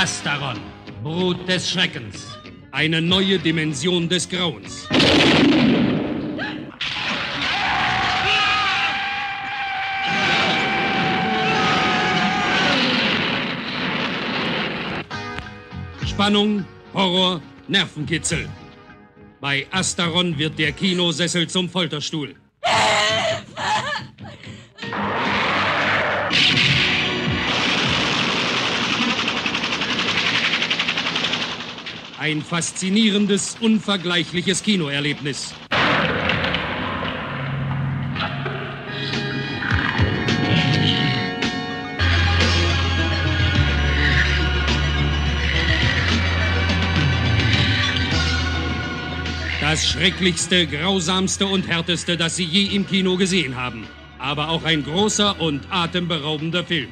Astaron, Brut des Schreckens. Eine neue Dimension des Grauens. Spannung, Horror, Nervenkitzel. Bei Astaron wird der Kinosessel zum Folterstuhl. Ein faszinierendes, unvergleichliches Kinoerlebnis. Das schrecklichste, grausamste und härteste, das Sie je im Kino gesehen haben. Aber auch ein großer und atemberaubender Film.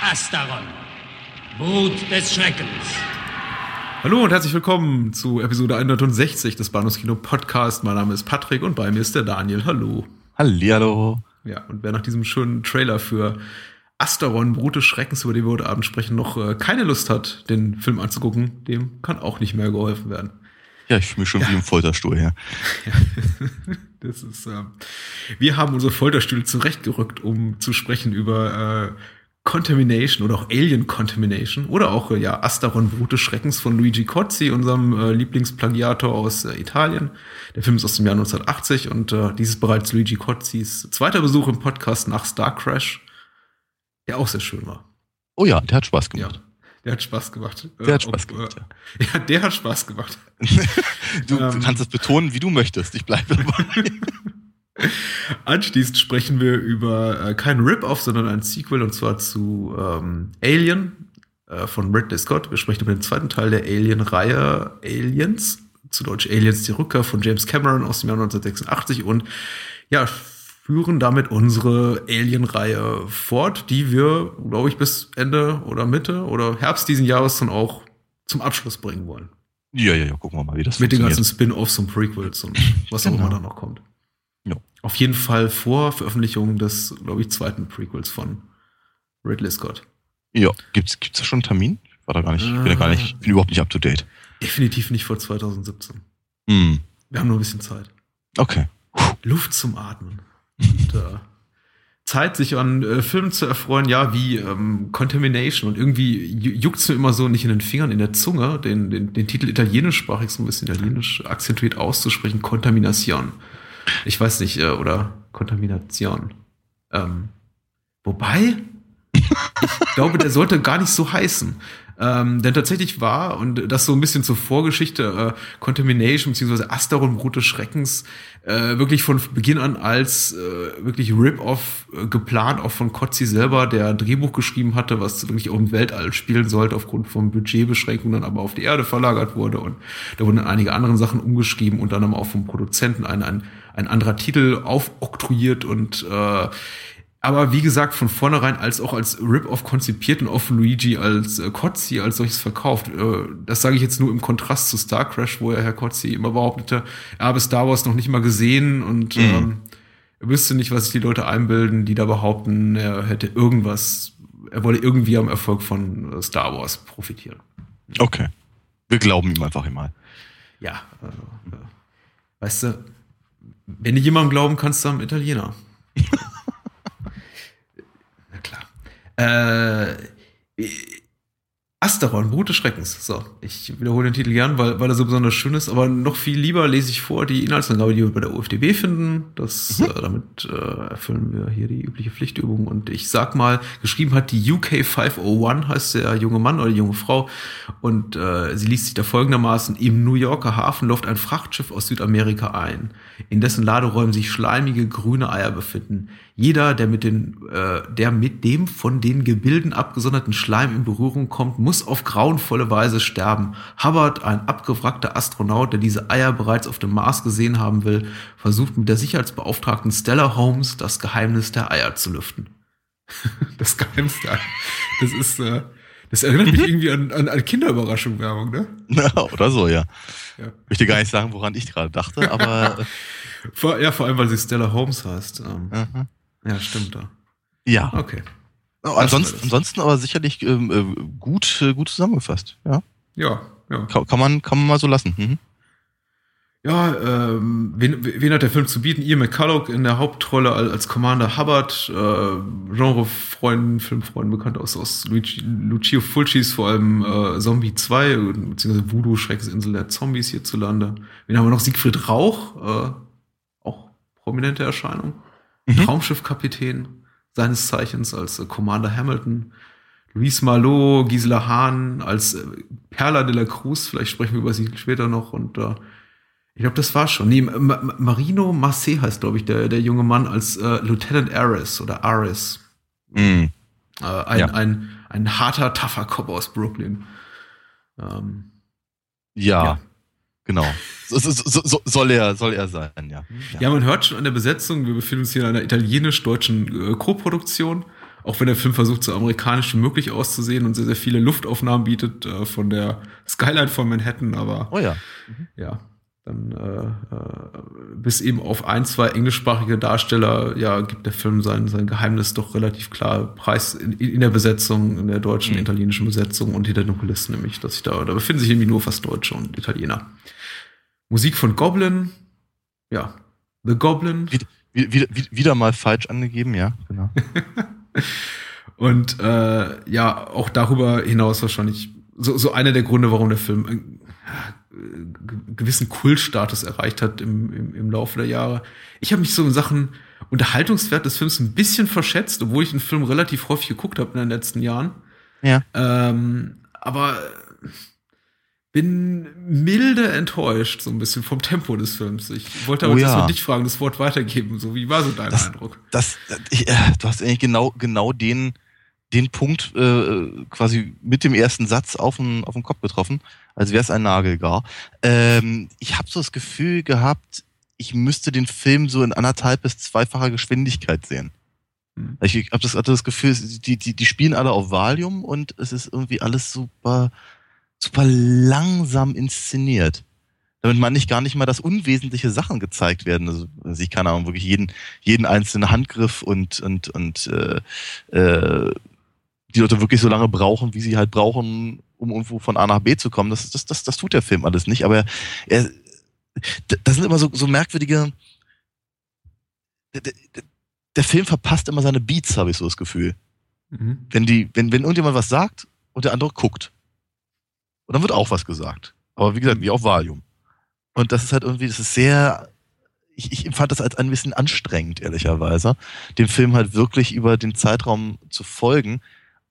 Astaron. Brut des Schreckens. Hallo und herzlich willkommen zu Episode 160 des Bahnhofskino Podcast. Mein Name ist Patrick und bei mir ist der Daniel. Hallo. Hallihallo. Ja, und wer nach diesem schönen Trailer für Asteron, Brut des Schreckens, über den wir heute Abend sprechen, noch äh, keine Lust hat, den Film anzugucken, dem kann auch nicht mehr geholfen werden. Ja, ich fühle mich schon ja. wie im Folterstuhl her. Ja. das ist, äh, wir haben unsere Folterstühle zurechtgerückt, um zu sprechen über äh, Contamination oder auch Alien Contamination oder auch äh, ja Asteron Brut des Schreckens von Luigi Cozzi, unserem äh, Lieblingsplagiator aus äh, Italien. Der Film ist aus dem Jahr 1980 und äh, dies ist bereits Luigi Cozzis zweiter Besuch im Podcast nach Star Crash der auch sehr schön war. Oh ja, der hat Spaß gemacht. Ja, der hat Spaß gemacht. Der hat Spaß gemacht, äh, ja. ja. der hat Spaß gemacht. du ähm, kannst es betonen, wie du möchtest. Ich bleibe dabei. Anschließend sprechen wir über äh, kein Rip-Off, sondern ein Sequel und zwar zu ähm, Alien äh, von Ridley Scott. Wir sprechen über den zweiten Teil der Alien-Reihe Aliens, zu Deutsch Aliens die Rückkehr von James Cameron aus dem Jahr 1986 und ja, führen damit unsere Alien-Reihe fort, die wir, glaube ich, bis Ende oder Mitte oder Herbst diesen Jahres dann auch zum Abschluss bringen wollen. Ja, ja, ja, gucken wir mal, wie das Mit den ganzen Spin-offs und Prequels und was genau. auch immer da noch kommt. Auf jeden Fall vor Veröffentlichung des, glaube ich, zweiten Prequels von Ridley Scott. Ja, gibt's, gibt's da schon einen Termin? War da gar nicht, ich bin da gar nicht, bin überhaupt nicht up to date. Definitiv nicht vor 2017. Mm. Wir haben nur ein bisschen Zeit. Okay. Luft zum Atmen. Und, äh, Zeit, sich an äh, Filmen zu erfreuen, ja, wie ähm, Contamination. Und irgendwie juckt es mir immer so nicht in den Fingern, in der Zunge, den, den, den Titel italienischsprachig so ein bisschen italienisch akzentuiert auszusprechen. Contamination. Ich weiß nicht, äh, oder Contamination. Ähm, wobei, ich glaube, der sollte gar nicht so heißen. Ähm, denn tatsächlich war, und das so ein bisschen zur Vorgeschichte, äh, Contamination bzw. Asteron des Schreckens äh, wirklich von Beginn an als äh, wirklich Rip-Off äh, geplant, auch von Kotzi selber, der ein Drehbuch geschrieben hatte, was wirklich auch im Weltall spielen sollte, aufgrund von Budgetbeschränkungen dann aber auf die Erde verlagert wurde. Und da wurden dann einige andere Sachen umgeschrieben und dann auch vom Produzenten ein, ein, ein anderer Titel aufoktroyiert und äh, aber wie gesagt, von vornherein als auch als Rip-Off konzipiert und auch von Luigi als äh, Kotzi als solches verkauft. Äh, das sage ich jetzt nur im Kontrast zu Star Crash, wo ja Herr Kotzi immer behauptete, er habe Star Wars noch nicht mal gesehen und mhm. ähm, er wüsste nicht, was sich die Leute einbilden, die da behaupten, er hätte irgendwas, er wolle irgendwie am Erfolg von äh, Star Wars profitieren. Okay. Wir glauben ihm einfach immer. Ja, also, äh, weißt du, wenn du jemandem glauben kannst, dann Italiener. Äh, Asteron, Brut des Schreckens. So, ich wiederhole den Titel gern, weil, weil er so besonders schön ist, aber noch viel lieber lese ich vor die Inhaltsangabe, die wir bei der UFDB finden. Das, mhm. äh, damit äh, erfüllen wir hier die übliche Pflichtübung. Und ich sag mal, geschrieben hat die UK 501, heißt der junge Mann oder die junge Frau. Und äh, sie liest sich da folgendermaßen, im New Yorker Hafen läuft ein Frachtschiff aus Südamerika ein, in dessen Laderäumen sich schleimige grüne Eier befinden. Jeder, der mit, den, äh, der mit dem von den Gebilden abgesonderten Schleim in Berührung kommt, muss auf grauenvolle Weise sterben. Hubbard, ein abgewrackter Astronaut, der diese Eier bereits auf dem Mars gesehen haben will, versucht mit der Sicherheitsbeauftragten Stella Holmes das Geheimnis der Eier zu lüften. das Geheimnis der Eier. Das ist, äh, das erinnert mich irgendwie an, an, an Kinderüberraschung-Werbung, ne? Ja, oder so, ja. ja. Ich möchte gar nicht sagen, woran ich gerade dachte, aber. vor, ja, vor allem, weil sie Stella Holmes heißt. Ähm, ja, stimmt da. Ja. Okay. ansonsten, ansonsten aber sicherlich ähm, äh, gut, äh, gut zusammengefasst. Ja. Ja, ja. Kann, kann, man, kann man mal so lassen. Mhm. Ja, ähm, wen, wen hat der Film zu bieten? Ian McCulloch in der Hauptrolle als Commander Hubbard, äh, Genrefreunden, Filmfreunden bekannt aus, aus Luigi, Lucio Fulcis, vor allem äh, Zombie 2, beziehungsweise Voodoo, Schrecksinsel der Zombies hierzulande. Wen haben wir noch? Siegfried Rauch, äh, auch prominente Erscheinung. Mhm. Raumschiffkapitän seines Zeichens als äh, Commander Hamilton. Luis Malo, Gisela Hahn als äh, Perla de la Cruz, vielleicht sprechen wir über sie später noch und äh, ich glaube, das war schon. Nee, Ma Marino Marce heißt, glaube ich, der, der junge Mann als äh, Lieutenant Aris oder Aris. Mm. Äh, ein, ja. ein, ein harter, tougher Cop aus Brooklyn. Ähm, ja, ja, genau. So, so, so, soll, er, soll er sein, ja. ja. Ja, man hört schon an der Besetzung, wir befinden uns hier in einer italienisch-deutschen äh, Co-Produktion. Auch wenn der Film versucht, so amerikanisch wie möglich auszusehen und sehr, sehr viele Luftaufnahmen bietet äh, von der Skyline von Manhattan, aber oh ja. Mhm. ja, dann äh, äh, bis eben auf ein, zwei englischsprachige Darsteller, ja, gibt der Film sein, sein Geheimnis doch relativ klar preis in, in der Besetzung, in der deutschen, mhm. italienischen Besetzung und hinter den Kulissen nämlich, dass ich da, da befinden sich irgendwie nur fast Deutsche und Italiener. Musik von Goblin, ja, The Goblin. Wieder, wieder, wieder mal falsch angegeben, ja, genau. und äh, ja, auch darüber hinaus wahrscheinlich so, so einer der Gründe, warum der Film äh, gewissen Kultstatus erreicht hat im, im, im Laufe der Jahre. Ich habe mich so in Sachen Unterhaltungswert des Films ein bisschen verschätzt, obwohl ich den Film relativ häufig geguckt habe in den letzten Jahren. Ja. Ähm, aber bin milde enttäuscht, so ein bisschen vom Tempo des Films. Ich wollte aber oh, ja. dich fragen, das Wort weitergeben. So, wie war so dein das, Eindruck? Das, ich, äh, du hast eigentlich genau, genau den, den Punkt äh, quasi mit dem ersten Satz auf den, auf den Kopf getroffen, als wäre es ein Nagelgar. Ähm, ich habe so das Gefühl gehabt, ich müsste den Film so in anderthalb bis zweifacher Geschwindigkeit sehen. Hm. Ich habe das, hatte das Gefühl, die, die, die spielen alle auf Valium und es ist irgendwie alles super, super langsam inszeniert. Damit man nicht gar nicht mal das unwesentliche Sachen gezeigt werden. Also, also ich keine Ahnung, wirklich jeden, jeden einzelnen Handgriff und, und, und äh, äh, die Leute wirklich so lange brauchen, wie sie halt brauchen, um irgendwo von A nach B zu kommen. Das, das, das, das tut der Film alles nicht. Aber er, das sind immer so, so merkwürdige. Der, der, der Film verpasst immer seine Beats, habe ich so das Gefühl. Mhm. Wenn die, wenn, wenn irgendjemand was sagt und der andere guckt. Und dann wird auch was gesagt. Aber wie gesagt, wie auf Valium. Und das ist halt irgendwie, das ist sehr, ich, ich empfand das als ein bisschen anstrengend, ehrlicherweise, dem Film halt wirklich über den Zeitraum zu folgen,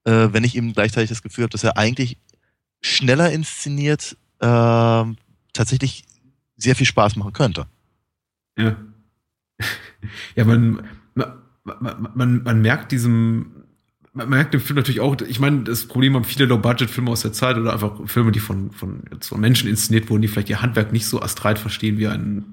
äh, wenn ich eben gleichzeitig das Gefühl habe, dass er eigentlich schneller inszeniert äh, tatsächlich sehr viel Spaß machen könnte. Ja. Ja, man, man, man, man merkt diesem man merkt im Film natürlich auch, ich meine, das Problem haben viele Low-Budget-Filme aus der Zeit oder einfach Filme, die von, von, von Menschen inszeniert wurden, die vielleicht ihr Handwerk nicht so astral verstehen wie ein,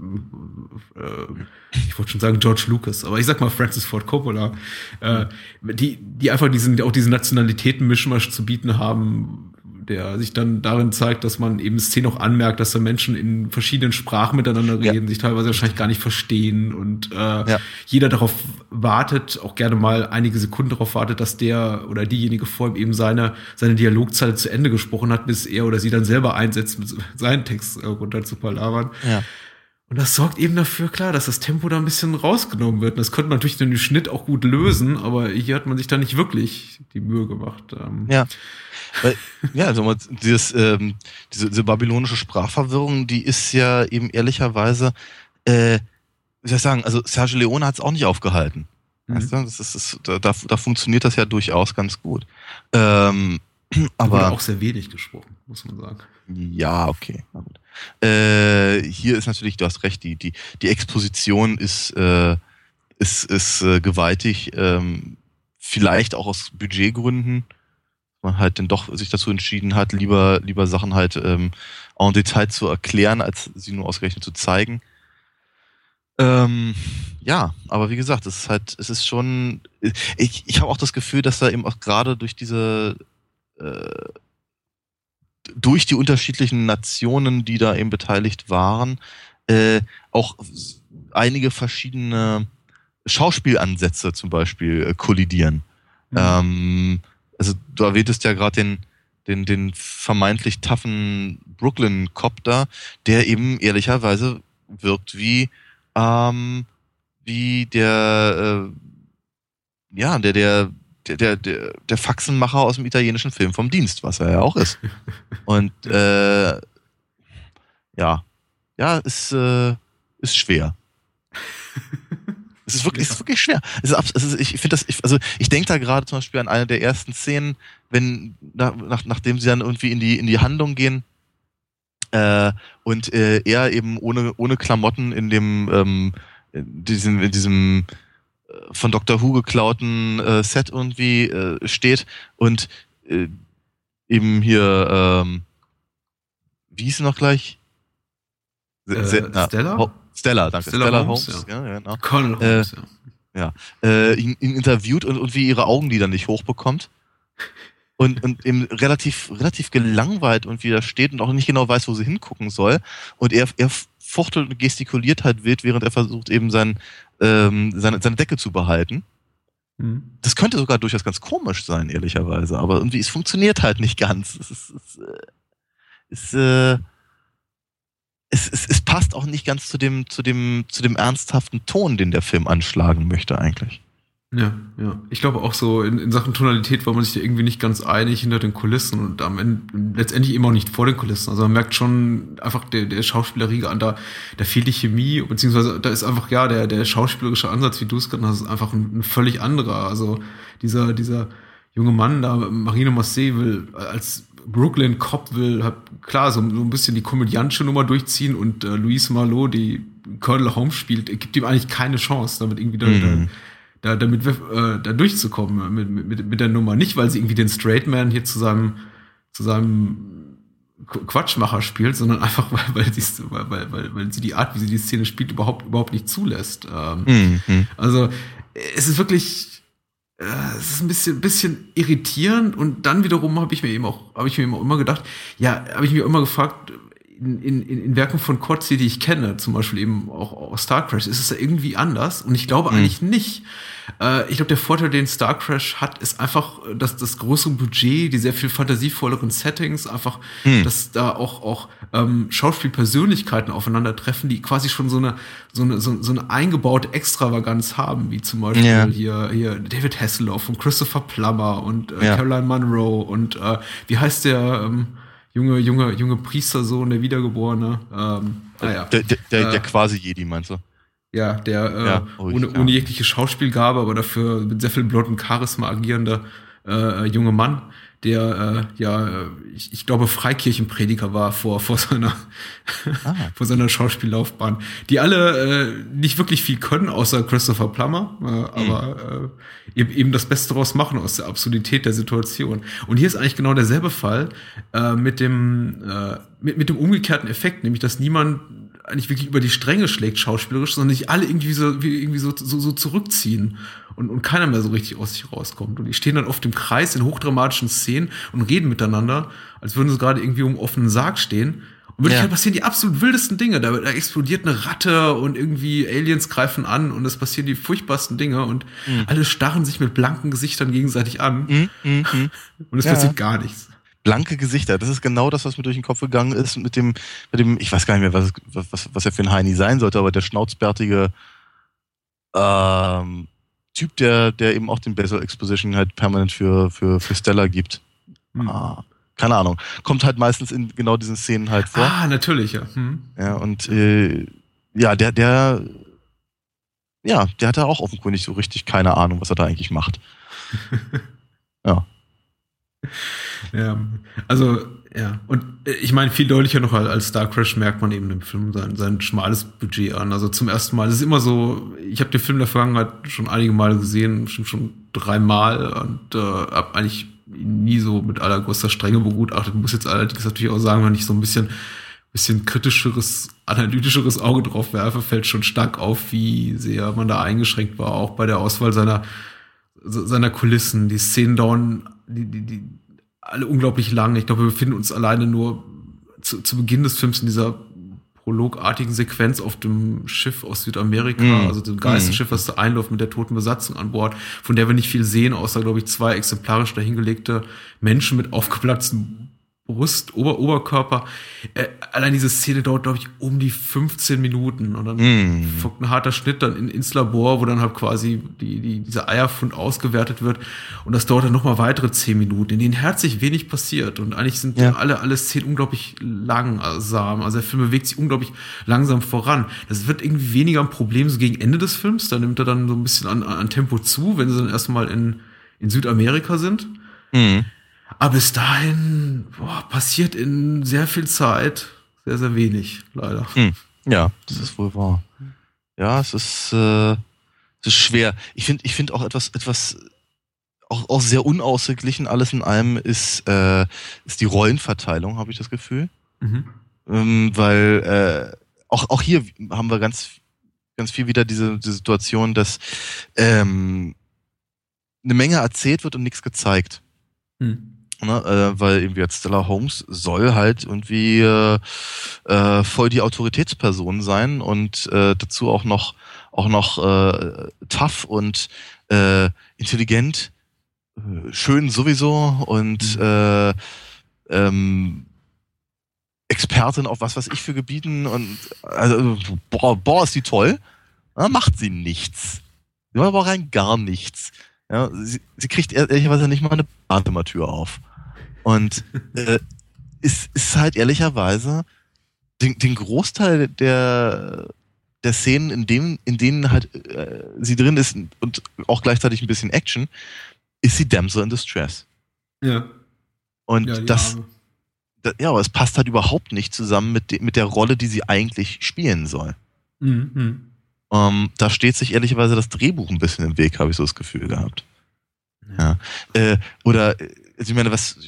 äh, ich wollte schon sagen George Lucas, aber ich sag mal Francis Ford Coppola, äh, die, die einfach diesen, auch diesen Nationalitäten-Mischmasch zu bieten haben, der sich dann darin zeigt, dass man eben Szenen auch anmerkt, dass da Menschen in verschiedenen Sprachen miteinander reden, ja. sich teilweise wahrscheinlich gar nicht verstehen und äh, ja. jeder darauf wartet, auch gerne mal einige Sekunden darauf wartet, dass der oder diejenige vor ihm eben seine, seine Dialogzeile zu Ende gesprochen hat, bis er oder sie dann selber einsetzt, seinen Text äh, runter zu palabern. Ja. Und das sorgt eben dafür, klar, dass das Tempo da ein bisschen rausgenommen wird. Und das könnte man natürlich in dem Schnitt auch gut lösen, aber hier hat man sich da nicht wirklich die Mühe gemacht. Ähm. Ja. Weil, ja, also dieses, ähm, diese, diese babylonische Sprachverwirrung, die ist ja eben ehrlicherweise, äh, wie soll ich sagen, also Sergio Leone hat es auch nicht aufgehalten. Mhm. Weißt du? das ist, das, da, da funktioniert das ja durchaus ganz gut. Ähm, aber auch sehr wenig gesprochen, muss man sagen. Ja, okay. Na gut. Äh, hier ist natürlich, du hast recht, die, die, die Exposition ist, äh, ist, ist äh, gewaltig. Ähm, vielleicht auch aus Budgetgründen. Man halt dann doch sich dazu entschieden hat, lieber, lieber Sachen halt ähm, en Detail zu erklären, als sie nur ausgerechnet zu zeigen. Ähm, ja, aber wie gesagt, es ist halt, es ist schon. Ich, ich habe auch das Gefühl, dass da eben auch gerade durch diese äh, durch die unterschiedlichen Nationen, die da eben beteiligt waren, äh, auch einige verschiedene Schauspielansätze zum Beispiel äh, kollidieren. Mhm. Ähm, also du erwähntest ja gerade den, den, den vermeintlich toughen Brooklyn-Cop da, der eben ehrlicherweise wirkt wie, ähm, wie der, äh, ja, der, der, der, der, der, Faxenmacher aus dem italienischen Film vom Dienst, was er ja auch ist. Und äh, ja, ja, ist, äh, ist schwer. Es ist wirklich, es ist wirklich schwer. Es ist, es ist, ich finde das, ich, also ich denke da gerade zum Beispiel an eine der ersten Szenen, wenn nach, nach, nachdem sie dann irgendwie in die in die Handlung gehen äh, und äh, er eben ohne ohne Klamotten in dem ähm, in diesem in diesem von Dr. Who geklauten äh, Set irgendwie äh, steht und äh, eben hier ähm, wie hieß sie noch gleich? Äh, Stella? Stella, danke. Stella, Stella Holmes, Holmes ja. ja. genau. Holmes, äh, ja. ja. Äh, ihn, ihn, interviewt und, und wie ihre Augenlider nicht hochbekommt. Und, und eben relativ, relativ gelangweilt und wieder steht und auch nicht genau weiß, wo sie hingucken soll. Und er, er fuchtelt und gestikuliert halt wild, während er versucht, eben sein, ähm, seine, seine Decke zu behalten. Mhm. Das könnte sogar durchaus ganz komisch sein, ehrlicherweise. Aber irgendwie, es funktioniert halt nicht ganz. Es ist, es ist, äh, es, es, es passt auch nicht ganz zu dem, zu dem, zu dem ernsthaften Ton, den der Film anschlagen möchte, eigentlich. Ja, ja. Ich glaube auch so, in, in Sachen Tonalität war man sich irgendwie nicht ganz einig hinter den Kulissen und am Ende letztendlich immer auch nicht vor den Kulissen. Also man merkt schon einfach der, der Schauspielerriege an, da, da fehlt die Chemie, beziehungsweise da ist einfach, ja, der, der schauspielerische Ansatz, wie du es genannt hast, ist einfach ein, ein völlig anderer. Also dieser, dieser junge Mann da, Marino Massé will als Brooklyn Cop will halt klar so, so ein bisschen die komödiantische Nummer durchziehen und äh, Louise Marlowe, die Colonel Holmes spielt, gibt ihm eigentlich keine Chance, damit irgendwie mhm. da, da, damit äh, da durchzukommen mit, mit, mit der Nummer. Nicht, weil sie irgendwie den Straight Man hier zu seinem, zu seinem Quatschmacher spielt, sondern einfach, weil, weil, sie, weil, weil, weil sie die Art, wie sie die Szene spielt, überhaupt, überhaupt nicht zulässt. Ähm, mhm. Also es ist wirklich äh, es ist ein bisschen, bisschen irritierend und dann wiederum habe ich mir eben auch, habe ich mir immer gedacht, ja, habe ich mir immer gefragt, in, in, in Werken von Kotze, die ich kenne, zum Beispiel eben auch aus Star Crash, ist es da irgendwie anders? Und ich glaube mhm. eigentlich nicht. Äh, ich glaube, der Vorteil, den Star Crash hat, ist einfach, dass das große Budget, die sehr viel fantasievolleren Settings, einfach, mhm. dass da auch, auch ähm, Schauspielpersönlichkeiten aufeinandertreffen, die quasi schon so eine, so eine, so, so eine eingebaute Extravaganz haben, wie zum Beispiel ja. hier, hier David Hasselhoff und Christopher Plummer und äh, ja. Caroline Munro und äh, wie heißt der, ähm, junge, junge, junge Priestersohn, der Wiedergeborene. Ähm, naja. Der, der, der, der äh, quasi Jedi, meinst du? Ja, der äh, ja, ruhig, ohne, ja. ohne jegliche Schauspielgabe, aber dafür mit sehr viel Blut und Charisma agierender äh, junge Mann, der äh, ja, ich, ich glaube, Freikirchenprediger war vor, vor seiner ah. vor seiner Schauspiellaufbahn, die alle äh, nicht wirklich viel können, außer Christopher Plummer, äh, mhm. aber äh, eben, eben das Beste daraus machen aus der Absurdität der Situation. Und hier ist eigentlich genau derselbe Fall äh, mit dem äh, mit, mit dem umgekehrten Effekt, nämlich dass niemand eigentlich wirklich über die Stränge schlägt schauspielerisch, sondern sich alle irgendwie so irgendwie so, so, so zurückziehen und, und keiner mehr so richtig aus sich rauskommt. Und die stehen dann oft im Kreis in hochdramatischen Szenen und reden miteinander, als würden sie gerade irgendwie um offenen Sarg stehen. Und wirklich ja. passieren die absolut wildesten Dinge. Da, da, explodiert eine Ratte und irgendwie Aliens greifen an und es passieren die furchtbarsten Dinge und mhm. alle starren sich mit blanken Gesichtern gegenseitig an. Mhm. Mhm. Und es ja. passiert gar nichts blanke Gesichter. Das ist genau das, was mir durch den Kopf gegangen ist mit dem, mit dem, ich weiß gar nicht mehr, was, was, was er für ein Heini sein sollte, aber der schnauzbärtige ähm, Typ, der, der eben auch den Basel Exposition halt permanent für, für, für Stella gibt. Hm. Ah, keine Ahnung. Kommt halt meistens in genau diesen Szenen halt vor. Ah, natürlich, ja. Hm. Ja, und äh, ja, der, der, ja, der hatte auch offenkundig so richtig keine Ahnung, was er da eigentlich macht. ja. Ja, also, ja. Und äh, ich meine, viel deutlicher noch als Star Crash merkt man eben im Film sein, sein schmales Budget an. Also zum ersten Mal. Es ist immer so, ich habe den Film der Vergangenheit schon einige Male gesehen, bestimmt schon dreimal und äh, habe eigentlich nie so mit allergrößter Strenge begutachtet. Muss jetzt allerdings natürlich auch sagen, wenn ich so ein bisschen bisschen kritischeres, analytischeres Auge drauf werfe, fällt schon stark auf, wie sehr man da eingeschränkt war, auch bei der Auswahl seiner, seiner Kulissen. Die Szenen dauern, die, die, die alle unglaublich lang. Ich glaube, wir befinden uns alleine nur zu, zu Beginn des Films in dieser prologartigen Sequenz auf dem Schiff aus Südamerika, Mhm. also dem Geisteschiff, was da einläuft mit der toten Besatzung an Bord, von der wir nicht viel sehen, außer, glaube ich, zwei exemplarisch dahingelegte Menschen mit aufgeplatzten Brust, Ober Oberkörper. Äh, allein diese Szene dauert, glaube ich, um die 15 Minuten. Und dann Mhm. folgt ein harter Schnitt dann in, ins Labor, wo dann halt quasi die, die, dieser Eierfund ausgewertet wird. Und das dauert dann nochmal weitere 10 Minuten, in denen herzlich wenig passiert. Und eigentlich sind Ja. alle, alle Szenen unglaublich langsam. Also der Film bewegt sich unglaublich langsam voran. Das wird irgendwie weniger ein Problem so gegen Ende des Films. Da nimmt er dann so ein bisschen an, an Tempo zu, wenn sie dann erstmal in, in Südamerika sind. Mhm. Aber bis dahin boah, passiert in sehr viel Zeit sehr, sehr wenig, leider. Hm. Ja, das ist wohl wahr. Ja, es ist, äh, es ist schwer. Ich finde, ich finde auch etwas, etwas, auch, auch sehr unausgeglichen alles in allem ist, äh, ist die Rollenverteilung, habe ich das Gefühl. Mhm. Ähm, weil äh, auch, auch hier haben wir ganz, ganz viel wieder diese, diese Situation, dass ähm, eine Menge erzählt wird und nichts gezeigt. Hm. Ne, äh, weil irgendwie jetzt Stella Holmes soll halt irgendwie äh, äh, voll die Autoritätsperson sein und äh, dazu auch noch auch noch äh, tough und äh, intelligent, schön sowieso und Mhm. äh, ähm, Expertin auf was weiß ich für Gebieten und also boah, boah ist die toll. Ja, macht sie nichts. Sie macht aber rein gar nichts. Ja, sie, sie kriegt ehrlicherweise nicht mal eine Badezimmertür auf. Und äh, ist, ist halt ehrlicherweise den, den Großteil der, der Szenen, in, dem, in denen halt äh, sie drin ist und auch gleichzeitig ein bisschen Action, ist sie Damsel in Distress. Ja. Und ja, das, Arme. da- ja, aber es passt halt überhaupt nicht zusammen mit, de, mit der Rolle, die sie eigentlich spielen soll. Mhm. Mhm. Ähm, da steht sich ehrlicherweise das Drehbuch ein bisschen im Weg, habe ich so das Gefühl gehabt. Ja. Äh, oder, äh, also ich meine, was,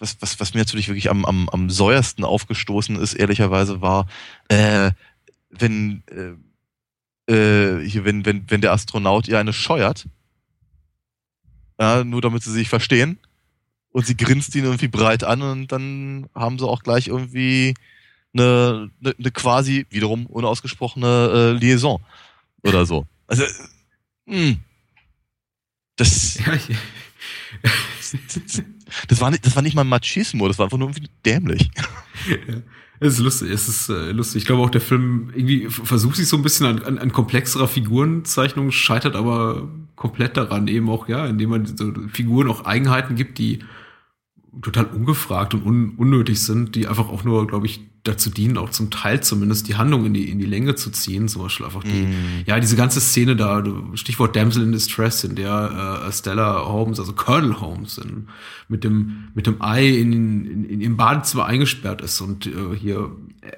was, was, was mir natürlich wirklich am, am, am säuersten aufgestoßen ist, ehrlicherweise, war, äh, wenn, äh, äh, hier, wenn, wenn, wenn der Astronaut ihr eine scheuert, ja, nur damit sie sich verstehen, und sie grinst ihn irgendwie breit an und dann haben sie auch gleich irgendwie eine, eine, eine quasi wiederum unausgesprochene äh, Liaison oder so. Also, mh. das, Ja, ich, das war nicht, das war nicht mal Machismo, das war einfach nur irgendwie dämlich. Es ist lustig, es ist äh, lustig. Ich glaube auch, der Film irgendwie versucht sich so ein bisschen an, an, an komplexerer Figurenzeichnung, scheitert aber komplett daran, eben auch, ja, indem man so Figuren auch Eigenheiten gibt, die total ungefragt und un, unnötig sind, die einfach auch nur, glaube ich, dazu dienen, auch zum Teil zumindest die Handlung in die, in die Länge zu ziehen. Zum Beispiel einfach die, Mm. ja, diese ganze Szene da, Stichwort Damsel in Distress, in der äh, Stella Holmes, also Colonel Holmes, in, mit dem mit dem Ei in, in, in ihrem Badezimmer eingesperrt ist und äh, hier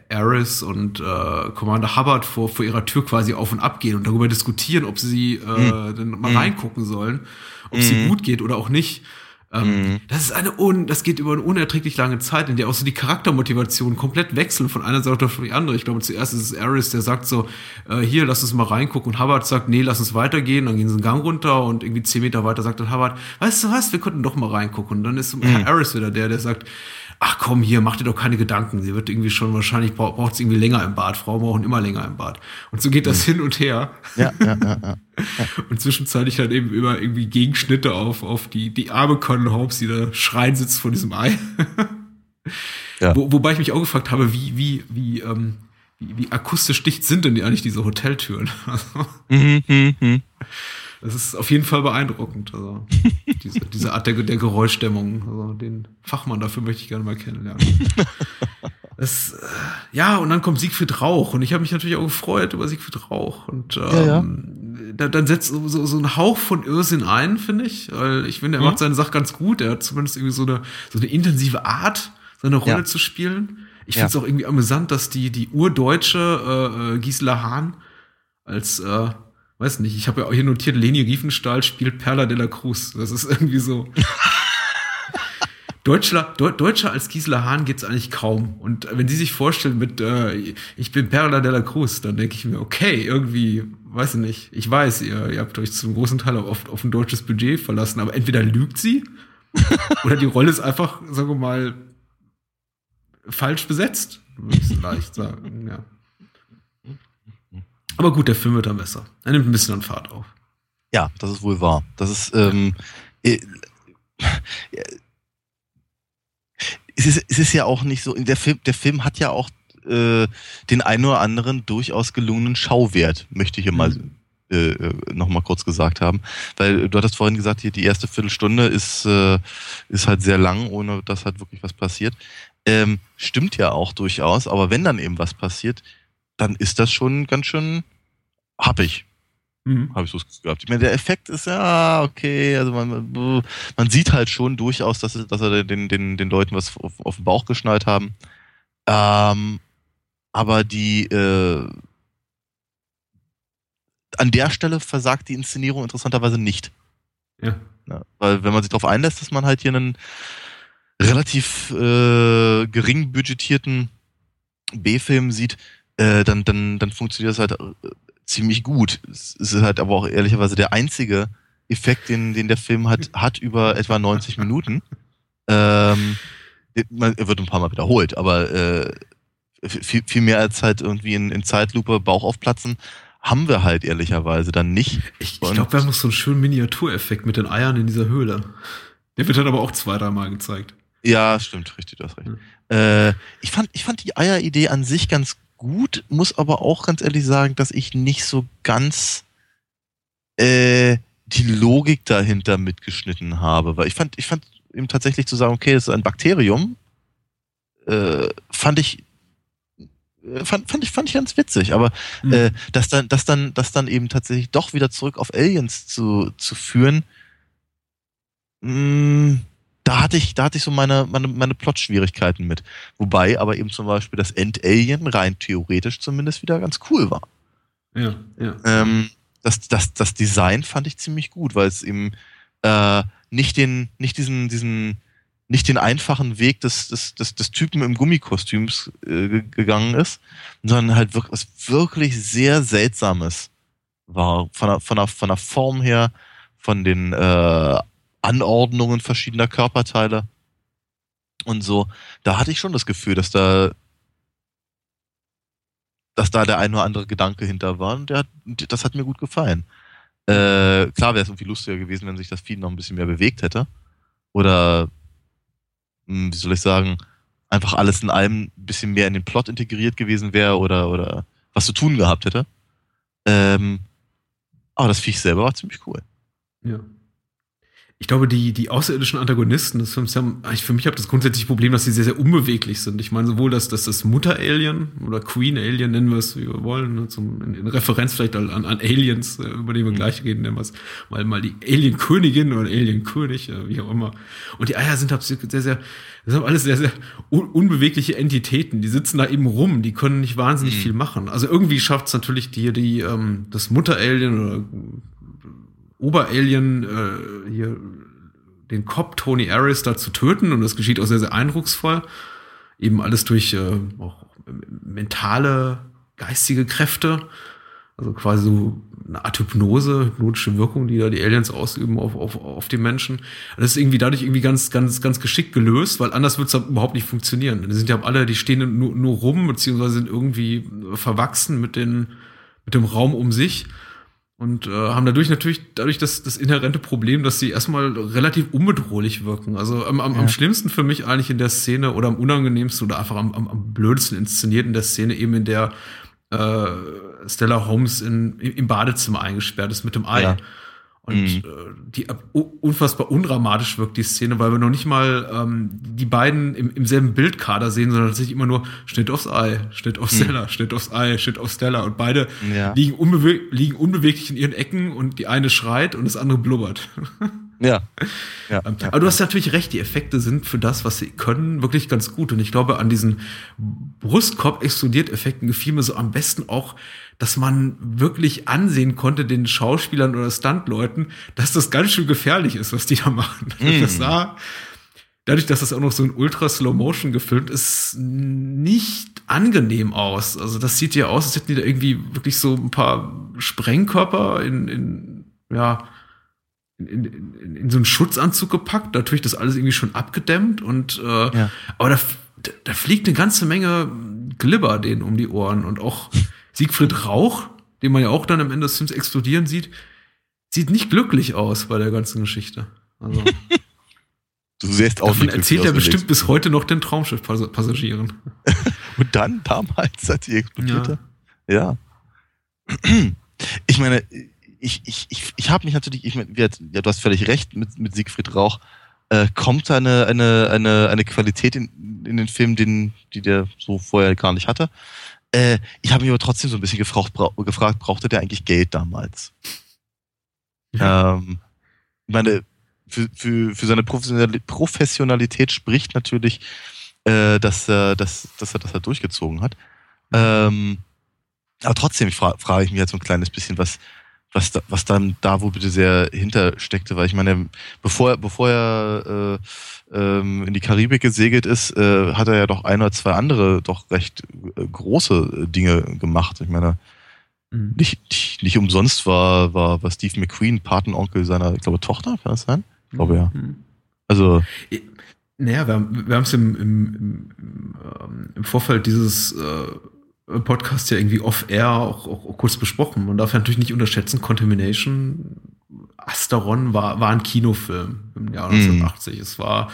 Eris und äh, Commander Hubbard vor, vor ihrer Tür quasi auf und ab gehen und darüber diskutieren, ob sie äh, dann mal Mm. reingucken sollen, ob sie Mm. gut geht oder auch nicht. Ähm, Mhm. Das ist eine un, das geht über eine unerträglich lange Zeit, in der auch so die Charaktermotivationen komplett wechseln von einer Seite auf die andere. Ich glaube, zuerst ist es Aris, der sagt so, äh, hier, lass uns mal reingucken. Und Hubbard sagt, nee, lass uns weitergehen. Dann gehen sie einen Gang runter und irgendwie zehn Meter weiter sagt dann Hubbard, weißt du was, wir könnten doch mal reingucken. Und dann ist Mhm. Aris wieder der, der sagt, ach komm, hier, mach dir doch keine Gedanken. Sie wird irgendwie schon wahrscheinlich, braucht sie irgendwie länger im Bad. Frauen brauchen immer länger im Bad. Und so geht das Mhm. hin und her. Ja, ja, ja, ja. Und zwischenzeitlich dann eben immer irgendwie Gegenschnitte auf, auf die, die arme Colin Holmes, die da schreien sitzt vor diesem Ei. Ja. Wo, wobei ich mich auch gefragt habe, wie, wie, wie, ähm, wie, wie akustisch dicht sind denn die eigentlich diese Hoteltüren? Also, Mhm, mhm, mhm. Das ist auf jeden Fall beeindruckend. Also, diese, diese Art der, der Geräuschdämmung. Also, den Fachmann dafür möchte ich gerne mal kennenlernen. Das, äh, ja, und dann kommt Siegfried Rauch und ich habe mich natürlich auch gefreut über Siegfried Rauch und ähm, Ja, Da, dann setzt so, so, so ein Hauch von Irrsinn ein, finde ich, weil ich finde, er Mhm. macht seine Sache ganz gut. Er hat zumindest irgendwie so eine so eine intensive Art, seine Rolle Ja. zu spielen. Ich Ja. finde es auch irgendwie amüsant, dass die die urdeutsche äh, äh, Gisela Hahn als äh, weiß nicht, ich habe ja auch hier notiert, Leni Riefenstahl spielt Perla de la Cruz. Das ist irgendwie so. Deutscher, Deu Deutscher als Gisela Hahn geht's eigentlich kaum. Und wenn sie sich vorstellen mit, äh, ich bin Perla de la Cruz, dann denke ich mir, okay, irgendwie, weiß ich nicht, ich weiß, ihr, ihr habt euch zum großen Teil auf, auf ein deutsches Budget verlassen, aber entweder lügt sie oder die Rolle ist einfach, sagen wir mal, falsch besetzt, würde ich so leicht sagen, ja. Aber gut, der Film wird dann besser. Er nimmt ein bisschen an Fahrt auf. Ja, das ist wohl wahr. Das ist, ähm, äh, es ist, es ist ja auch nicht so, der Film, der Film hat ja auch äh, den einen oder anderen durchaus gelungenen Schauwert, möchte ich hier mal Mhm. äh, äh, noch mal kurz gesagt haben. Weil du hattest vorhin gesagt, hier die erste Viertelstunde ist, äh, ist halt sehr lang, ohne dass halt wirklich was passiert. Ähm, stimmt ja auch durchaus, aber wenn dann eben was passiert, dann ist das schon ganz schön happig Mhm. habe ich so gehabt. Ich meine, der Effekt ist ja okay, also man, man sieht halt schon durchaus, dass, dass er den, den, den Leuten was auf, auf den Bauch geschnallt haben. Ähm, aber die äh, an der Stelle versagt die Inszenierung interessanterweise nicht. Ja. Ja, weil wenn man sich darauf einlässt, dass man halt hier einen relativ äh, gering budgetierten B-Film sieht, äh, dann, dann, dann funktioniert das halt äh, ziemlich gut. Es ist halt aber auch ehrlicherweise der einzige Effekt, den, den der Film hat, hat über etwa 90 Minuten. Ähm, man- er wird ein paar Mal wiederholt, aber äh, viel, viel mehr als halt irgendwie in, in Zeitlupe Bauch aufplatzen, haben wir halt ehrlicherweise dann nicht. Ich, ich glaube, wir haben noch so einen schönen Miniatureffekt mit den Eiern in dieser Höhle. Der wird dann aber auch zwei, dreimal gezeigt. Ja, stimmt, richtig, du hast recht. Hm. Äh, ich, fand, ich fand die Eieridee an sich ganz gut, muss aber auch ganz ehrlich sagen, dass ich nicht so ganz äh, die Logik dahinter mitgeschnitten habe. Weil ich fand, ich fand eben tatsächlich zu sagen, okay, das ist ein Bakterium, äh, fand ich äh, fand, fand ich fand ich ganz witzig, aber Mhm. äh, das dann das dann das dann eben tatsächlich doch wieder zurück auf Aliens zu zu führen, mh, da hatte ich da hatte ich so meine meine meine Plot-Schwierigkeiten mit, wobei aber eben zum Beispiel das End-Alien rein theoretisch zumindest wieder ganz cool war. ja, ja. Ähm, das, das, das Design fand ich ziemlich gut, weil es eben äh, nicht den, nicht diesen, diesen, nicht den einfachen Weg des, des, des, des Typen im Gummikostüms äh, ge- gegangen ist, sondern halt wirklich, was wirklich sehr Seltsames war. Von der, von der, von der Form her, von den äh, Anordnungen verschiedener Körperteile und so. Da hatte ich schon das Gefühl, dass da dass da der ein oder andere Gedanke hinter war. Und der, das hat mir gut gefallen. Äh, klar wäre es irgendwie lustiger gewesen, wenn sich das Vieh noch ein bisschen mehr bewegt hätte. Oder, hm, wie soll ich sagen, einfach alles in allem ein bisschen mehr in den Plot integriert gewesen wäre oder, oder was zu tun gehabt hätte. Ähm, aber das Viech selber war ziemlich cool. Ja. Ich glaube, die, die außerirdischen Antagonisten des Films haben, ich, für mich habe das grundsätzliche Problem, dass sie sehr, sehr unbeweglich sind. Ich meine, sowohl das, das, das Mutter-Alien oder Queen-Alien, nennen wir es, wie wir wollen, ne, zum, in, in Referenz vielleicht an, an Aliens, äh, über die wir gleich reden, nennen wir es mal, mal die Alien-Königin oder Alien-König, äh, wie auch immer. Und die Eier sind halt sehr, sehr, sehr das sind alles sehr, sehr un unbewegliche Entitäten. Die sitzen da eben rum, die können nicht wahnsinnig Mhm. viel machen. Also irgendwie schafft es natürlich die, die, ähm, das Mutter-Alien oder Oberalien äh, hier den Cop Tony Aris da zu töten und das geschieht auch sehr, sehr eindrucksvoll. Eben alles durch äh, auch mentale, geistige Kräfte. Also quasi so eine Art Hypnose, hypnotische Wirkung, die da die Aliens ausüben auf, auf, auf die Menschen. Das ist irgendwie dadurch irgendwie ganz, ganz, ganz geschickt gelöst, weil anders wird es überhaupt nicht funktionieren. Die sind ja alle, die stehen nur, nur rum, beziehungsweise sind irgendwie verwachsen mit, den, mit dem Raum um sich und äh, haben dadurch natürlich dadurch das, das inhärente Problem, dass sie erstmal relativ unbedrohlich wirken. Also am, am, Ja. am schlimmsten für mich eigentlich in der Szene oder am unangenehmsten oder einfach am, am, am blödesten inszeniert in der Szene eben in der äh, Stella Holmes in, im Badezimmer eingesperrt ist mit dem Ei. Ja. Und Mhm. äh, die u- unfassbar undramatisch wirkt die Szene, weil wir noch nicht mal ähm, die beiden im, im selben Bildkader sehen, sondern tatsächlich immer nur Schnitt aufs Ei, Schnitt auf Mhm. Stella, Schnitt aufs Ei, Schnitt auf Stella. Und beide Ja. liegen, unbewe liegen unbeweglich in ihren Ecken und die eine schreit und das andere blubbert. Ja. ja. Ähm, ja. Aber du hast natürlich recht, die Effekte sind für das, was sie können, wirklich ganz gut. Und ich glaube, an diesen Brustkorb-Explodiert-Effekten gefiel mir so am besten auch, dass man wirklich ansehen konnte, den Schauspielern oder Stuntleuten, dass das ganz schön gefährlich ist, was die da machen. Mm. Das sah, dadurch, dass das auch noch so in ultra Slow Motion gefilmt ist, nicht angenehm aus. Also das sieht ja aus, als hätten die da irgendwie wirklich so ein paar Sprengkörper in, in ja, in, in, in, so einen Schutzanzug gepackt, natürlich das alles irgendwie schon abgedämmt und äh, Ja. aber da, da, da fliegt eine ganze Menge Glibber denen um die Ohren und auch Siegfried Rauch, den man ja auch dann am Ende des Films explodieren sieht, sieht nicht glücklich aus bei der ganzen Geschichte. Also, Du siehst auch davon erzählt er bestimmt bis heute noch den Traumschiff-Passagieren. Und dann, damals, als die explodierte? Ja. Ich meine, ich, ich, ich, ich habe mich natürlich, ich meine, ja, du hast völlig recht mit, mit Siegfried Rauch. Äh, kommt da eine, eine, eine, eine Qualität in, in den Film, den, die der so vorher gar nicht hatte. Äh, ich habe mich aber trotzdem so ein bisschen gefragt, bra gefragt brauchte der eigentlich Geld damals? Ähm, ich meine, für, für, für seine Professionali- Professionalität spricht natürlich, äh, dass, er, dass, dass er das halt durchgezogen hat. Ähm, aber trotzdem fra frage ich mich jetzt so ein kleines bisschen, was, was, da, was dann da wo bitte sehr hintersteckte, weil ich meine, bevor, bevor er äh, in die Karibik gesegelt ist, äh, hat er ja doch ein oder zwei andere doch recht äh, große äh, Dinge gemacht. Ich meine, Mhm. nicht, nicht, umsonst war, war, war Steve McQueen Patenonkel seiner, ich glaube, Tochter, kann das sein? Ich glaube ja. Mhm. Also, Naja, wir haben wir haben es im, im, im, ähm, im Vorfeld dieses äh, Podcasts ja irgendwie off-air auch, auch, auch kurz besprochen. Man darf ja natürlich nicht unterschätzen, Contamination, Asteron war, war ein Kinofilm im Jahr Mhm. 1980. Es war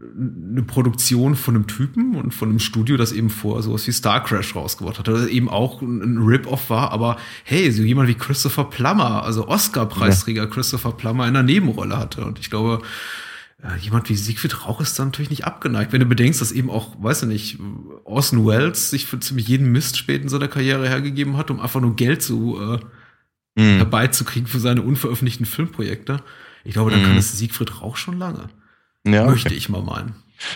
eine Produktion von einem Typen und von einem Studio, das eben vor sowas wie Star Crash rausgebracht hat, das eben auch ein Rip-Off war, aber hey, so jemand wie Christopher Plummer, also Oscar-Preisträger Christopher Plummer in einer Nebenrolle hatte. Und ich glaube, jemand wie Siegfried Rauch ist da natürlich nicht abgeneigt. Wenn du bedenkst, dass eben auch, weiß ich nicht, Orson Welles sich für ziemlich jeden Mist spät in seiner Karriere hergegeben hat, um einfach nur Geld zu äh, mh, herbeizukriegen für seine unveröffentlichten Filmprojekte. Ich glaube, dann Mhm. kann es Siegfried Rauch schon lange. ja, Möchte okay. ich mal meinen.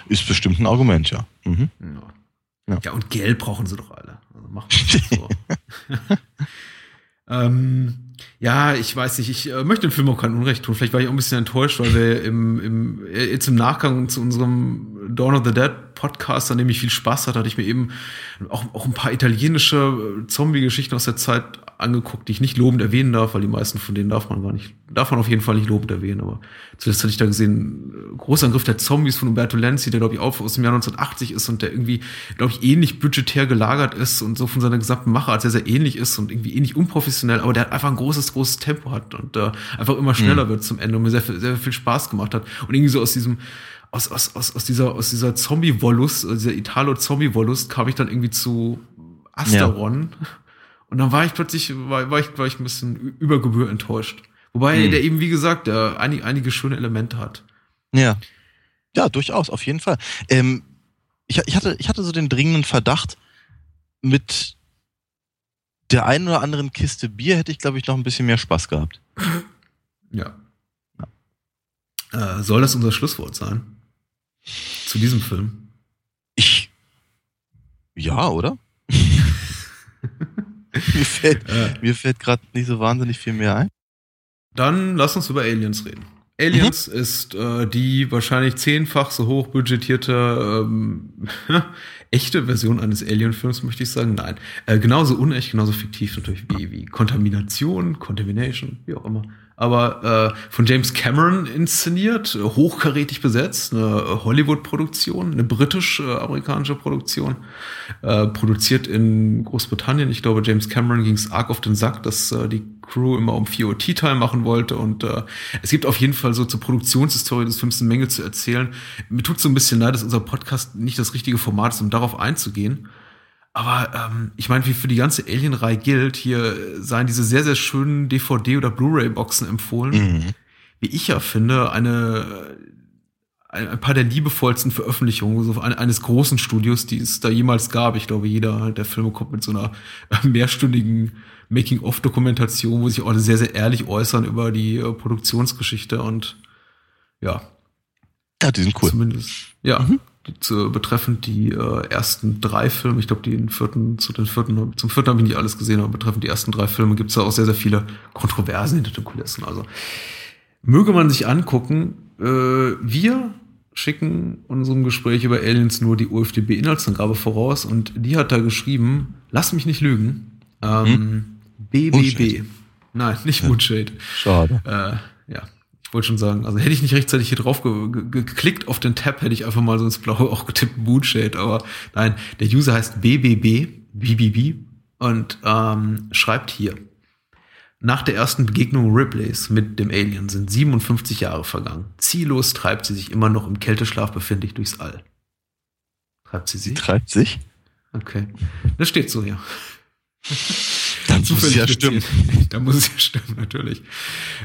ist bestimmt ein Argument, ja. Mhm. Ja. Ja. Ja. und Geld brauchen sie doch alle. Also machen wir das so. ähm, ja, ich weiß nicht, ich äh, möchte dem Film auch kein Unrecht tun. Vielleicht war ich auch ein bisschen enttäuscht, weil wir im, im, äh, jetzt im Nachgang zu unserem Dawn of the Dead Podcast, an dem ich viel Spaß hatte, hatte ich mir eben auch, auch ein paar italienische äh, Zombie-Geschichten aus der Zeit angeguckt, die ich nicht lobend erwähnen darf, weil die meisten von denen darf man gar nicht, darf man auf jeden Fall nicht lobend erwähnen. Aber zuletzt hatte ich da gesehen, äh, Großangriff der Zombies von Umberto Lenzi, der glaube ich auch aus dem Jahr 1980 ist und der irgendwie, glaube ich, ähnlich budgetär gelagert ist und so von seiner gesamten Machart sehr, sehr ähnlich ist und irgendwie ähnlich unprofessionell, aber der hat einfach ein großes, großes Tempo hat und äh, einfach immer schneller wird zum Ende und mir sehr, viel- sehr viel Spaß gemacht hat. Und irgendwie so aus diesem, aus, aus, aus, aus dieser, aus dieser Zombie-Wollust, dieser Italo-Zombie-Wollust kam ich dann irgendwie zu Asteron. Und dann war ich plötzlich, war, war, ich, war ich ein bisschen über Gebühr enttäuscht. Wobei Hm. der eben, wie gesagt, der einige, einige schöne Elemente hat. Ja. Ja, durchaus, auf jeden Fall. Ähm, ich, ich, hatte, ich hatte so den dringenden Verdacht, mit der einen oder anderen Kiste Bier hätte ich, glaube ich, noch ein bisschen mehr Spaß gehabt. Ja. Äh, soll das unser Schlusswort sein? Zu diesem Film? Ich. Ja, oder? mir fällt, mir fällt gerade nicht so wahnsinnig viel mehr ein. dann lass uns über Aliens reden. Aliens ist äh, die wahrscheinlich zehnfach so hoch budgetierte ähm, echte Version eines Alien-Films, möchte ich sagen. Nein, äh, genauso unecht, genauso fiktiv natürlich wie, wie Kontamination, Contamination, wie auch immer. Aber äh, von James Cameron inszeniert, äh, hochkarätig besetzt, eine Hollywood-Produktion, eine britisch-amerikanische Produktion, äh, produziert in Großbritannien. Ich glaube, James Cameron ging es arg auf den Sack, dass äh, die Crew immer um 4 Uhr Tea Time machen wollte. Und äh, es gibt auf jeden Fall so zur Produktionshistorie des Films eine Menge zu erzählen. Mir tut so ein bisschen leid, dass unser Podcast nicht das richtige Format ist, um darauf einzugehen. Aber ähm, ich meine, wie für die ganze Alien-Reihe gilt, hier seien diese sehr, sehr schönen DVD- oder Blu-ray-Boxen empfohlen. Mhm. Wie ich ja finde, eine ein paar der liebevollsten Veröffentlichungen so eine- eines großen Studios, die es da jemals gab. Ich glaube, jeder der Filme kommt mit so einer mehrstündigen Making-of-Dokumentation, wo sich auch alle sehr, sehr ehrlich äußern über die äh, Produktionsgeschichte und ja, Ja, die sind cool. zumindest. Ja, Mhm. Zu, betreffend die äh, ersten drei Filme, ich glaube, den vierten, zu den vierten, zum vierten habe ich nicht alles gesehen, aber betreffend die ersten drei Filme gibt es ja auch sehr, sehr viele Kontroversen hinter den Kulissen. Also möge man sich angucken. Äh, wir schicken unserem Gespräch über Aliens nur die UFDB-Inhaltsangabe voraus und die hat da geschrieben, lass mich nicht lügen, ähm, BBB. Moonshade. Nein, nicht Moonshade. Schade. Äh, ja, wollte schon sagen, also hätte ich nicht rechtzeitig hier drauf ge ge geklickt auf den Tab, hätte ich einfach mal so ins Blaue auch getippt Moonshade, aber nein, der User heißt BBB, BBB und ähm, schreibt hier. Nach der ersten Begegnung Ripleys mit dem Alien sind 57 Jahre vergangen. Ziellos treibt sie sich immer noch im Kälteschlaf befindlich durchs All. Treibt sie sich? Sie treibt sich? Okay. Das steht so, ja. Dann muss es ja stimmen. da muss es ja stimmen, natürlich.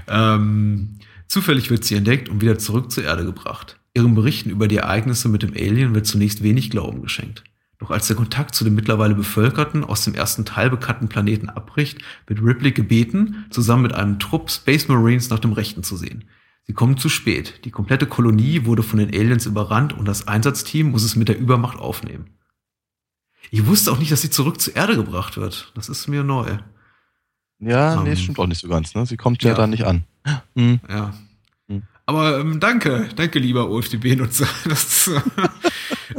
Ähm, zufällig wird sie entdeckt und wieder zurück zur Erde gebracht. Ihren Berichten über die Ereignisse mit dem Alien wird zunächst wenig Glauben geschenkt. Doch als der Kontakt zu dem mittlerweile bevölkerten, aus dem ersten Teil bekannten Planeten abbricht, wird Ripley gebeten, zusammen mit einem Trupp Space Marines nach dem Rechten zu sehen. Sie kommen zu spät. Die komplette Kolonie wurde von den Aliens überrannt und das Einsatzteam muss es mit der Übermacht aufnehmen. Ich wusste auch nicht, dass sie zurück zur Erde gebracht wird. Das ist mir neu. Ja, um, nee, ähm, stimmt auch nicht so ganz. Ne? Sie kommt ja, ja da nicht an. Hm. Ja. Hm. Aber ähm, danke, danke lieber OFDB-Nutzer.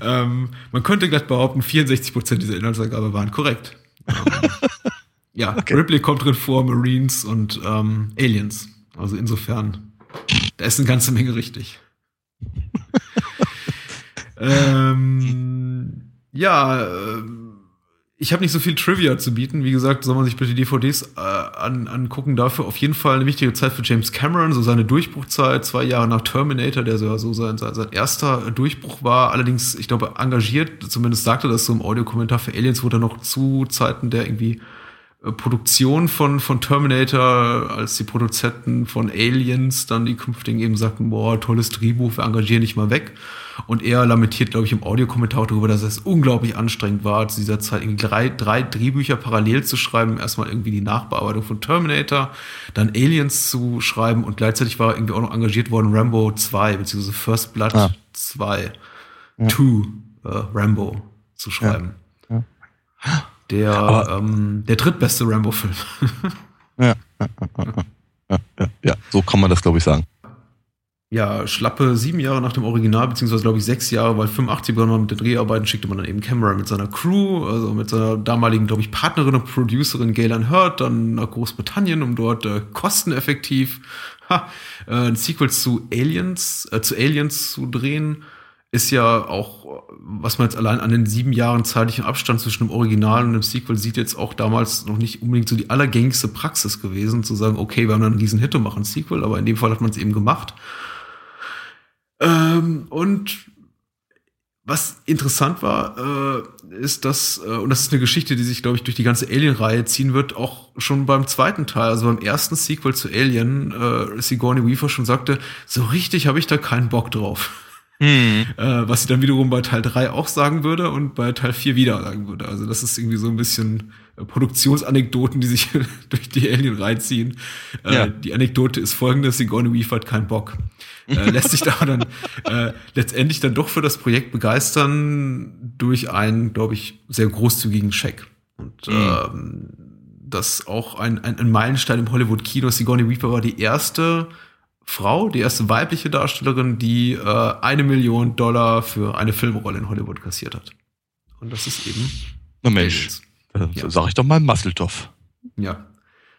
ähm, man könnte glatt behaupten, 64% dieser Inhaltsangabe waren korrekt. Ähm, ja, okay. Ripley kommt drin vor, Marines und ähm, Aliens. Also insofern, da ist eine ganze Menge richtig. ähm, ja, äh, ich habe nicht so viel Trivia zu bieten. Wie gesagt, soll man sich bitte DVDs äh, an, angucken. Dafür auf jeden Fall eine wichtige Zeit für James Cameron, so seine Durchbruchzeit, zwei Jahre nach Terminator, der so, so sein, sein, sein erster Durchbruch war. Allerdings, ich glaube, engagiert, zumindest sagte das so im Audiokommentar für Aliens, wurde er noch zu Zeiten der irgendwie Produktion von, von Terminator, als die Produzenten von Aliens dann die künftigen eben sagten, boah, tolles Drehbuch, wir engagieren dich mal weg. Und er lamentiert, glaube ich, im Audiokommentar darüber, dass es unglaublich anstrengend war, zu dieser Zeit irgendwie drei, drei Drehbücher parallel zu schreiben. Erstmal irgendwie die Nachbearbeitung von Terminator, dann Aliens zu schreiben und gleichzeitig war er irgendwie auch noch engagiert worden, Rambo 2, beziehungsweise First Blood ah. 2, ja. 2, äh, Rambo zu schreiben. Ja. Ja der, Aber, ähm, der drittbeste Rambo-Film. ja. Ja, ja, ja, so kann man das, glaube ich, sagen. Ja, schlappe sieben Jahre nach dem Original, beziehungsweise glaube ich sechs Jahre, weil 85 begonnen man mit den Dreharbeiten, schickte man dann eben Cameron mit seiner Crew, also mit seiner damaligen, glaube ich, Partnerin und Producerin Galen Hurt, dann nach Großbritannien, um dort äh, kosteneffektiv ha, äh, ein Sequel zu Aliens, äh, zu Aliens zu drehen ist ja auch, was man jetzt allein an den sieben Jahren zeitlichen Abstand zwischen dem Original und dem Sequel sieht, jetzt auch damals noch nicht unbedingt so die allergängigste Praxis gewesen, zu sagen, okay, wir haben dann einen riesen Hit und machen ein Sequel, aber in dem Fall hat man es eben gemacht. Ähm, und was interessant war, äh, ist, dass, äh, und das ist eine Geschichte, die sich, glaube ich, durch die ganze Alien-Reihe ziehen wird, auch schon beim zweiten Teil, also beim ersten Sequel zu Alien, äh, Sigourney Weaver schon sagte, so richtig habe ich da keinen Bock drauf. Mhm. Äh, was sie dann wiederum bei Teil 3 auch sagen würde und bei Teil 4 wieder sagen würde. Also das ist irgendwie so ein bisschen äh, Produktionsanekdoten, die sich durch die Alien reinziehen. Äh, ja. Die Anekdote ist folgende, Sigourney Weaver hat keinen Bock. äh, lässt sich da dann äh, letztendlich dann doch für das Projekt begeistern durch einen, glaube ich, sehr großzügigen Scheck. Und mhm. ähm, das auch ein, ein, ein Meilenstein im Hollywood-Kino. Sigourney Weaver war die erste Frau, die erste weibliche Darstellerin, die äh, eine Million Dollar für eine Filmrolle in Hollywood kassiert hat. Und das ist eben. Na Mensch, ja. sag ich doch mal Masseltoff. Ja,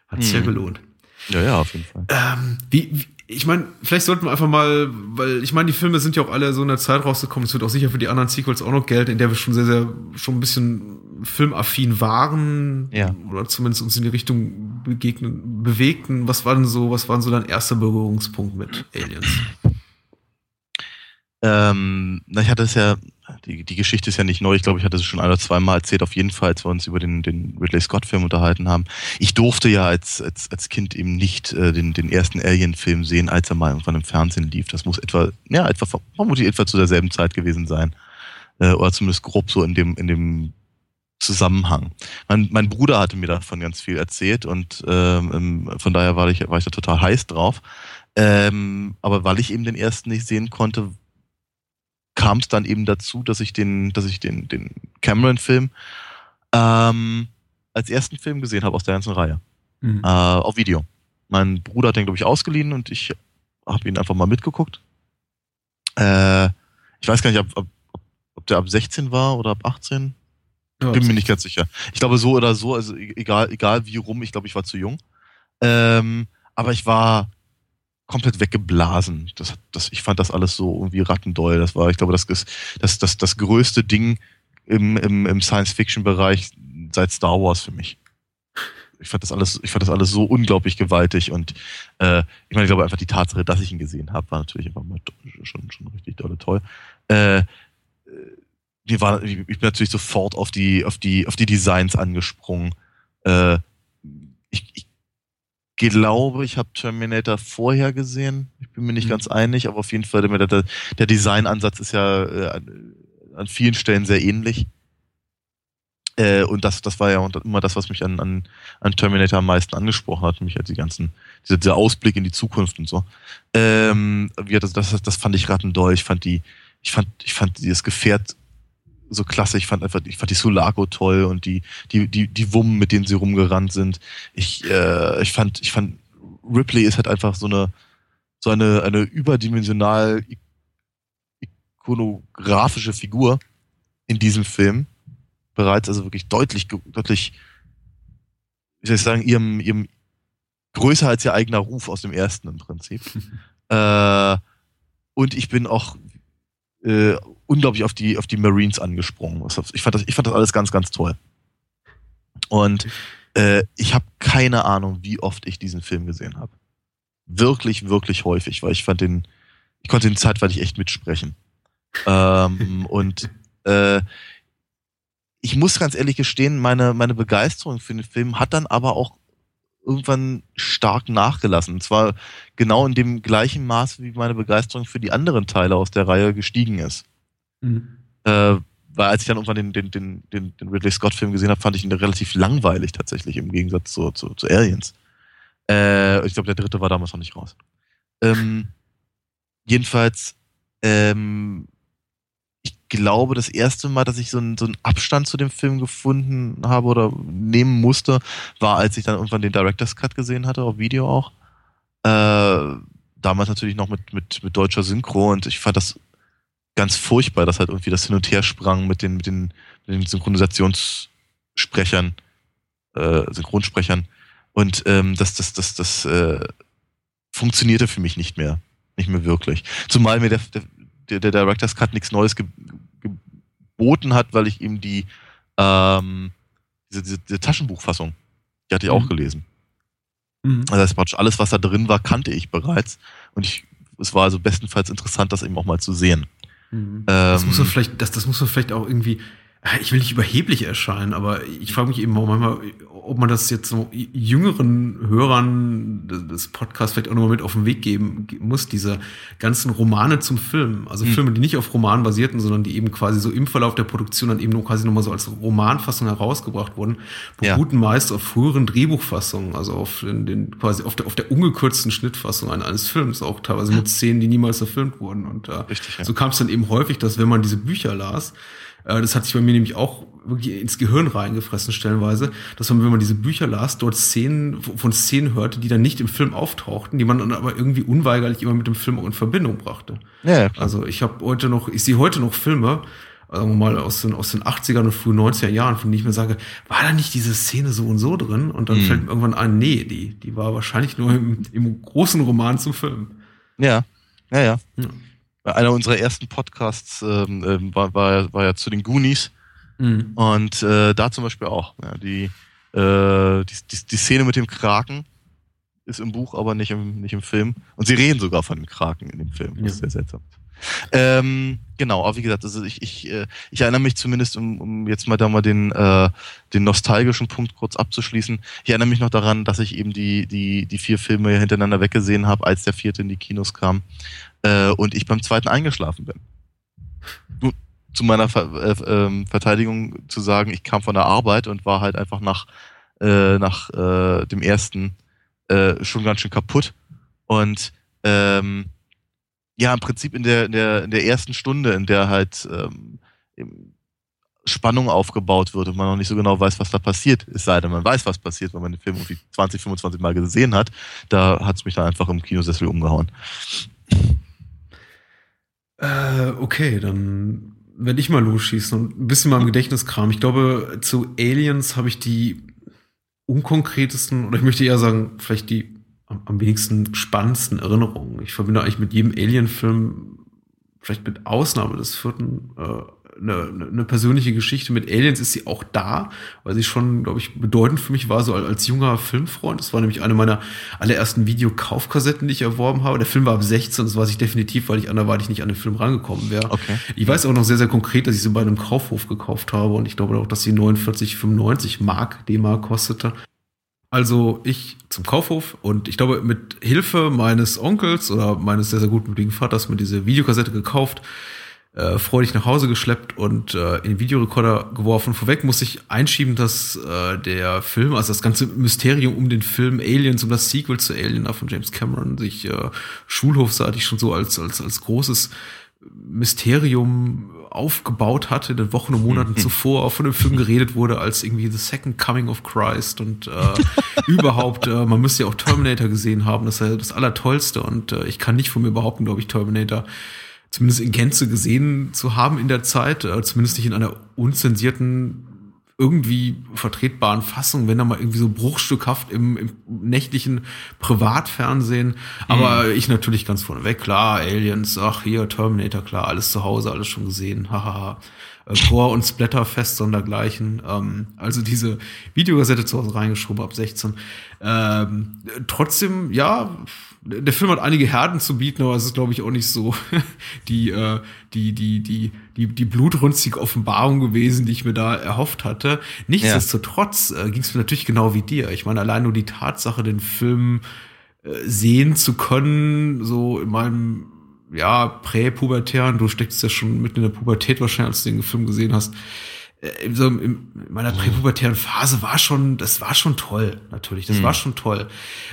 hat sich hm. ja gelohnt. Ja, ja, auf jeden Fall. Ähm, wie, wie, ich meine, vielleicht sollten wir einfach mal, weil ich meine, die Filme sind ja auch alle so in der Zeit rausgekommen. Es wird auch sicher für die anderen Sequels auch noch Geld, in der wir schon sehr, sehr, schon ein bisschen filmaffin waren. Ja. Oder zumindest uns in die Richtung begegnen, bewegten. Was war denn so, was waren so dein erster Berührungspunkt mit Aliens? Ähm, na, ich hatte es ja die, die Geschichte ist ja nicht neu. Ich glaube, ich hatte es schon ein oder zweimal erzählt, auf jeden Fall, als wir uns über den, den Ridley Scott-Film unterhalten haben. Ich durfte ja als, als, als Kind eben nicht äh, den, den ersten Alien-Film sehen, als er mal irgendwann im Fernsehen lief. Das muss etwa, ja, etwa, vermutlich etwa zu derselben Zeit gewesen sein. Äh, oder zumindest grob so in dem, in dem Zusammenhang. Mein, mein Bruder hatte mir davon ganz viel erzählt und ähm, von daher war ich, war ich da total heiß drauf. Ähm, aber weil ich eben den ersten nicht sehen konnte, kam es dann eben dazu, dass ich den, dass ich den, den Cameron-Film ähm, als ersten Film gesehen habe aus der ganzen Reihe. Mhm. Äh, auf Video. Mein Bruder hat den, glaube ich, ausgeliehen und ich habe ihn einfach mal mitgeguckt. Äh, ich weiß gar nicht, ob, ob, ob der ab 16 war oder ab 18. Ja, Bin mir nicht ganz sicher. Ich glaube so oder so, also e-, egal, egal wie rum, ich glaube, ich war zu jung. Ähm, aber ich war komplett weggeblasen. Das, das, ich fand das alles so irgendwie rattendoll. Das war, ich glaube, das das, das, das größte Ding im, im, im Science-Fiction-Bereich seit Star Wars für mich. Ich fand das alles, ich fand das alles so unglaublich gewaltig und äh, ich meine, ich glaube einfach die Tatsache, dass ich ihn gesehen habe, war natürlich einfach mal schon, schon richtig dolle toll. Äh, mir war, ich bin natürlich sofort auf die, auf die, auf die Designs angesprungen. Äh, ich, ich glaube, ich habe Terminator vorher gesehen. Ich bin mir nicht mhm. ganz einig, aber auf jeden Fall der, der, Designansatz ist ja äh, an vielen Stellen sehr ähnlich. Äh, und das, das war ja immer das, was mich an, an, an Terminator am meisten angesprochen hat, nämlich halt die ganzen, dieser, dieser Ausblick in die Zukunft und so. Ähm, ja, das, das, das fand ich rattendoll. Ich fand die, ich fand, ich fand dieses Gefährt so klasse. Ich fand einfach, ich fand die Sulaco toll und die, die, die, die Wummen, mit denen sie rumgerannt sind. Ich, äh, ich fand, ich fand, Ripley ist halt einfach so eine, so eine, eine überdimensional ikonografische Figur in diesem Film. Bereits also wirklich deutlich, deutlich, wie soll ich sagen, ihrem, ihrem größer als ihr eigener Ruf aus dem ersten im Prinzip. äh, und ich bin auch äh, unglaublich auf die, auf die Marines angesprungen. Ich fand, das, ich fand das alles ganz, ganz toll. Und äh, ich habe keine Ahnung, wie oft ich diesen Film gesehen habe. Wirklich, wirklich häufig, weil ich fand den, ich konnte den zeitweilig echt mitsprechen. ähm, und äh, ich muss ganz ehrlich gestehen, meine, meine Begeisterung für den Film hat dann aber auch irgendwann stark nachgelassen. Und zwar genau in dem gleichen Maß, wie meine Begeisterung für die anderen Teile aus der Reihe gestiegen ist. Mhm. Äh, weil als ich dann irgendwann den, den, den, den, den Ridley Scott-Film gesehen habe, fand ich ihn relativ langweilig tatsächlich im Gegensatz zu, zu, zu Aliens. Äh, ich glaube, der dritte war damals noch nicht raus. Ähm, jedenfalls, ähm, ich glaube, das erste Mal, dass ich so einen, so einen Abstand zu dem Film gefunden habe oder nehmen musste, war, als ich dann irgendwann den Director's Cut gesehen hatte, auf Video auch. Äh, damals natürlich noch mit, mit, mit deutscher Synchro und ich fand das ganz furchtbar, dass halt irgendwie das hin und her sprang mit den, mit den, mit den Synchronisationssprechern, äh, Synchronsprechern. Und ähm, das, das, das, das äh, funktionierte für mich nicht mehr. Nicht mehr wirklich. Zumal mir der, der, der Director's Cut nichts Neues ge geboten hat, weil ich ihm die ähm, diese, diese, diese Taschenbuchfassung, die hatte ich mhm. auch gelesen. Mhm. Also das heißt, alles, was da drin war, kannte ich bereits. Und ich, es war also bestenfalls interessant, das eben auch mal zu sehen. Mhm. das muss man ähm, vielleicht, das, das muss man vielleicht auch irgendwie, ich will nicht überheblich erscheinen, aber ich frage mich eben auch manchmal, ob man das jetzt so jüngeren Hörern des Podcasts vielleicht auch nochmal mit auf den Weg geben muss, diese ganzen Romane zum Film. Also mhm. Filme, die nicht auf Romanen basierten, sondern die eben quasi so im Verlauf der Produktion dann eben nur quasi nochmal so als Romanfassung herausgebracht wurden, beruhten ja. meist auf früheren Drehbuchfassungen, also auf den, den quasi auf der, auf der ungekürzten Schnittfassung eines Films, auch teilweise mit Szenen, die niemals verfilmt wurden. Und äh, Richtig, ja. so kam es dann eben häufig, dass wenn man diese Bücher las, das hat sich bei mir nämlich auch wirklich ins Gehirn reingefressen stellenweise, dass man, wenn man diese Bücher las, dort Szenen von Szenen hörte, die dann nicht im Film auftauchten, die man dann aber irgendwie unweigerlich immer mit dem Film auch in Verbindung brachte. Ja, klar. also ich habe heute noch, ich sehe heute noch Filme, sagen wir mal aus den, aus den 80ern und frühen 90er Jahren, von denen ich mir sage, war da nicht diese Szene so und so drin? Und dann mhm. fällt mir irgendwann ein, nee, die, die war wahrscheinlich nur im, im großen Roman zum Film. Ja, ja, ja. ja einer unserer ersten Podcasts ähm, ähm, war, war, war ja zu den Goonies. Mhm. Und äh, da zum Beispiel auch. Ja, die, äh, die, die, die, Szene mit dem Kraken ist im Buch, aber nicht im, nicht im Film. Und sie reden sogar von dem Kraken in dem Film. Das ja. ist sehr seltsam. Ähm, genau, aber wie gesagt, also ich, ich, äh, ich erinnere mich zumindest, um, um jetzt mal da mal den, äh, den nostalgischen Punkt kurz abzuschließen, ich erinnere mich noch daran, dass ich eben die, die, die vier Filme hintereinander weggesehen habe, als der vierte in die Kinos kam äh, und ich beim zweiten eingeschlafen bin. Nun, zu meiner Ver äh, ähm, Verteidigung zu sagen, ich kam von der Arbeit und war halt einfach nach, äh, nach äh, dem ersten schon ganz schön kaputt. Und ähm, ja, im Prinzip in der, in der, in der ersten Stunde, in der halt ähm, Spannung aufgebaut wird und man noch nicht so genau weiß, was da passiert, es sei denn, man weiß, was passiert, weil man den Film irgendwie 20, 25 Mal gesehen hat, da hat es mich dann einfach im Kinosessel umgehauen. Äh, okay, dann werde ich mal losschießen und ein bisschen mal im Gedächtnis kram. Ich glaube, zu Aliens habe ich die unkonkretesten, oder ich möchte eher sagen, vielleicht die am, am wenigsten spannendsten Erinnerungen. Ich verbinde eigentlich mit jedem Alien-Film, vielleicht mit Ausnahme des vierten, äh, eine, eine persönliche Geschichte mit Aliens ist sie auch da, weil sie schon, glaube ich, bedeutend für mich war, so als, als junger Filmfreund. Das war nämlich eine meiner allerersten Videokaufkassetten, die ich erworben habe. Der Film war ab 16, das weiß ich definitiv, weil ich anderweitig nicht an den Film rangekommen wäre. Okay. Ich weiß auch noch sehr, sehr konkret, dass ich sie bei einem Kaufhof gekauft habe und ich glaube auch, dass sie 49,95 Mark, D-Mark kostete. Also ich zum Kaufhof und ich glaube, mit Hilfe meines Onkels oder meines sehr, sehr gutmütigen Vaters mir diese Videokassette gekauft, äh, freudig nach Hause geschleppt und äh, in den Videorekorder geworfen. Vorweg muss ich einschieben, dass äh, der Film, also das ganze Mysterium um den Film Aliens, um das Sequel zu Alien von James Cameron, sich äh, schulhofseitig schon so als, als, als großes Mysterium aufgebaut hatte, in den Wochen und Monaten zuvor auch von dem Film geredet wurde als irgendwie The Second Coming of Christ und äh, überhaupt, äh, man müsste ja auch Terminator gesehen haben, das ist ja das Allertollste und äh, ich kann nicht von mir behaupten, glaube ich, Terminator zumindest in Gänze gesehen zu haben in der Zeit, äh, zumindest nicht in einer unzensierten irgendwie vertretbaren Fassung, wenn da mal irgendwie so bruchstückhaft im, im nächtlichen Privatfernsehen. Aber mhm. ich natürlich ganz vorneweg, klar, Aliens, ach hier, Terminator, klar, alles zu Hause, alles schon gesehen, hahaha. Äh, Core und Splatterfest sondergleichen. Ähm, also diese Videokassette zu Hause reingeschoben ab 16. Ähm, trotzdem, ja, der Film hat einige Herden zu bieten, aber es ist, glaube ich, auch nicht so die, äh, die, die, die, die, die blutrünstige Offenbarung gewesen, die ich mir da erhofft hatte. Nichtsdestotrotz ja. äh, ging es mir natürlich genau wie dir. Ich meine, allein nur die Tatsache, den Film äh, sehen zu können, so in meinem ja, präpubertären, du steckst ja schon mitten in der Pubertät wahrscheinlich, als du den Film gesehen hast, äh, so in meiner präpubertären Phase war schon, das war schon toll, natürlich, das mhm. war schon toll.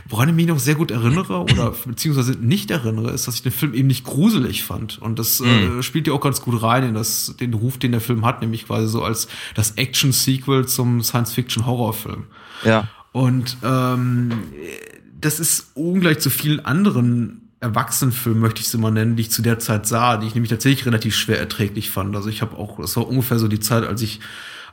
Woran ich mich noch sehr gut erinnere oder beziehungsweise nicht erinnere, ist, dass ich den Film eben nicht gruselig fand. Und das äh, mhm. äh, spielt ja auch ganz gut rein in das, den Ruf, den der Film hat, nämlich quasi so als das Action-Sequel zum Science-Fiction-Horrorfilm. Ja. Und ähm, das ist ungleich zu vielen anderen Erwachsenenfilm, möchte ich es immer nennen, die ich zu der Zeit sah, die ich nämlich tatsächlich relativ schwer erträglich fand. Also ich habe auch, das war ungefähr so die Zeit, als ich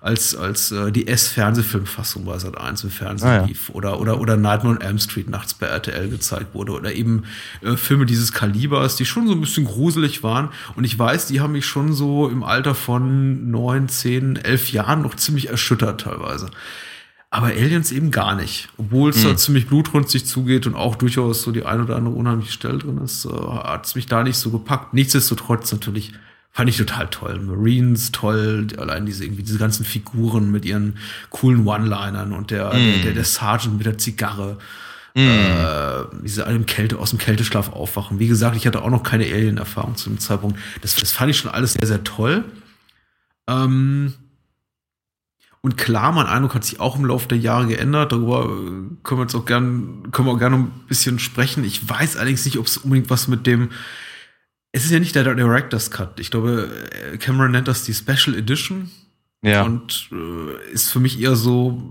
als als äh, die S-Fernsehfilmfassung bei Sat 1 im Fernsehen ah, ja. lief oder oder oder Nightmare on Elm Street nachts bei RTL gezeigt wurde oder eben äh, Filme dieses Kalibers, die schon so ein bisschen gruselig waren und ich weiß, die haben mich schon so im Alter von neun, zehn, elf Jahren noch ziemlich erschüttert teilweise. Aber Aliens eben gar nicht. Obwohl es mhm. da ziemlich blutrünstig zugeht und auch durchaus so die ein oder andere unheimliche Stelle drin ist, äh, hat es mich da nicht so gepackt. Nichtsdestotrotz natürlich fand ich total toll. Marines toll, allein diese irgendwie diese ganzen Figuren mit ihren coolen One-Linern und der, mm. der, der Sergeant mit der Zigarre. Mm. Äh, diese einem Kälte, aus dem Kälteschlaf aufwachen. Wie gesagt, ich hatte auch noch keine Alien-Erfahrung zu dem Zeitpunkt. Das, das fand ich schon alles sehr, sehr toll. Ähm, und klar, mein Eindruck hat sich auch im Laufe der Jahre geändert. Darüber äh, können wir jetzt auch gern, können wir auch gerne ein bisschen sprechen. Ich weiß allerdings nicht, ob es unbedingt was mit dem, es ist ja nicht der Director's Cut. Ich glaube, äh, Cameron nennt das die Special Edition. Ja. Und äh, ist für mich eher so,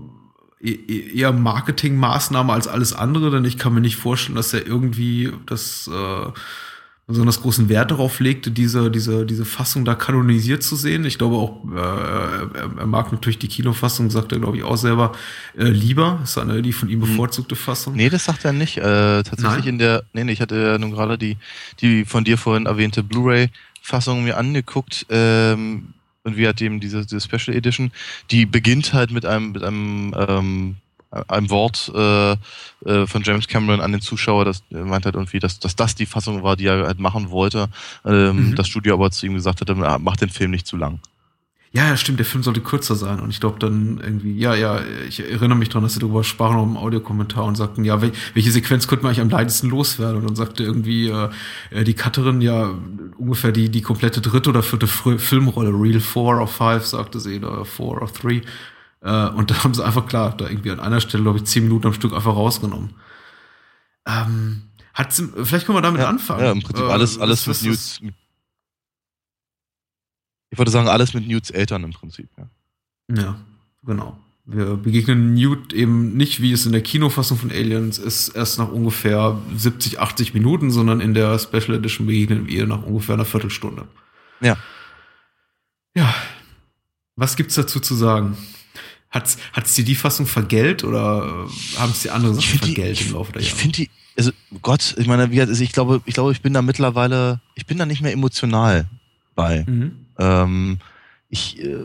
e, e, eher Marketingmaßnahme als alles andere, denn ich kann mir nicht vorstellen, dass er irgendwie das, äh, besonders großen Wert darauf legte, diese, diese, diese Fassung da kanonisiert zu sehen. Ich glaube auch, äh, er, mag natürlich die Kinofassung, sagt er, glaube ich, auch selber äh, lieber. Ist eine die von ihm hm. bevorzugte Fassung. Nee, das sagt er nicht. Äh, tatsächlich Nein? in der, nee, nee, ich hatte ja nun gerade die, die von dir vorhin erwähnte Blu-ray-Fassung mir angeguckt. Ähm, und wie hat eben diese, diese Special Edition, die beginnt halt mit einem, mit einem ähm, ein Wort äh, äh, von James Cameron an den Zuschauer, das meint halt irgendwie, dass, dass das die Fassung war, die er halt machen wollte. Ähm, mhm. Das Studio aber zu ihm gesagt hat, mach den Film nicht zu lang. Ja, ja, stimmt, der Film sollte kürzer sein. Und ich glaube dann irgendwie, ja, ja, ich erinnere mich dran, dass sie darüber sprachen, im Audiokommentar und sagten, ja, welche Sequenz könnte man eigentlich am leichtesten loswerden? Und dann sagte irgendwie äh, äh, die Cutterin ja ungefähr die, die komplette dritte oder vierte Filmrolle, Real Four of Five, sagte sie, oder Four of Three. Äh, und da haben sie einfach klar, da irgendwie an einer Stelle, glaube ich, zehn Minuten am Stück einfach rausgenommen. Ähm, hat sie, vielleicht können wir damit ja, anfangen. Ja, im Prinzip alles, äh, alles mit Newts. Ich würde sagen, alles mit Newts Eltern im Prinzip, ja. Ja, genau. Wir begegnen Newt eben nicht, wie es in der Kinofassung von Aliens ist, erst nach ungefähr 70, 80 Minuten, sondern in der Special Edition begegnen wir nach ungefähr einer Viertelstunde. Ja. Ja. Was gibt's dazu zu sagen? Hat es dir die Fassung vergelt oder äh, haben es die andere Sachen vergelt im Laufe der Jahre? Ich finde die, also Gott, ich meine, wie, also ich glaube, ich glaube, ich bin da mittlerweile, ich bin da nicht mehr emotional bei. Mhm. Ähm, ich, äh,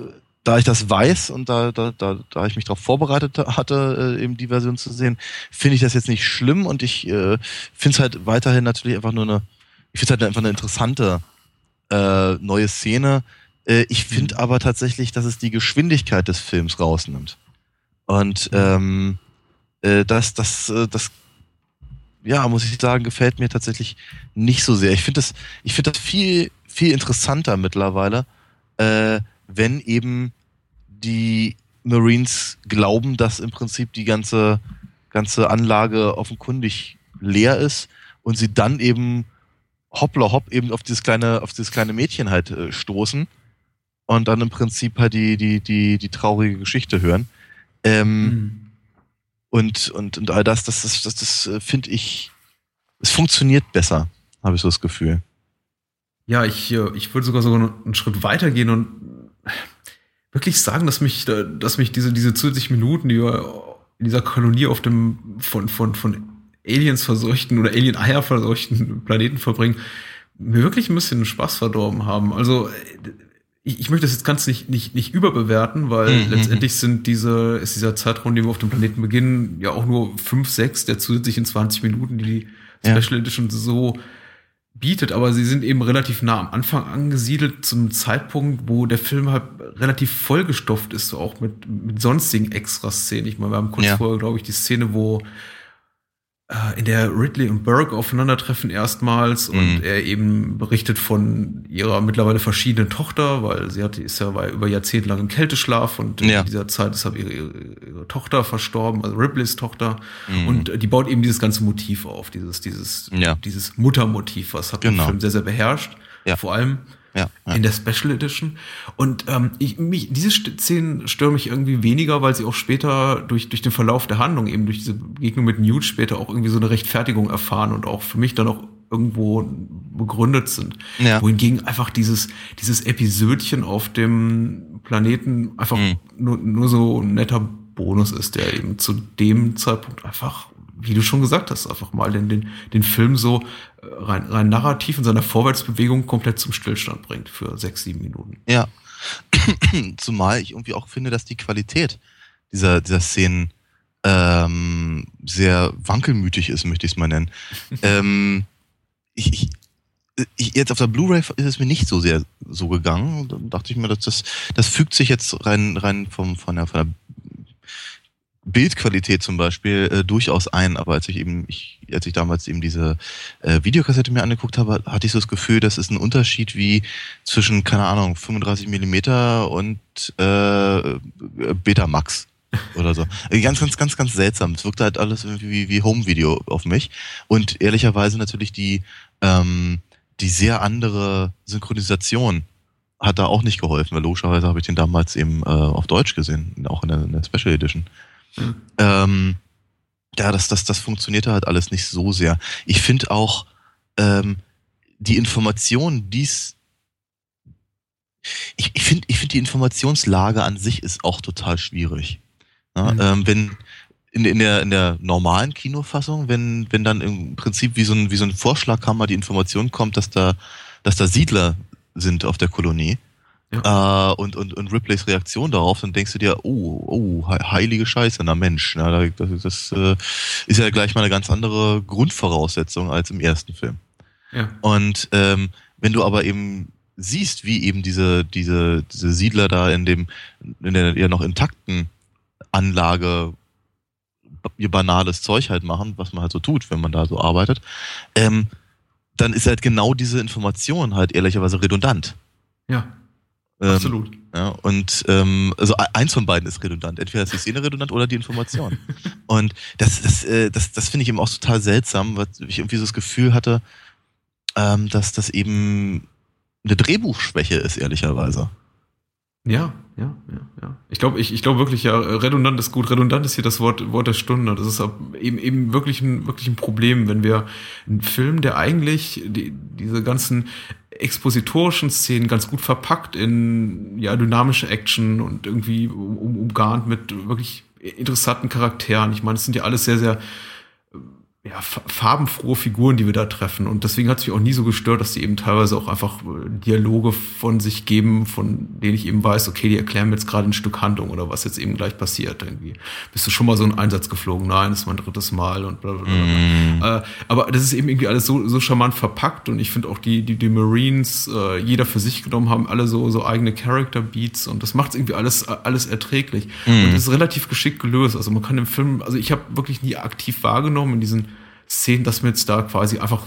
da ich das weiß und da, da, da, da ich mich darauf vorbereitet hatte, äh, eben die Version zu sehen, finde ich das jetzt nicht schlimm und ich äh, finde es halt weiterhin natürlich einfach nur eine, ich finde es halt einfach eine interessante äh, neue Szene. Äh, ich finde mhm. aber tatsächlich, dass es die Geschwindigkeit des Films rausnimmt. Und ähm, äh, das, das, äh, das, ja, muss ich sagen, gefällt mir tatsächlich nicht so sehr. Ich finde das, ich finde das viel, viel interessanter mittlerweile, äh, wenn eben die Marines glauben, dass im Prinzip die ganze, ganze Anlage offenkundig leer ist und sie dann eben hoppla hopp eben auf dieses kleine, auf dieses kleine Mädchen halt äh, stoßen und dann im Prinzip halt die, die, die, die traurige Geschichte hören. Ähm, mhm. und, und, und all das, das, das, das, das äh, finde ich, es funktioniert besser, habe ich so das Gefühl. Ja, ich, äh, ich würde sogar sogar einen Schritt weiter gehen und wirklich sagen, dass mich, dass mich diese, diese zusätzlichen Minuten, die wir in dieser Kolonie auf dem von, von, von Aliens verseuchten oder Alien-Eier verseuchten Planeten verbringen, mir wirklich ein bisschen Spaß verdorben haben. Also ich, ich möchte das jetzt ganz nicht, nicht, nicht überbewerten, weil mhm. letztendlich sind diese, ist dieser Zeitraum, den wir auf dem Planeten beginnen, ja auch nur fünf, sechs der zusätzlichen 20 Minuten, die die Special ja. Edition so bietet, aber sie sind eben relativ nah am Anfang angesiedelt, zum Zeitpunkt, wo der Film halt relativ vollgestopft ist, so auch mit, mit sonstigen Extraszenen. Ich meine, wir haben kurz ja. vorher, glaube ich, die Szene, wo in der Ridley und Burke aufeinandertreffen erstmals mhm. und er eben berichtet von ihrer mittlerweile verschiedenen Tochter, weil sie hat, ist ja über Jahrzehnte lang im Kälteschlaf und ja. in dieser Zeit ist ihre, ihre Tochter verstorben, also Ripleys Tochter mhm. und die baut eben dieses ganze Motiv auf, dieses, dieses, ja. dieses Muttermotiv, was hat genau. den Film sehr, sehr beherrscht. Ja. Vor allem ja, ja. in der Special Edition. Und ähm, ich, mich, diese Szenen stören mich irgendwie weniger, weil sie auch später durch, durch den Verlauf der Handlung, eben durch diese Begegnung mit Newt später auch irgendwie so eine Rechtfertigung erfahren und auch für mich dann auch irgendwo begründet sind. Ja. Wohingegen einfach dieses, dieses Episödchen auf dem Planeten einfach mhm. nur, nur so ein netter Bonus ist, der eben zu dem Zeitpunkt einfach wie du schon gesagt hast, einfach mal den, den, den Film so äh, rein, rein narrativ in seiner Vorwärtsbewegung komplett zum Stillstand bringt für sechs, sieben Minuten. Ja. Zumal ich irgendwie auch finde, dass die Qualität dieser, dieser Szenen ähm, sehr wankelmütig ist, möchte ich es mal nennen. ähm, ich, ich, ich, jetzt auf der Blu-ray ist es mir nicht so sehr so gegangen. Dann dachte ich mir, dass das, das fügt sich jetzt rein, rein vom, von, der, von der Bildqualität zum Beispiel äh, durchaus ein, aber als ich eben, ich, als ich damals eben diese äh, Videokassette mir angeguckt habe, hatte ich so das Gefühl, das ist ein Unterschied wie zwischen, keine Ahnung, 35 Millimeter und äh, Betamax oder so. Äh, ganz, ganz, ganz, ganz seltsam. Es wirkte halt alles irgendwie wie, wie Home-Video auf mich. Und ehrlicherweise natürlich die, ähm, die sehr andere Synchronisation hat da auch nicht geholfen, weil logischerweise habe ich den damals eben äh, auf Deutsch gesehen, auch in der, in der Special Edition. Ähm, ja, das, das, das funktionierte halt alles nicht so sehr. Ich finde auch ähm, die Information, dies ich, ich finde ich finde die Informationslage an sich ist auch total schwierig. Ja, mhm. ähm, wenn in, in, der, in der normalen Kinofassung, wenn, wenn dann im Prinzip wie so ein, wie so ein Vorschlaghammer die Information kommt, dass da, dass da Siedler sind auf der Kolonie, ja. Äh, und, und, und Ripleys Reaktion darauf, dann denkst du dir, oh, oh, heilige Scheiße, na Mensch, na, das, das äh, ist ja gleich mal eine ganz andere Grundvoraussetzung als im ersten Film. Ja. Und ähm, wenn du aber eben siehst, wie eben diese, diese, diese Siedler da in dem, in der ja noch intakten Anlage ihr banales Zeug halt machen, was man halt so tut, wenn man da so arbeitet, ähm, dann ist halt genau diese Information halt ehrlicherweise redundant. Ja. Ähm, Absolut. Ja, und ähm, also e-, eins von beiden ist redundant. Entweder ist die Szene redundant oder die Information. und das, das, äh, das, das finde ich eben auch total seltsam, weil ich irgendwie so das Gefühl hatte, ähm, dass das eben eine Drehbuchschwäche ist, ehrlicherweise. Ja, ja, ja, ja. Ich glaube, ich, ich glaube wirklich, ja, redundant ist gut. Redundant ist hier das Wort, Wort der Stunde. Das ist eben, eben wirklich ein, wirklich ein Problem, wenn wir einen Film, der eigentlich die, diese ganzen expositorischen Szenen ganz gut verpackt in ja dynamische Action und irgendwie um, umgarnt mit wirklich interessanten Charakteren. Ich meine, es sind ja alles sehr, sehr ja, farbenfrohe Figuren, die wir da treffen. Und deswegen hat es mich auch nie so gestört, dass die eben teilweise auch einfach äh, Dialoge von sich geben, von denen ich eben weiß, okay, die erklären mir jetzt gerade ein Stück Handlung oder was jetzt eben gleich passiert. Irgendwie. Bist du schon mal so einen Einsatz geflogen? Nein, das ist mein drittes Mal und bla bla bla. Mm. Äh, aber das ist eben irgendwie alles so, so charmant verpackt und ich finde auch die, die, die Marines, äh, jeder für sich genommen haben, alle so, so eigene Character Beats und das macht irgendwie alles, alles erträglich. Mm. Und es ist relativ geschickt gelöst. Also man kann im Film, also ich habe wirklich nie aktiv wahrgenommen in diesen Szenen, dass wir jetzt da quasi einfach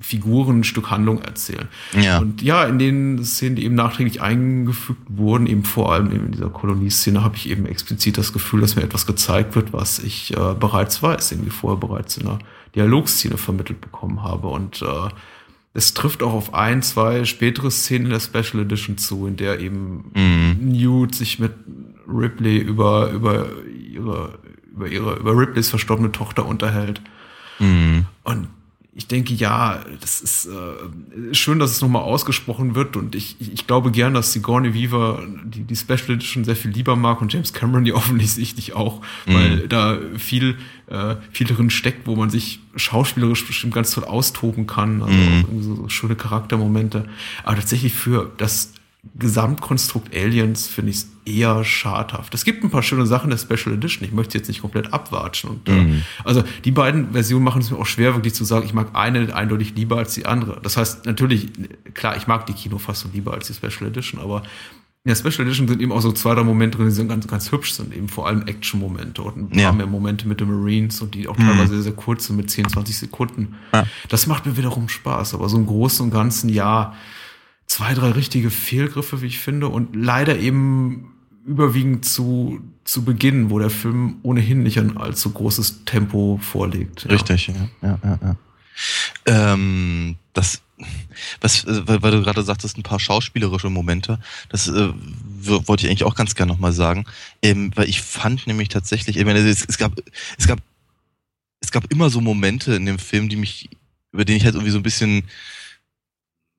Figuren ein Stück Handlung erzählen. Ja. Und ja, in den Szenen, die eben nachträglich eingefügt wurden, eben vor allem in dieser Kolonieszene, habe ich eben explizit das Gefühl, dass mir etwas gezeigt wird, was ich äh, bereits weiß, irgendwie vorher bereits in einer Dialogszene vermittelt bekommen habe. Und äh, es trifft auch auf ein, zwei spätere Szenen in der Special Edition zu, in der eben mhm. Newt sich mit Ripley über, über ihre, über ihre, über Ripleys verstorbene Tochter unterhält. Mhm. Und ich denke, ja, das ist äh, schön, dass es nochmal ausgesprochen wird und ich, ich, glaube gern, dass Sigourney Weaver die, die Special Edition sehr viel lieber mag und James Cameron die offensichtlich auch, mhm. weil da viel, äh, viel drin steckt, wo man sich schauspielerisch bestimmt ganz toll austoben kann, also mhm. so, so schöne Charaktermomente. Aber tatsächlich für das Gesamtkonstrukt Aliens finde ich es eher schadhaft. Es gibt ein paar schöne Sachen der Special Edition. Ich möchte jetzt nicht komplett abwatschen. Und, äh, mhm. also die beiden Versionen machen es mir auch schwer, wirklich zu sagen, ich mag eine eindeutig lieber als die andere. Das heißt, natürlich, klar, ich mag die Kinofassung lieber als die Special Edition, aber in der Special Edition sind eben auch so zwei, drei Momente drin, die sind ganz, ganz hübsch sind, eben vor allem Action-Momente und ein paar ja. mehr Momente mit den Marines und die auch teilweise mhm. sehr, sehr kurz sind mit 10, 20 Sekunden. Ja. Das macht mir wiederum Spaß, aber so im Großen und Ganzen, ja, zwei, drei richtige Fehlgriffe, wie ich finde, und leider eben überwiegend zu, zu Beginn, wo der Film ohnehin nicht ein allzu großes Tempo vorlegt. Ja. Richtig, ja, ja, ja. Ähm, das, was, weil, weil du gerade sagtest, ein paar schauspielerische Momente, das äh, wollte ich eigentlich auch ganz gerne nochmal sagen, ähm, weil ich fand nämlich tatsächlich, ich meine, es, es gab, es gab, es gab immer so Momente in dem Film, die mich, über den ich halt irgendwie so ein bisschen,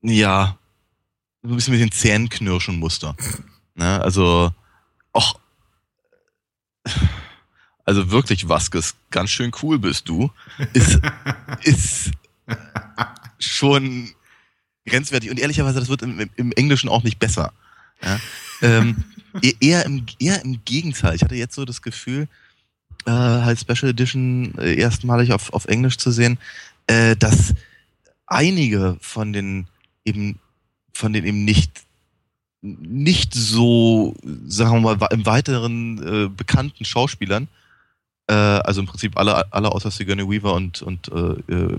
ja, so ein bisschen mit den Zähnen knirschen musste. Ne? Also, ach, also wirklich, Vasquez, ganz schön cool bist du. Ist, ist schon grenzwertig. Und ehrlicherweise, das wird im, im Englischen auch nicht besser. Ja? Ähm, e-, eher, im, eher im Gegenteil. Ich hatte jetzt so das Gefühl, äh, halt Special Edition äh, erstmalig auf, auf Englisch zu sehen, äh, dass einige von den eben von den eben nicht nicht so, sagen wir mal, im weiteren äh, bekannten Schauspielern, äh, also im Prinzip alle, alle außer Sigourney Weaver und, und äh, äh,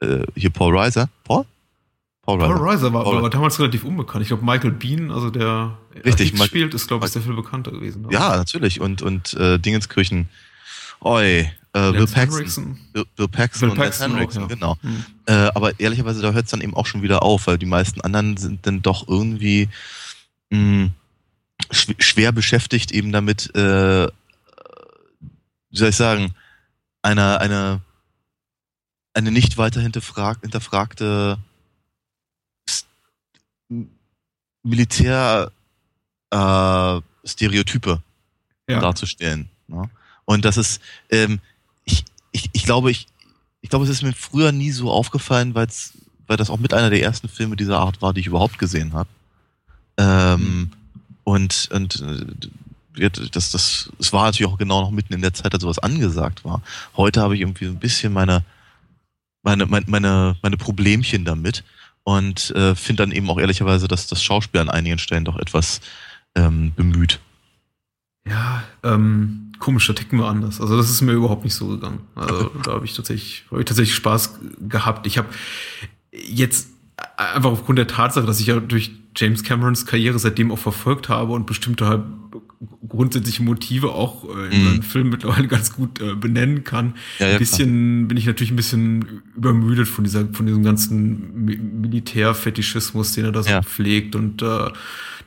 äh hier Paul Reiser. Paul? Paul Reiser, Paul Reiser war, Paul. war damals relativ unbekannt. Ich glaube, Michael Bean, also der Richtig, spielt, ist, glaube ich, sehr viel bekannter gewesen. Ja, natürlich. Und, und äh, Dingenskirchen, oi, äh, Bill Paxton. Bill, Bill Paxton Bill und Paxton Henriksen, ja. genau. Mhm. Äh, aber ehrlicherweise, da hört es dann eben auch schon wieder auf, weil die meisten anderen sind dann doch irgendwie mh, hm, schwer beschäftigt eben damit, äh, wie soll ich sagen, eine, eine, eine nicht weiter hinterfrag, hinterfragte Militär äh, darzustellen. Ne? Und das ist, ähm, ich, ich, ich glaube, ich, ich glaube, es ist mir früher nie so aufgefallen, weil's, weil das auch mit einer der ersten Filme dieser Art war, die ich überhaupt gesehen habe. Ähm. Und, und äh, das, das, es war natürlich auch genau noch mitten in der Zeit, als sowas angesagt war. Heute habe ich irgendwie ein bisschen meine, meine, meine, meine, meine Problemchen damit und äh, finde dann eben auch ehrlicherweise, dass das Schauspiel an einigen Stellen doch etwas ähm, bemüht. Ja, ähm, komisch, da ticken wir anders. Also das ist mir überhaupt nicht so gegangen. Also da habe ich tatsächlich, hab ich tatsächlich Spaß gehabt. Ich habe jetzt einfach aufgrund der Tatsache, dass ich ja durch James Camerons Karriere seitdem auch verfolgt habe und bestimmte halt grundsätzliche Motive auch äh, in mm. seinen Filmen mittlerweile ganz gut äh, benennen kann. Ja, ja, ein bisschen klar. bin ich natürlich ein bisschen übermüdet von dieser von diesem ganzen Militärfetischismus, den er da so ja. pflegt und äh,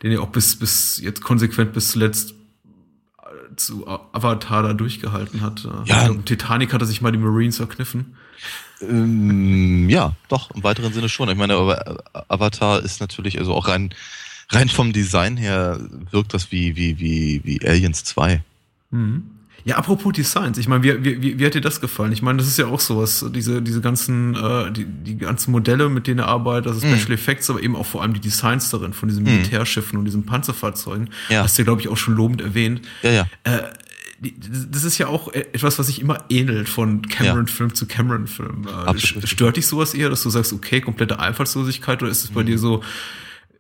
den er auch bis bis jetzt konsequent bis zuletzt zu Avatar da durchgehalten hat. Ja. Glaub, Titanic hatte sich mal die Marines verkniffen. Ähm, ja, doch, im weiteren Sinne schon. Ich meine, aber Avatar ist natürlich, also auch rein, rein vom Design her wirkt das wie, wie, wie, wie Aliens 2. Mhm. Ja, apropos Designs, ich meine, wie, wie, wie hat dir das gefallen? Ich meine, das ist ja auch sowas, diese, diese ganzen, äh, die, die ganzen Modelle, mit denen er arbeitet, also Special mm. Effects, aber eben auch vor allem die Designs darin, von diesen mhm. Militärschiffen mm. und diesen Panzerfahrzeugen. Ja. Hast du, glaube ich, auch schon lobend erwähnt. Ja, ja. Äh, das ist ja auch etwas, was sich immer ähnelt von Cameron-Film ja. zu Cameron-Film. Äh, stört dich sowas eher, dass du sagst, okay, komplette Einfallslosigkeit, oder ist es bei mm. dir so,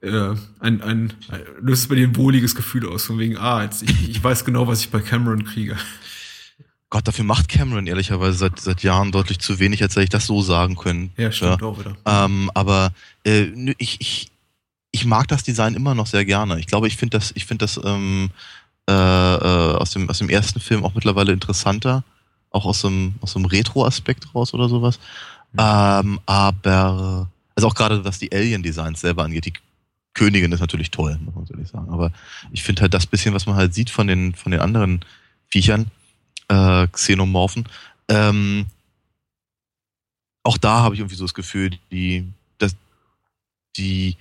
äh, ein, ein, löst es bei dir ein wohliges Gefühl aus, von wegen, ah, jetzt, ich, ich weiß genau, was ich bei Cameron kriege. Gott, dafür macht Cameron ehrlicherweise seit, seit Jahren deutlich zu wenig, als hätte ich das so sagen können. Ja, stimmt ja. auch wieder. Ähm, aber äh, ich, ich, ich mag das Design immer noch sehr gerne. Ich glaube, ich finde das, ich finde das ähm, äh, äh, aus, dem, aus dem ersten Film auch mittlerweile interessanter, auch aus dem, aus dem Retro-Aspekt raus oder sowas. Mhm. Ähm, aber also auch gerade was die Alien-Designs selber angeht, die Königin ist natürlich toll, muss man natürlich sagen. Aber ich finde halt das bisschen, was man halt sieht von den, von den anderen Viechern, äh, Xenomorphen, ähm, auch da habe ich irgendwie so das Gefühl, die, dass die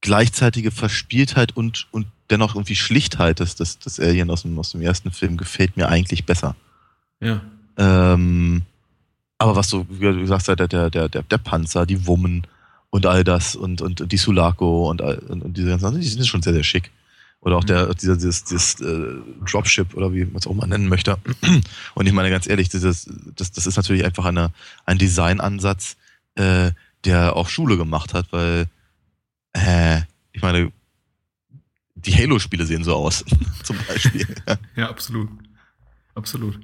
gleichzeitige Verspieltheit und, und dennoch irgendwie Schlichtheit des, des, des Alien aus dem, aus dem ersten Film gefällt mir eigentlich besser. Ja. Ähm, aber was du, wie du sagst, der, der, der, der Panzer, die Wummen, und all das und, und, und die Sulaco und, und, und diese ganzen die sind schon sehr, sehr schick. Oder auch der, mhm. dieser, dieses, dieses äh, Dropship oder wie man es auch mal nennen möchte. Und ich meine ganz ehrlich, dieses, das, das ist natürlich einfach eine, ein Designansatz, äh, der auch Schule gemacht hat, weil äh, ich meine, die Halo-Spiele sehen so aus, zum Beispiel. ja, absolut. Absolut.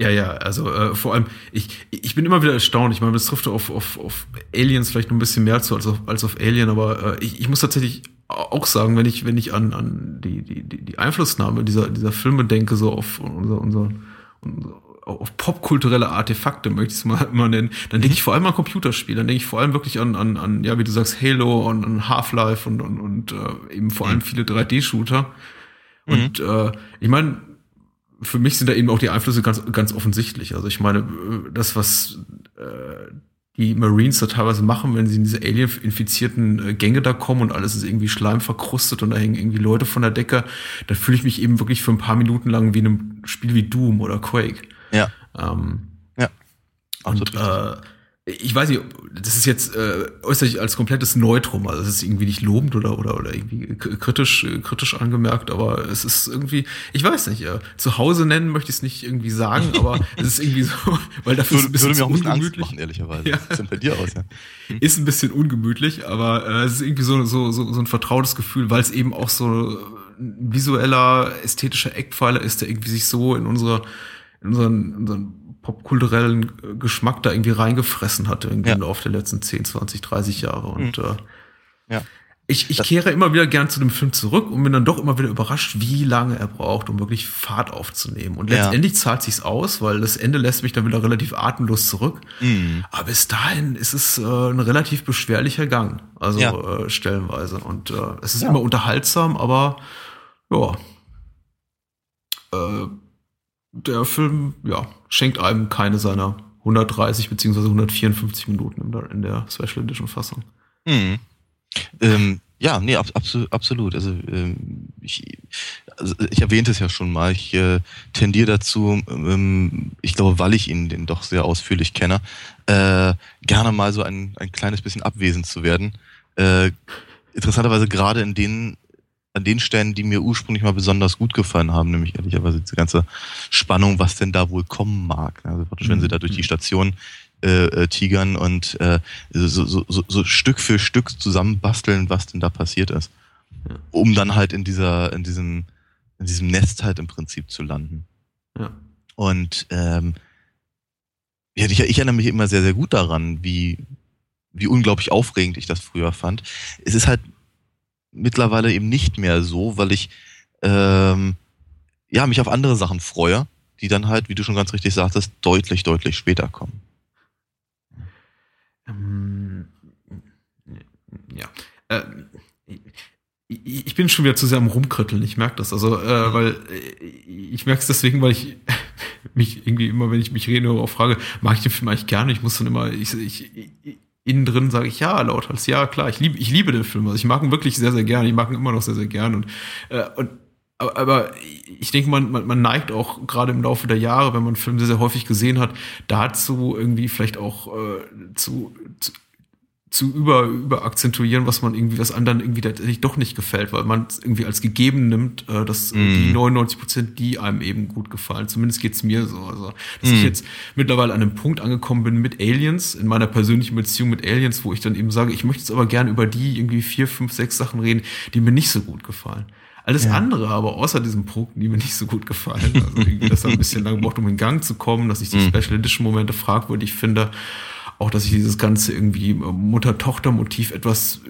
Ja, ja, also äh, vor allem, ich, ich bin immer wieder erstaunt. Ich meine, das trifft auf, auf, auf Aliens vielleicht noch ein bisschen mehr zu als auf, als auf Alien, aber äh, ich, ich muss tatsächlich auch sagen, wenn ich, wenn ich an, an die, die, die Einflussnahme dieser, dieser Filme denke, so auf unser, unser, unser auf popkulturelle Artefakte, möchte ich es mal, mal nennen, dann denke ich vor allem an Computerspiele, dann denke ich vor allem wirklich an, an, an ja, wie du sagst, Halo und Half-Life und, und, und äh, eben vor allem mhm. viele 3D-Shooter. Und mhm. äh, ich meine, für mich sind da eben auch die Einflüsse ganz, ganz offensichtlich. Also ich meine, das, was äh, die Marines da teilweise machen, wenn sie in diese alien-infizierten äh, Gänge da kommen und alles ist irgendwie Schleim verkrustet und da hängen irgendwie Leute von der Decke, da fühle ich mich eben wirklich für ein paar Minuten lang wie in einem Spiel wie Doom oder Quake. Ja. Ähm, ja. Und äh, ich weiß nicht, das ist jetzt äh, äußerlich als komplettes Neutrum, also es ist irgendwie nicht lobend oder oder oder irgendwie kritisch kritisch angemerkt, aber es ist irgendwie, ich weiß nicht, äh, zu Hause nennen möchte ich es nicht irgendwie sagen, aber es ist irgendwie so, weil dafür würde, ist ein bisschen würde mir auch ungemütlich. Angst machen, ehrlicherweise. Ja. Was ist bei dir aus? Ja? Ist ein bisschen ungemütlich, aber äh, es ist irgendwie so so so, so ein vertrautes Gefühl, weil es eben auch so ein visueller ästhetischer Eckpfeiler ist, der irgendwie sich so in unserer in unseren, unseren popkulturellen Geschmack da irgendwie reingefressen hatte irgendwie ja. im Laufe der letzten 10, 20, 30 Jahre. Und mhm. äh, ja. ich, ich kehre immer wieder gern zu dem Film zurück und bin dann doch immer wieder überrascht, wie lange er braucht, um wirklich Fahrt aufzunehmen. Und letztendlich ja. zahlt sich's aus, weil das Ende lässt mich dann wieder relativ atemlos zurück. Mhm. Aber bis dahin ist es äh, ein relativ beschwerlicher Gang, also ja. äh, stellenweise. Und äh, es ist immer unterhaltsam, aber ja. Äh, der Film, ja, schenkt einem keine seiner 130 beziehungsweise 154 Minuten in der, in der Special Edition Fassung. Mhm. Ähm, ja, nee, ab, absolut, absolut. Also, ähm, ich, also ich erwähnte es ja schon mal. Ich äh, tendiere dazu, ähm, ich glaube, weil ich ihn den doch sehr ausführlich kenne, äh, gerne mal so ein, ein kleines bisschen abwesend zu werden. Äh, interessanterweise gerade in den an den Stellen, die mir ursprünglich mal besonders gut gefallen haben, nämlich ehrlicherweise diese ganze Spannung, was denn da wohl kommen mag. Also praktisch, wenn sie da durch die mhm. Station äh, äh, tigern und äh, so, so, so, so Stück für Stück zusammenbasteln, was denn da passiert ist. Um dann halt in dieser, in diesem, in diesem Nest halt im Prinzip zu landen. Ja. Und ähm, ich, ich erinnere mich immer sehr, sehr gut daran, wie, wie unglaublich aufregend ich das früher fand. Es ist halt mittlerweile eben nicht mehr so, weil ich ähm, ja mich auf andere Sachen freue, die dann halt, wie du schon ganz richtig sagtest, deutlich, deutlich später kommen. Ähm, ja. Äh, ich bin schon wieder zu sehr am Rumkritteln, ich merke das. Also, äh, mhm. weil äh, ich merke es deswegen, weil ich mich irgendwie immer, wenn ich mich rede, auch frage, mag ich den Film eigentlich gerne? Ich muss dann immer, ich, ich, ich innen drin sage ich ja laut als ja klar ich liebe ich liebe den Film. Also ich mag ihn wirklich sehr sehr gerne ich mag ihn immer noch sehr sehr gerne. Und äh, und aber, aber ich denke, man, man, man neigt auch gerade im Laufe der Jahre, wenn man Filme sehr, sehr häufig gesehen hat, dazu irgendwie vielleicht auch äh, zu, zu über, über akzentuieren, was man irgendwie, was anderen irgendwie tatsächlich doch nicht gefällt, weil man es irgendwie als gegeben nimmt, äh, dass mm. die 99 Prozent, die einem eben gut gefallen. Zumindest geht's mir so. Also, dass mm. ich mhm. jetzt mittlerweile an einem Punkt angekommen bin mit Aliens, in meiner persönlichen Beziehung mit Aliens, wo ich dann eben sage, ich möchte jetzt aber gerne über die irgendwie vier, fünf, sechs Sachen reden, die mir nicht so gut gefallen. Alles ja. andere, aber außer diesen Punkten, die mir nicht so gut gefallen, also irgendwie, dass er ein bisschen lang braucht, um in Gang zu kommen, dass ich die mm. Special Edition Momente fragwürdig finde auch, dass ich dieses ganze irgendwie Mutter-Tochter-Motiv etwas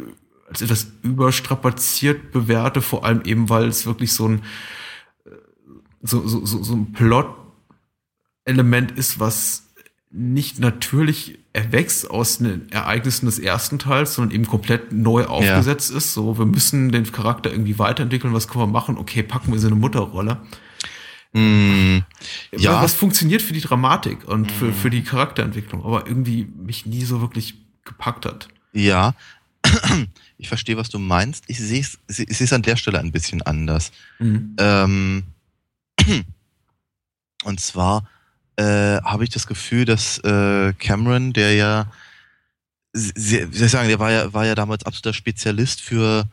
als etwas überstrapaziert bewerte, vor allem eben, weil es wirklich so ein so, so, so, so ein Plot-Element ist, was nicht natürlich erwächst aus den Ereignissen des ersten Teils, sondern eben komplett neu aufgesetzt ja. ist. So, wir müssen den Charakter irgendwie weiterentwickeln, was können wir machen? Okay, packen wir so eine Mutterrolle. Mm, ja. Was funktioniert für die Dramatik und für, mm. für die Charakterentwicklung, aber irgendwie mich nie so wirklich gepackt hat. Ja, ich verstehe, was du meinst. Ich sehe es an der Stelle ein bisschen anders. Mhm. Ähm, und zwar äh, habe ich das Gefühl, dass äh, Cameron, der ja, sehr, wie soll ich sagen, der war ja, war ja damals absoluter Spezialist für,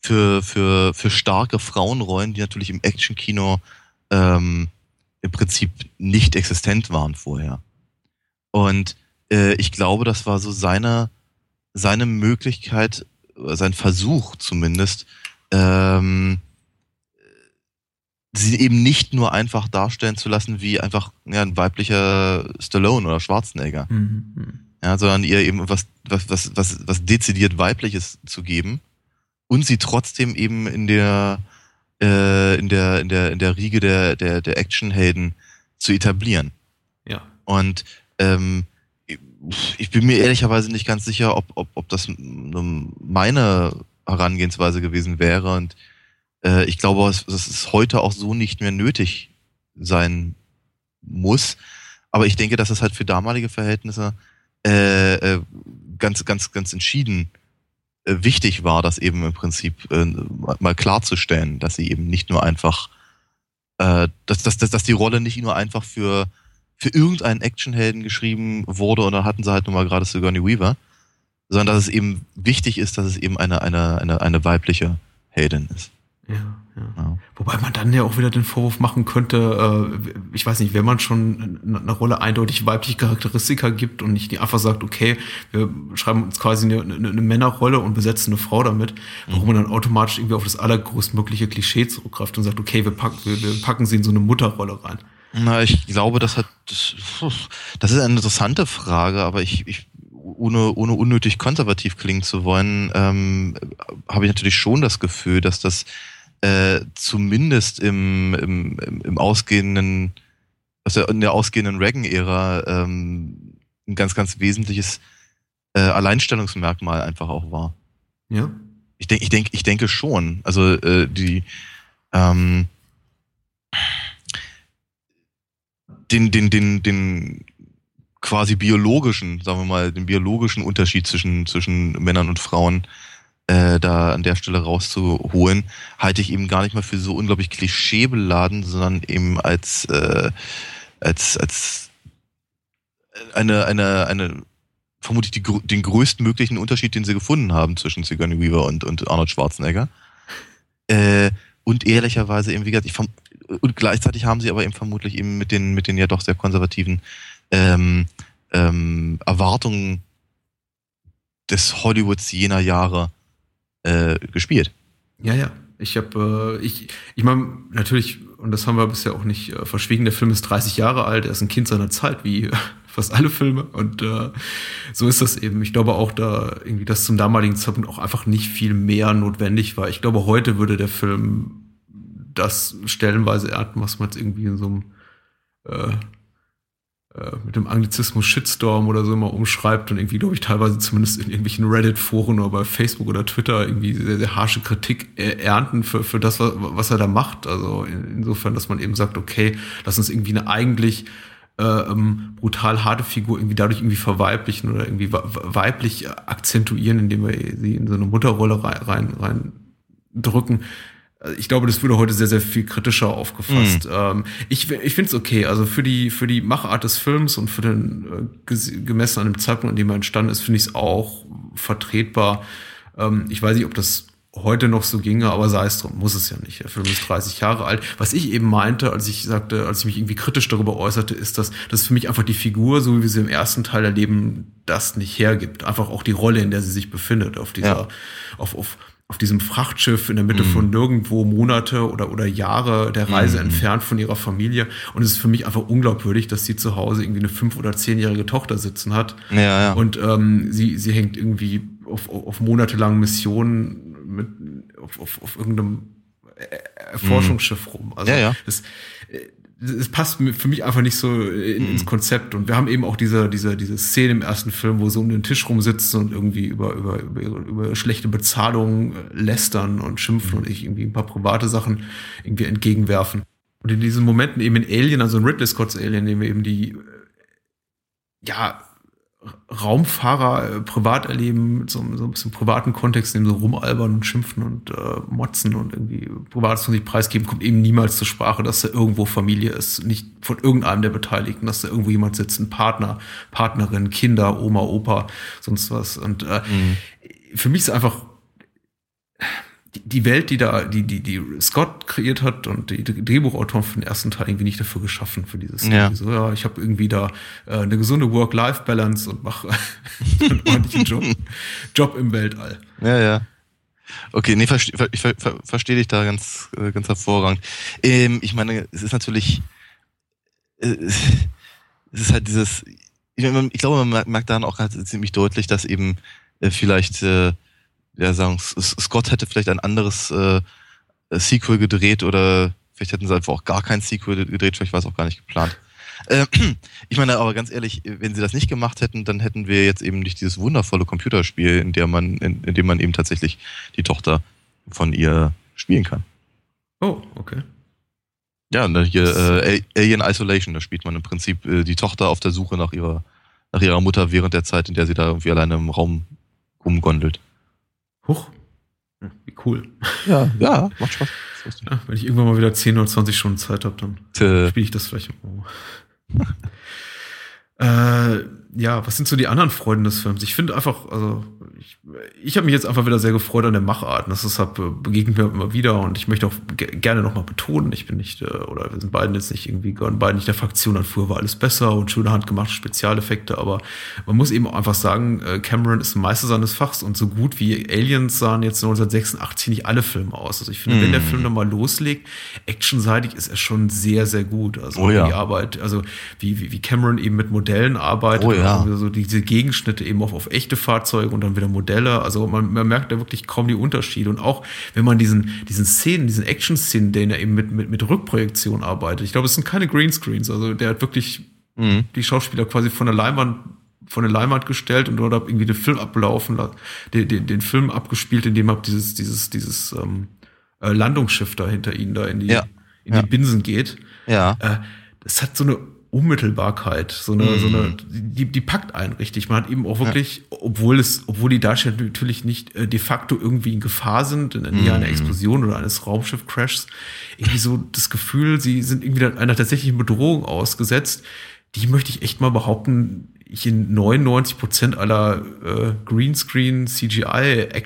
für, für, für starke Frauenrollen, die natürlich im Actionkino ähm, im Prinzip nicht existent waren vorher. Und äh, ich glaube, das war so seine, seine Möglichkeit, sein Versuch zumindest, ähm, sie eben nicht nur einfach darstellen zu lassen wie einfach ja, ein weiblicher Stallone oder Schwarzenegger. Mhm. mhm. Ja, sondern ihr eben was, was, was, was, was dezidiert weibliches zu geben und sie trotzdem eben in der äh, in der in der in der Riege der der der Actionhelden zu etablieren. Ja. Und ähm, ich bin mir ehrlicherweise nicht ganz sicher, ob ob ob das meine Herangehensweise gewesen wäre und äh, ich glaube, dass es heute auch so nicht mehr nötig sein muss. Aber ich denke, dass es halt für damalige Verhältnisse äh, äh, ganz, ganz, ganz entschieden wichtig war, das eben im Prinzip äh, mal klarzustellen, dass sie eben nicht nur einfach, äh, dass, dass, dass, dass die Rolle nicht nur einfach für, für irgendeinen Actionhelden geschrieben wurde und dann hatten sie halt nur mal gerade Sigourney Weaver, sondern dass es eben wichtig ist, dass es eben eine, eine, eine, eine weibliche Heldin ist. Ja, ja, ja. Wobei man dann ja auch wieder den Vorwurf machen könnte, äh, ich weiß nicht, wenn man schon eine Rolle eindeutig weibliche Charakteristika gibt und nicht einfach sagt, okay, wir schreiben uns quasi eine, eine, eine Männerrolle und besetzen eine Frau damit, warum man dann automatisch irgendwie auf das allergrößtmögliche Klischee zurückgreift und sagt, okay, wir packen, wir, wir packen sie in so eine Mutterrolle rein. Na, ich glaube, das hat, das, das ist eine interessante Frage, aber ich, ich ohne, ohne unnötig konservativ klingen zu wollen, ähm, habe ich natürlich schon das Gefühl, dass das äh, zumindest im, im, im ausgehenden, also in der ausgehenden Reagan-Ära ähm, ein ganz, ganz wesentliches äh, Alleinstellungsmerkmal einfach auch war. Ja. Ich denke, ich denke, ich denke schon. Also äh, die ähm, den, den, den, den quasi biologischen, sagen wir mal, den biologischen Unterschied zwischen, zwischen Männern und Frauen äh, da an der Stelle rauszuholen, halte ich eben gar nicht mal für so unglaublich klischeebeladen, sondern eben als, äh, als, als eine, eine, eine vermutlich die, den größtmöglichen Unterschied, den sie gefunden haben zwischen Sigourney Weaver und, und Arnold Schwarzenegger. Äh, und ehrlicherweise eben, wie gesagt, ich und gleichzeitig haben sie aber eben vermutlich eben mit den, mit den ja doch sehr konservativen ähm, ähm, Erwartungen des Hollywoods jener Jahre äh, gespielt. Ja, ja. Ich habe, äh, ich, ich meine, natürlich, und das haben wir bisher auch nicht äh, verschwiegen, der Film ist 30 Jahre alt, er ist ein Kind seiner Zeit, wie fast alle Filme. Und äh, so ist das eben. Ich glaube auch, da irgendwie das zum damaligen Zeitpunkt auch einfach nicht viel mehr notwendig war. Ich glaube, heute würde der Film das stellenweise ernten, was man jetzt irgendwie in so einem äh, äh, mit dem Anglizismus Shitstorm oder so immer umschreibt und irgendwie, glaube ich, teilweise zumindest in irgendwelchen Reddit-Foren oder bei Facebook oder Twitter irgendwie sehr, sehr harsche Kritik ernten für, für das, was, er da macht. Also insofern, dass man eben sagt, okay, lass uns irgendwie eine eigentlich äh, ähm, brutal harte Figur irgendwie dadurch irgendwie verweiblichen oder irgendwie weiblich akzentuieren, indem wir sie in so eine Mutterrolle rein, rein, rein drücken ich glaube, das wurde heute sehr, sehr viel kritischer aufgefasst. Mhm. Ähm, ich ich finde es okay. Also für die, für die Machart des Films und für den äh, gemessen an dem Zeitpunkt, an dem er entstanden ist, finde ich es auch vertretbar. Ähm, ich weiß nicht, ob das heute noch so ginge, aber sei es drum, muss es ja nicht. Der Film ist 30 Jahre alt. Was ich eben meinte, als ich sagte, als ich mich irgendwie kritisch darüber äußerte, ist, dass das für mich einfach die Figur, so wie wir sie im ersten Teil erleben, das nicht hergibt. Einfach auch die Rolle, in der sie sich befindet, auf dieser, Ja. auf, auf, auf diesem Frachtschiff in der Mitte von nirgendwo Monate oder, oder Jahre der Reise Mhm. entfernt von ihrer Familie. Und es ist für mich einfach unglaubwürdig, dass sie zu Hause irgendwie eine fünf- oder zehnjährige Tochter sitzen hat. Ja, ja. Und ähm, sie, sie hängt irgendwie auf, auf, auf monatelangen Missionen mit, auf, auf, auf irgendeinem äh, Forschungsschiff rum. Also Ja, ja. Das, äh, es passt für mich einfach nicht so in, ins Konzept. Und wir haben eben auch diese, diese, diese Szene im ersten Film, wo sie um den Tisch rumsitzen und irgendwie über, über, über, über schlechte Bezahlung äh, lästern und schimpfen und ich irgendwie ein paar private Sachen irgendwie entgegenwerfen. Und in diesen Momenten eben in Alien, also in Ridley Scott's Alien, nehmen wir eben die, äh, ja, Raumfahrer äh, privat erleben, so, so ein bisschen privaten Kontext, in dem so rumalbern und schimpfen und äh, motzen und irgendwie Privates von sich preisgeben, kommt eben niemals zur Sprache, dass da irgendwo Familie ist, nicht von irgendeinem der Beteiligten, dass da irgendwo jemand sitzt, ein Partner, Partnerin, Kinder, Oma, Opa, sonst was. Und äh, für mich ist einfach die, Welt, die da, die, die, die Scott kreiert hat und die Drehbuchautoren für den ersten Teil irgendwie nicht dafür geschaffen für dieses Ja. So, ja, ich habe irgendwie da äh, eine gesunde Work-Life-Balance und mache einen ordentlichen Job, Job im Weltall. Ja, ja. Okay, nee, verste, ver, ich ver, ver, verstehe dich da ganz, äh, ganz hervorragend. Ähm, ich meine, es ist natürlich, äh, es ist halt dieses, ich, ich glaube, man merkt, merkt daran auch halt ziemlich deutlich, dass eben äh, vielleicht, äh, ja, sagen, Scott hätte vielleicht ein anderes äh, Sequel gedreht oder vielleicht hätten sie einfach auch gar kein Sequel gedreht, vielleicht war es auch gar nicht geplant. Äh, ich meine, aber ganz ehrlich, wenn sie das nicht gemacht hätten, dann hätten wir jetzt eben nicht dieses wundervolle Computerspiel, in der man, in, in dem man eben tatsächlich die Tochter von ihr spielen kann. Oh, okay. Ja, hier äh, Alien Isolation, da spielt man im Prinzip äh, die Tochter auf der Suche nach ihrer, nach ihrer Mutter während der Zeit, in der sie da irgendwie alleine im Raum rumgondelt. Huch. Hm, Wie cool. Ja, ja, macht Spaß. Ja, wenn ich irgendwann mal wieder 10 oder 20 Stunden Zeit habe, dann spiele ich das vielleicht. Oh. äh, ja, was sind so die anderen Freuden des Films? Ich finde einfach, also ich, ich habe mich jetzt einfach wieder sehr gefreut an der Machart. Das ist, hab, äh, begegnet mir immer wieder und ich möchte auch ge gerne nochmal betonen, ich bin nicht, äh, oder wir sind beiden jetzt nicht irgendwie, gehören beiden nicht der Fraktion an, früher war alles besser und schöne handgemachte Spezialeffekte, aber man muss eben auch einfach sagen, äh, Cameron ist ein Meister seines Fachs und so gut wie Aliens sahen jetzt 1986 nicht alle Filme aus. Also ich finde, wenn der Mm. Film nochmal loslegt, actionseitig ist er schon sehr, sehr gut. Also Oh ja. die Arbeit, also wie, wie, wie Cameron eben mit Modellen arbeitet, Oh ja. also so diese Gegenschnitte eben auf, auf echte Fahrzeuge und dann wieder Modelle. Also man, man merkt da wirklich kaum die Unterschiede. Und auch wenn man diesen, diesen Szenen, diesen Action-Szenen, denen er eben mit, mit, mit Rückprojektion arbeitet, ich glaube, es sind keine Greenscreens. Also der hat wirklich mhm. die Schauspieler quasi von der Leinwand von der Leinwand gestellt und dort hab irgendwie den Film ablaufen, la- den, den, den Film abgespielt, in dem hab dieses, dieses, dieses ähm, äh, Landungsschiff da hinter ihnen da in die, Ja. in Ja. die Binsen geht. Ja. Äh, das hat so eine Unmittelbarkeit, so eine, so Mhm. eine, die, die packt einen richtig. Man hat eben auch wirklich, obwohl es, obwohl die Darsteller natürlich nicht äh, de facto irgendwie in Gefahr sind, in der Nähe einer Mhm. Explosion oder eines Raumschiff-Crashs, irgendwie so das Gefühl, sie sind irgendwie einer tatsächlichen Bedrohung ausgesetzt. Die möchte ich echt mal behaupten, ich in 99 Prozent aller äh, Greenscreen,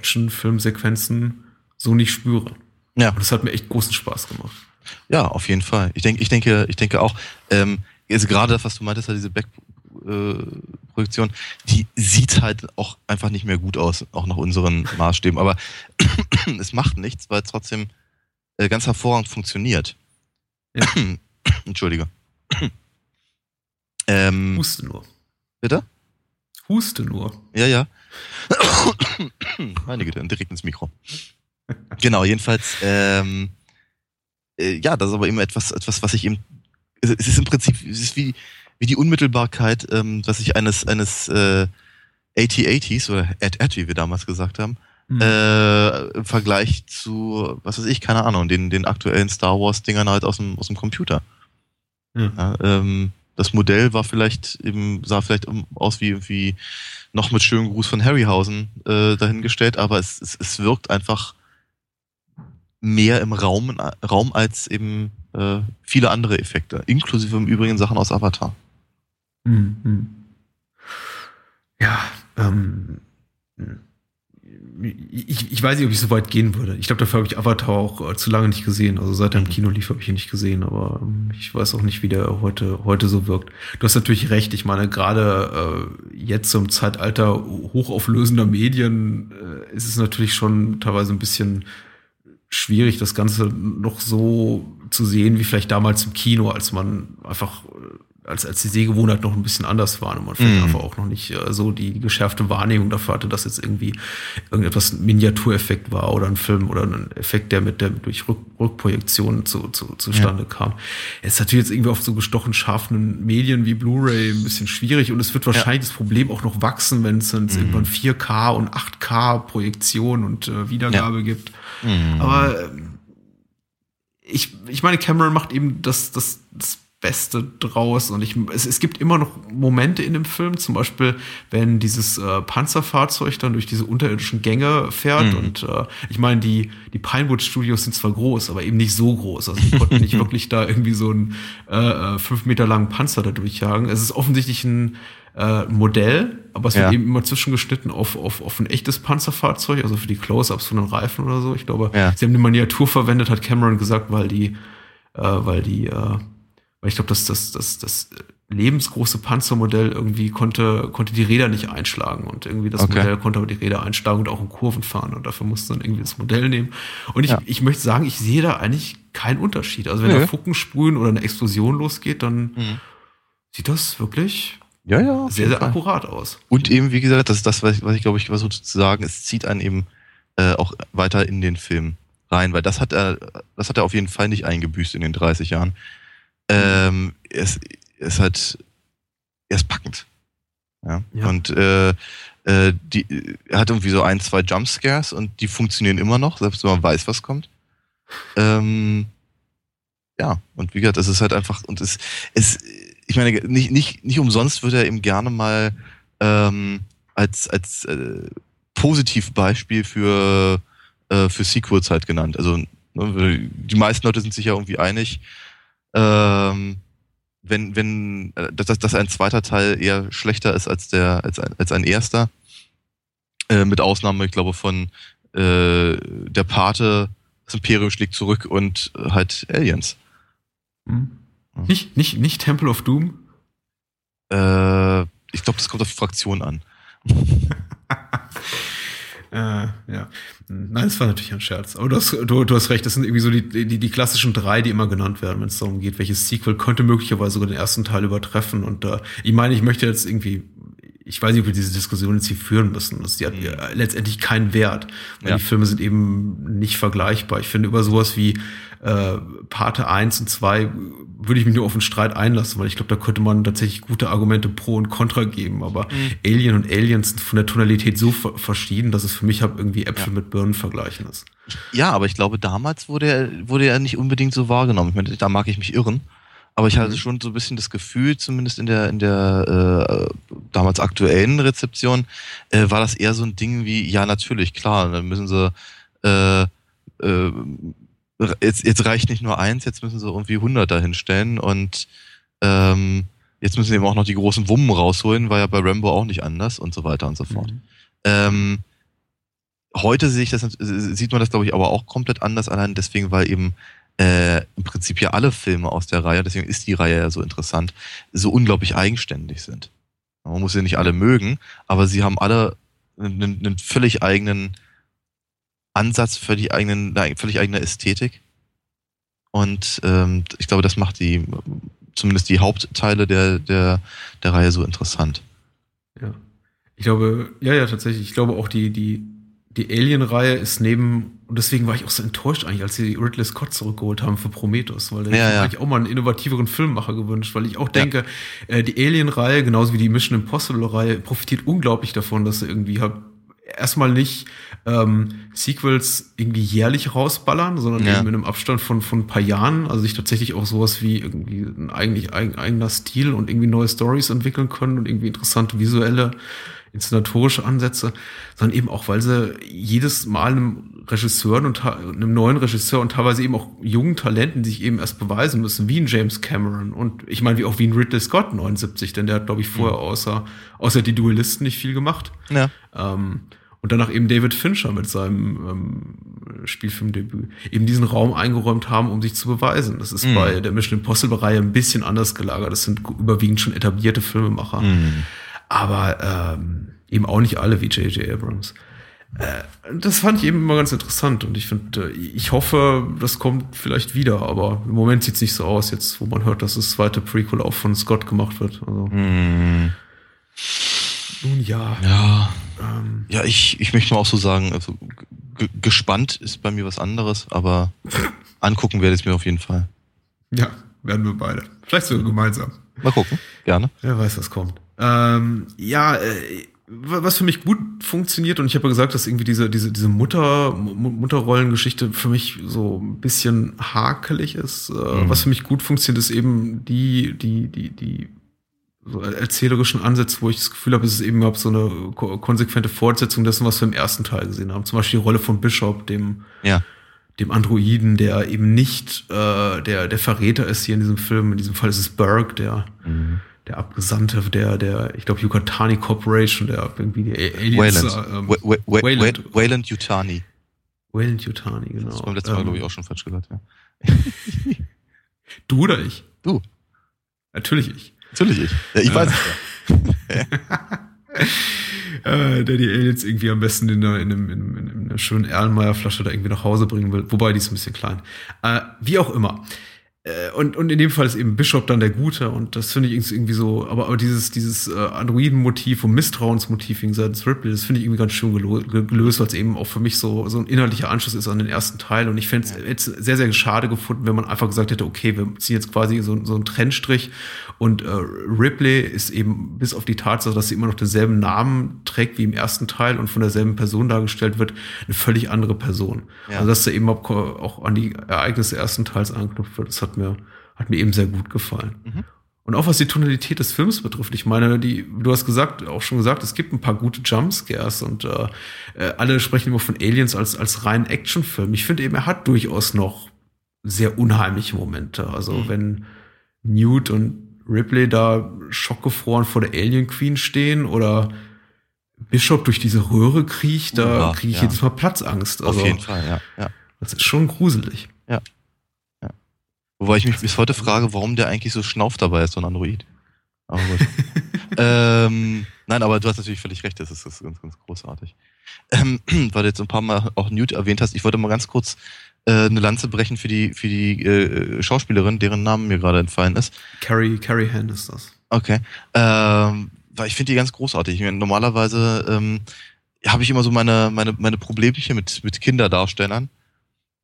CGI-Action-Filmsequenzen so nicht spüre. Ja. Und das hat mir echt großen Spaß gemacht. Ja, auf jeden Fall. Ich denke, ich denke, ich denke auch, ähm, also gerade das, was du meintest, halt diese Back-Projektion, die sieht halt auch einfach nicht mehr gut aus, auch nach unseren Maßstäben. Aber es macht nichts, weil es trotzdem äh, ganz hervorragend funktioniert. Ja. Entschuldige. ähm, Huste nur. bitte? Huste nur. Ja, ja. Meine Güte, direkt ins Mikro. Genau, jedenfalls, ähm, äh, ja, das ist aber eben etwas, etwas, was ich eben, es es ist im Prinzip, es ist wie, wie die Unmittelbarkeit, ähm, was ich eines, eines äh, AT-80s oder AT-AT, wie wir damals gesagt haben, Mhm. äh, im Vergleich zu, was weiß ich, keine Ahnung, den, den aktuellen Star Wars-Dingern halt aus dem, aus dem Computer. Ja. Ja, ähm, das Modell war vielleicht eben, sah vielleicht aus wie, wie noch mit schönem Gruß von Harryhausen äh, dahingestellt, aber es, es, es wirkt einfach mehr im Raum, Raum als eben äh, viele andere Effekte, inklusive im Übrigen Sachen aus Avatar. Mhm. Ja, ähm, ich, ich weiß nicht, ob ich so weit gehen würde. Ich glaube, dafür habe ich Avatar auch äh, zu lange nicht gesehen. Also seit er im Kino lief, habe ich ihn nicht gesehen, aber ähm, ich weiß auch nicht, wie der heute, heute so wirkt. Du hast natürlich recht. Ich meine, gerade äh, jetzt zum Zeitalter hochauflösender Medien äh, ist es natürlich schon teilweise ein bisschen schwierig, das Ganze noch so zu sehen, wie vielleicht damals im Kino, als man einfach äh, als, als die Sehgewohnheit noch ein bisschen anders waren und man vielleicht mm. einfach auch noch nicht äh, so die, die geschärfte Wahrnehmung dafür hatte, dass jetzt irgendwie irgendetwas ein Miniatureffekt war oder ein Film oder ein Effekt, der mit der durch Rück, Rückprojektion zu, zu, zustande ja. kam. Es ist natürlich jetzt irgendwie auf so gestochen scharfen Medien wie Blu-ray ein bisschen schwierig und es wird wahrscheinlich ja. das Problem auch noch wachsen, wenn es dann mm. irgendwann 4K und 8K Projektion und äh, Wiedergabe ja. gibt. Mm. Aber äh, ich, ich meine, Cameron macht eben das, das, das Beste draus. Und ich, es, es gibt immer noch Momente in dem Film, zum Beispiel, wenn dieses äh, Panzerfahrzeug dann durch diese unterirdischen Gänge fährt. Mhm. Und äh, ich meine, die, die Pinewood Studios sind zwar groß, aber eben nicht so groß. Also die konnten nicht wirklich da irgendwie so einen äh, äh, fünf Meter langen Panzer da durchjagen. Es ist offensichtlich ein äh, Modell, aber es ja. wird eben immer zwischengeschnitten auf, auf, auf ein echtes Panzerfahrzeug, also für die Close-Ups von den Reifen oder so. Ich glaube, ja. sie haben die Miniatur verwendet, hat Cameron gesagt, weil die, äh, weil die äh, weil ich glaube, dass das, das, das lebensgroße Panzermodell irgendwie konnte, konnte die Räder nicht einschlagen und irgendwie das okay. Modell konnte aber die Räder einschlagen und auch in Kurven fahren und dafür musste dann irgendwie das Modell nehmen. Und ich, ja. ich möchte sagen, ich sehe da eigentlich keinen Unterschied. Also wenn nee. da Fucken sprühen oder eine Explosion losgeht, dann mhm. sieht das wirklich ja, ja, sehr, sehr akkurat aus. Und eben, wie gesagt, das ist das, was ich, was ich glaube ich versuche zu sagen, es zieht einen eben äh, auch weiter in den Film rein, weil das hat er, das hat er auf jeden Fall nicht eingebüßt in den 30 Jahren. Ähm, es ist halt, er ist packend. Ja. ja. Und äh, äh, die, er hat irgendwie so ein, zwei Jumpscares und die funktionieren immer noch, selbst wenn man weiß, was kommt. Ähm, ja, und wie gesagt, es ist halt einfach, und es, es, ich meine, nicht, nicht, nicht umsonst wird er eben gerne mal ähm, als, als äh, Positivbeispiel für, äh, für Sequels halt genannt. Also ne, die meisten Leute sind sich ja irgendwie einig, ähm, wenn, wenn, äh, dass, dass ein zweiter Teil eher schlechter ist als der, als ein, als ein erster. Äh, mit Ausnahme, ich glaube, von äh, der Pate, das Imperium schlägt zurück und äh, halt Aliens. Hm. Nicht, nicht, nicht Temple of Doom? Äh, ich glaube, das kommt auf die Fraktion an. Äh, ja. Nein, das war natürlich ein Scherz. Aber du hast, du, du hast recht, das sind irgendwie so die, die, die klassischen drei, die immer genannt werden, wenn es darum geht, welches Sequel könnte möglicherweise sogar den ersten Teil übertreffen. Und äh, ich meine, ich möchte jetzt irgendwie ich weiß nicht, ob wir diese Diskussion jetzt hier führen müssen. Das die hat mhm. letztendlich keinen Wert. Weil ja. die Filme sind eben nicht vergleichbar. Ich finde, über sowas wie äh, Pate 1 und 2 würde ich mich nur auf einen Streit einlassen, weil ich glaube, da könnte man tatsächlich gute Argumente pro und contra geben. Aber mhm. Alien und Aliens sind von der Tonalität so verschieden, dass es für mich halt irgendwie Äpfel ja. mit Birnen vergleichen ist. Ja, aber ich glaube, damals wurde er, wurde er nicht unbedingt so wahrgenommen. Ich meine, da mag ich mich irren. Aber ich hatte mhm. schon so ein bisschen das Gefühl, zumindest in der, in der äh, damals aktuellen Rezeption, äh, war das eher so ein Ding wie, ja, natürlich, klar, dann müssen sie äh, äh, jetzt, jetzt reicht nicht nur eins, jetzt müssen sie irgendwie 100 dahinstellen und ähm, jetzt müssen sie eben auch noch die großen Wummen rausholen, war ja bei Rambo auch nicht anders und so weiter und so fort. Mhm. Ähm, heute sehe ich das, sieht man das, glaube ich, aber auch komplett anders, allein deswegen, weil eben äh, im Prinzip ja alle Filme aus der Reihe, deswegen ist die Reihe ja so interessant, so unglaublich eigenständig sind. Man muss sie nicht alle mögen, aber sie haben alle einen, einen völlig eigenen Ansatz, völlig, eigenen, eine völlig eigene Ästhetik. Und ähm, ich glaube, das macht die, zumindest die Hauptteile der, der, der Reihe so interessant. Ja. Ich glaube, ja, ja, tatsächlich. Ich glaube auch die, die die Alien-Reihe ist neben, und deswegen war ich auch so enttäuscht eigentlich, als sie Ridley Scott zurückgeholt haben für Prometheus, weil da ja, ja. eigentlich auch mal einen innovativeren Filmmacher gewünscht, weil ich auch denke, ja. äh, die Alien-Reihe, genauso wie die Mission Impossible-Reihe, profitiert unglaublich davon, dass sie irgendwie halt erstmal nicht ähm, Sequels irgendwie jährlich rausballern, sondern ja. eben in einem Abstand von von ein paar Jahren, also sich tatsächlich auch sowas wie irgendwie ein eigentlich eigener Stil und irgendwie neue Stories entwickeln können und irgendwie interessante visuelle inszenatorische Ansätze, sondern eben auch, weil sie jedes Mal einem Regisseur und einem neuen Regisseur und teilweise eben auch jungen Talenten, die sich eben erst beweisen müssen, wie ein James Cameron und ich meine, wie auch wie ein Ridley Scott 79, denn der hat, glaube ich, vorher mhm. außer, außer die Duellisten nicht viel gemacht. Ja. Ähm, und danach eben David Fincher mit seinem ähm, Spielfilmdebüt eben diesen Raum eingeräumt haben, um sich zu beweisen. Das ist mhm. bei der Mission Impossible-Reihe ein bisschen anders gelagert. Das sind überwiegend schon etablierte Filmemacher. Mhm. Aber ähm, eben auch nicht alle wie J.J. Abrams. Äh, das fand ich eben immer ganz interessant und ich finde, äh, ich hoffe, das kommt vielleicht wieder, aber im Moment sieht es nicht so aus, jetzt wo man hört, dass das zweite Prequel auch von Scott gemacht wird. Also. Mhm. Nun ja. Ja. Ähm, ja, ich, ich möchte mal auch so sagen, also gespannt ist bei mir was anderes, aber angucken werde ich es mir auf jeden Fall. Ja, werden wir beide. Vielleicht sogar gemeinsam. Mal gucken, gerne. Wer weiß, was kommt. Ähm, ja, äh, was für mich gut funktioniert, und ich habe ja gesagt, dass irgendwie diese, diese, diese Mutter, Mutterrollengeschichte für mich so ein bisschen hakelig ist. Äh, mhm. Was für mich gut funktioniert, ist eben die, die, die, die so erzählerischen Ansätze, wo ich das Gefühl habe, es ist eben überhaupt so eine konsequente Fortsetzung dessen, was wir im ersten Teil gesehen haben. Zum Beispiel die Rolle von Bishop, dem, ja. dem Androiden, der eben nicht äh, der, der Verräter ist hier in diesem Film. In diesem Fall ist es Burke, der, mhm. Der Abgesandte der, der, ich glaube, Yucatani Corporation, der irgendwie die Aliens. Wayland, ähm, Wayland. Wayland Yutani. Wayland Yutani, genau. Das war beim letzten Mal, ähm, glaube ich, auch schon falsch gesagt, ja. du oder ich? Du. Natürlich ich. Natürlich ich. Ja, ich weiß es ja. äh, der die Aliens irgendwie am besten in einer, in, einem, in, in einer schönen Erlenmeyer-Flasche da irgendwie nach Hause bringen will. Wobei, die ist ein bisschen klein. Äh, wie auch immer. Äh, und, und in dem Fall ist eben Bishop dann der Gute und das finde ich irgendwie so, aber, aber dieses, dieses äh, Androiden-Motiv und Misstrauensmotiv wegen seines Ripley, das finde ich irgendwie ganz schön gelöst, weil es eben auch für mich so, so ein inhaltlicher Anschluss ist an den ersten Teil und ich fände es jetzt sehr, sehr schade gefunden, wenn man einfach gesagt hätte, okay, wir ziehen jetzt quasi so, so einen Trennstrich und äh, Ripley ist eben bis auf die Tatsache, dass sie immer noch denselben Namen trägt wie im ersten Teil und von derselben Person dargestellt wird, eine völlig andere Person. Ja. Also dass er eben auch, auch an die Ereignisse ersten Teils anknüpft wird, das hat mir, hat mir eben sehr gut gefallen. Mhm. Und auch was die Tonalität des Films betrifft, ich meine, die, du hast gesagt, auch schon gesagt, es gibt ein paar gute Jumpscares und äh, äh, alle sprechen immer von Aliens als, als rein Actionfilm. Ich finde eben, er hat durchaus noch sehr unheimliche Momente. Also mhm. wenn Newt und Ripley da schockgefroren vor der Alien Queen stehen oder Bishop durch diese Röhre kriecht, da kriege ich ja. jedes Mal Platzangst. Also, Auf jeden Fall, ja, ja. Das ist schon gruselig. Ja. Wobei ich mich bis heute frage, warum der eigentlich so schnauft dabei ist, so ein Android. Aber gut. ähm, nein, aber du hast natürlich völlig recht, das ist, das ist ganz, ganz großartig. Ähm, weil du jetzt ein paar Mal auch Newt erwähnt hast, ich wollte mal ganz kurz äh, eine Lanze brechen für die, für die äh, Schauspielerin, deren Namen mir gerade entfallen ist. Carrie, Carrie Hand ist das. Okay. Ähm, weil ich finde die ganz großartig. Meine, normalerweise ähm, habe ich immer so meine, meine, meine Problemchen mit, mit Kinderdarstellern.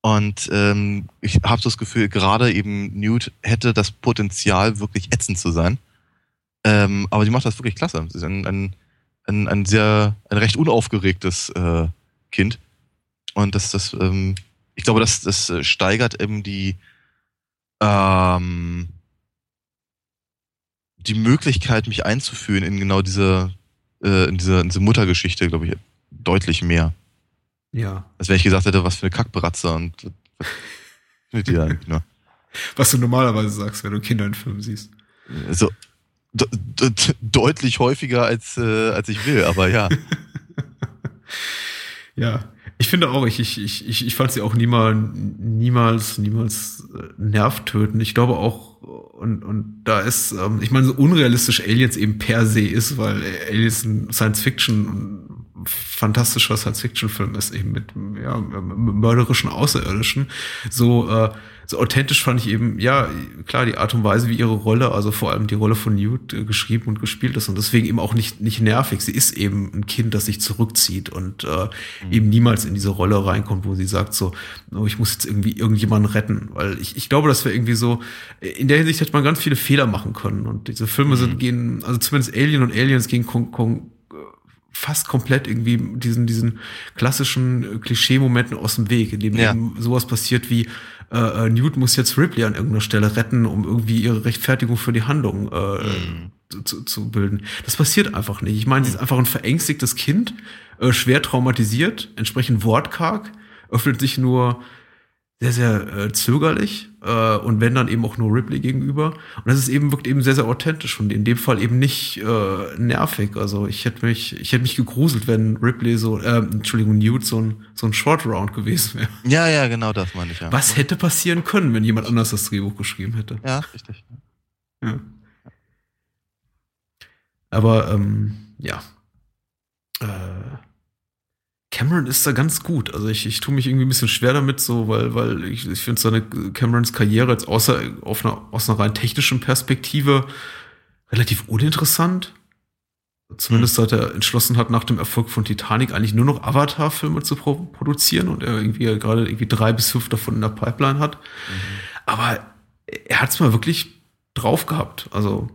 Und ähm, ich habe das Gefühl, gerade eben Newt hätte das Potenzial, wirklich ätzend zu sein. Ähm, aber die macht das wirklich klasse. Sie ist ein, ein, ein, ein sehr, ein recht unaufgeregtes äh, Kind. Und das, das ähm, ich glaube, das, das äh, steigert eben die, ähm, die Möglichkeit, mich einzufühlen in genau diese, äh, in diese, in diese Muttergeschichte, glaube ich, deutlich mehr. Ja. Als wenn ich gesagt hätte, was für eine Kackbratze und was mit dir eigentlich nur. Was du normalerweise sagst, wenn du Kinder in Filmen siehst. So deutlich häufiger als, äh, als ich will, aber ja. ja. Ich finde auch, ich, ich, ich, ich fand sie auch niemals, niemals, niemals äh, nervtötend. Ich glaube auch, und, und da ist, ähm, ich meine, so unrealistisch Aliens eben per se ist, weil Aliens ein Science-Fiction, fantastischer Science-Fiction-Film ist, eben mit ja, mörderischen Außerirdischen. So, äh, so authentisch fand ich eben, ja, klar, die Art und Weise, wie ihre Rolle, also vor allem die Rolle von Newt äh, geschrieben und gespielt ist und deswegen eben auch nicht, nicht nervig. Sie ist eben ein Kind, das sich zurückzieht und äh, mhm. eben niemals in diese Rolle reinkommt, wo sie sagt so, oh, ich muss jetzt irgendwie irgendjemanden retten, weil ich, ich glaube, dass wir irgendwie so, in der Hinsicht hätte man ganz viele Fehler machen können und diese Filme mhm. sind, gehen, also zumindest Alien und Aliens gehen kon, kon, fast komplett irgendwie diesen, diesen klassischen äh, Klischee-Momenten aus dem Weg, in dem ja. eben sowas passiert wie, äh, äh, Newt muss jetzt Ripley an irgendeiner Stelle retten, um irgendwie ihre Rechtfertigung für die Handlung äh, mhm. zu, zu bilden. Das passiert einfach nicht. Ich meine, sie ist einfach ein verängstigtes Kind, äh, schwer traumatisiert, entsprechend wortkarg, öffnet sich nur sehr, sehr äh, zögerlich äh, und wenn dann eben auch nur Ripley gegenüber. Und das ist eben, wirkt eben sehr, sehr authentisch und in dem Fall eben nicht äh, nervig. Also ich hätte mich, ich hätte mich gegruselt, wenn Ripley so, äh, Entschuldigung, Newt so ein, so ein Short Round gewesen wäre. Ja, ja, genau das meine ich, ja. Was hätte passieren können, wenn jemand anders das Drehbuch geschrieben hätte? Ja, richtig. Ja. Aber ähm, ja. Äh, Cameron ist da ganz gut. Also ich, ich tue mich irgendwie ein bisschen schwer damit, so, weil, weil ich, ich finde seine Camerons Karriere jetzt außer auf einer, aus einer rein technischen Perspektive relativ uninteressant. Zumindest seit er entschlossen hat, nach dem Erfolg von Titanic eigentlich nur noch Avatar-Filme zu pro produzieren und er irgendwie gerade irgendwie drei bis fünf davon in der Pipeline hat. Mhm. Aber er hat es mal wirklich drauf gehabt. Also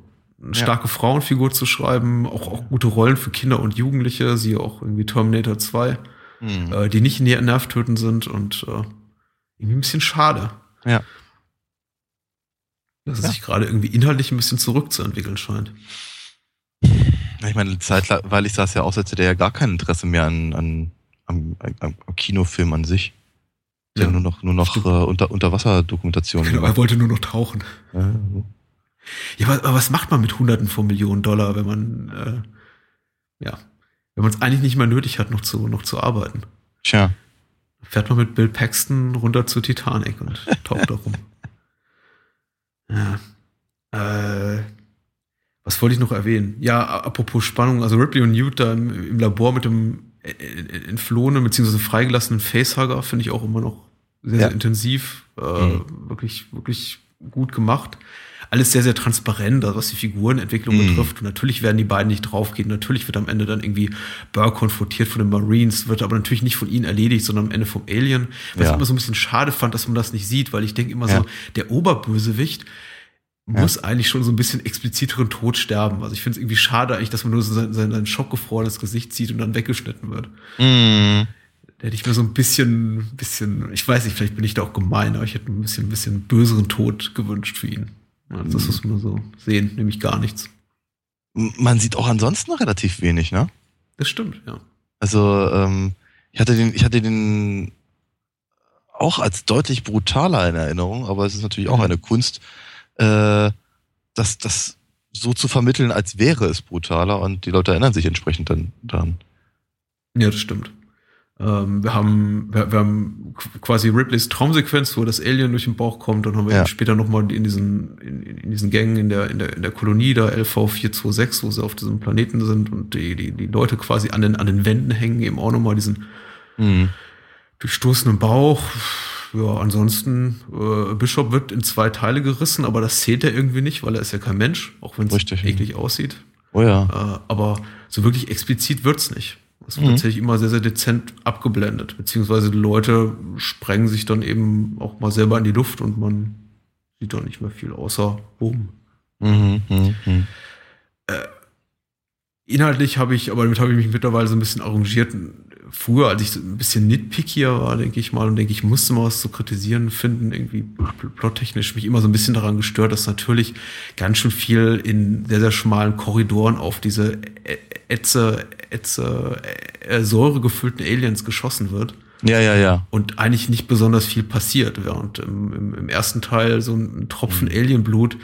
eine starke ja. Frauenfigur zu schreiben, auch, auch gute Rollen für Kinder und Jugendliche, siehe auch irgendwie Terminator 2, mhm. äh, die nicht nervtötend sind und äh, irgendwie ein bisschen schade. Ja. Dass ja. es sich gerade irgendwie inhaltlich ein bisschen zurückzuentwickeln scheint. Ich meine, zeitweilig sah es ja aus, als hätte er ja gar kein Interesse mehr an, an am, am, am Kinofilm an sich. Ja, nur noch, nur noch äh, unter, Unterwasserdokumentation. Genau, er wollte nur noch tauchen. Ja, so. Ja, aber, aber was macht man mit Hunderten von Millionen Dollar, wenn man, äh, ja, wenn man es eigentlich nicht mehr nötig hat, noch zu, noch zu arbeiten? Tja. Fährt man mit Bill Paxton runter zur Titanic und taucht da rum. Ja. Äh, was wollte ich noch erwähnen? Ja, apropos Spannung, also Ripley und Newt da im, im Labor mit dem entflohenen bzw. freigelassenen Facehugger finde ich auch immer noch sehr, ja. sehr intensiv. Äh, mhm. Wirklich, wirklich gut gemacht alles sehr, sehr transparent, also was die Figurenentwicklung mm. betrifft. Und natürlich werden die beiden nicht draufgehen. Natürlich wird am Ende dann irgendwie Burr konfrontiert von den Marines, wird aber natürlich nicht von ihnen erledigt, sondern am Ende vom Alien. Was ja. ich immer so ein bisschen schade fand, dass man das nicht sieht, weil ich denke immer ja. so, der Oberbösewicht muss ja. eigentlich schon so ein bisschen expliziteren Tod sterben. Also ich finde es irgendwie schade eigentlich, dass man nur so sein, sein, sein schockgefrorenes Gesicht sieht und dann weggeschnitten wird. Mm. Da hätte ich mir so ein bisschen, bisschen, ich weiß nicht, vielleicht bin ich da auch gemein, aber ich hätte ein bisschen, ein bisschen böseren Tod gewünscht für ihn. Also das muss man so sehen, nämlich gar nichts. Man sieht auch ansonsten relativ wenig, ne? Das stimmt, ja. Also, ähm, ich hatte den, ich hatte den auch als deutlich brutaler in Erinnerung, aber es ist natürlich auch eine Kunst, äh, das, das so zu vermitteln, als wäre es brutaler und die Leute erinnern sich entsprechend dann daran. Ja, das stimmt. Ähm, wir haben, wir, wir, haben quasi Ripleys Traumsequenz, wo das Alien durch den Bauch kommt. Dann haben wir ja. später nochmal in diesen, in, in, diesen Gängen in der, in der, in der Kolonie da LV426, wo sie auf diesem Planeten sind und die, die, die Leute quasi an den, an den Wänden hängen, eben auch nochmal diesen mhm. durchstoßenen Bauch. Ja, ansonsten, äh, Bishop wird in zwei Teile gerissen, aber das zählt er irgendwie nicht, weil er ist ja kein Mensch, auch wenn es eklig aussieht. Oh ja. Äh, aber so wirklich explizit wird's nicht. Das wird mhm. tatsächlich immer sehr, sehr dezent abgeblendet. Beziehungsweise die Leute sprengen sich dann eben auch mal selber in die Luft und man sieht doch nicht mehr viel außer Boom. Mhm, mh, mh. Äh, inhaltlich habe ich, aber damit habe ich mich mittlerweile so ein bisschen arrangiert, früher, als ich so ein bisschen nitpickier war, denke ich mal, und denke ich, musste mal was zu kritisieren finden, irgendwie plottechnisch mich immer so ein bisschen daran gestört, dass natürlich ganz schön viel in sehr, sehr schmalen Korridoren auf diese Ätze, Ätze, äh, Säure gefüllten Aliens geschossen wird. Ja, ja, ja. Und eigentlich nicht besonders viel passiert, während im, im, im ersten Teil so ein Tropfen mhm. Alienblut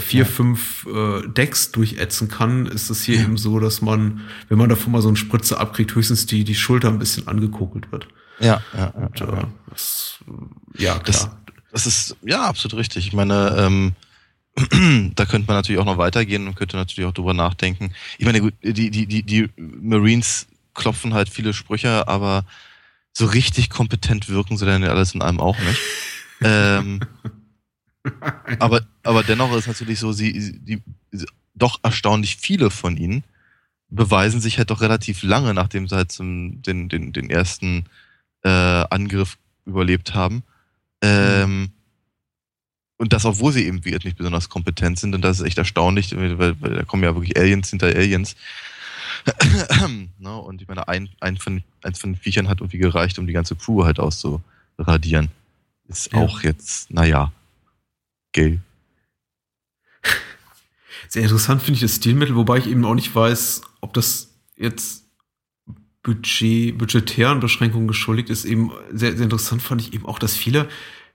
vier, ja. fünf äh, Decks durchätzen kann, ist es hier ja. eben so, dass man, wenn man davon mal so eine Spritze abkriegt, höchstens die, die Schulter ein bisschen angekokelt wird. Ja, ja, Und, ja. Äh, das, ja, klar. Das, das, ist, ja, absolut richtig. Ich meine, ähm, da könnte man natürlich auch noch weitergehen und könnte natürlich auch drüber nachdenken. Ich meine, gut, die, die, die, die Marines klopfen halt viele Sprüche, aber so richtig kompetent wirken sie dann ja alles in einem auch nicht. ähm, aber, aber dennoch ist natürlich so, sie, die, doch erstaunlich viele von ihnen beweisen sich halt doch relativ lange, nachdem sie halt zum, den, den, den ersten äh, Angriff überlebt haben. Ähm, und das, obwohl sie eben nicht besonders kompetent sind, und das ist echt erstaunlich, weil, weil da kommen ja wirklich Aliens hinter Aliens. no, und ich meine, ein, ein von, eins von den Viechern hat irgendwie gereicht, um die ganze Crew halt auszuradieren. Ist ja. auch jetzt, naja, gell. Sehr interessant finde ich das Stilmittel, wobei ich eben auch nicht weiß, ob das jetzt Budget, budgetären Beschränkungen geschuldigt ist. Eben sehr, sehr interessant fand ich eben auch, dass viele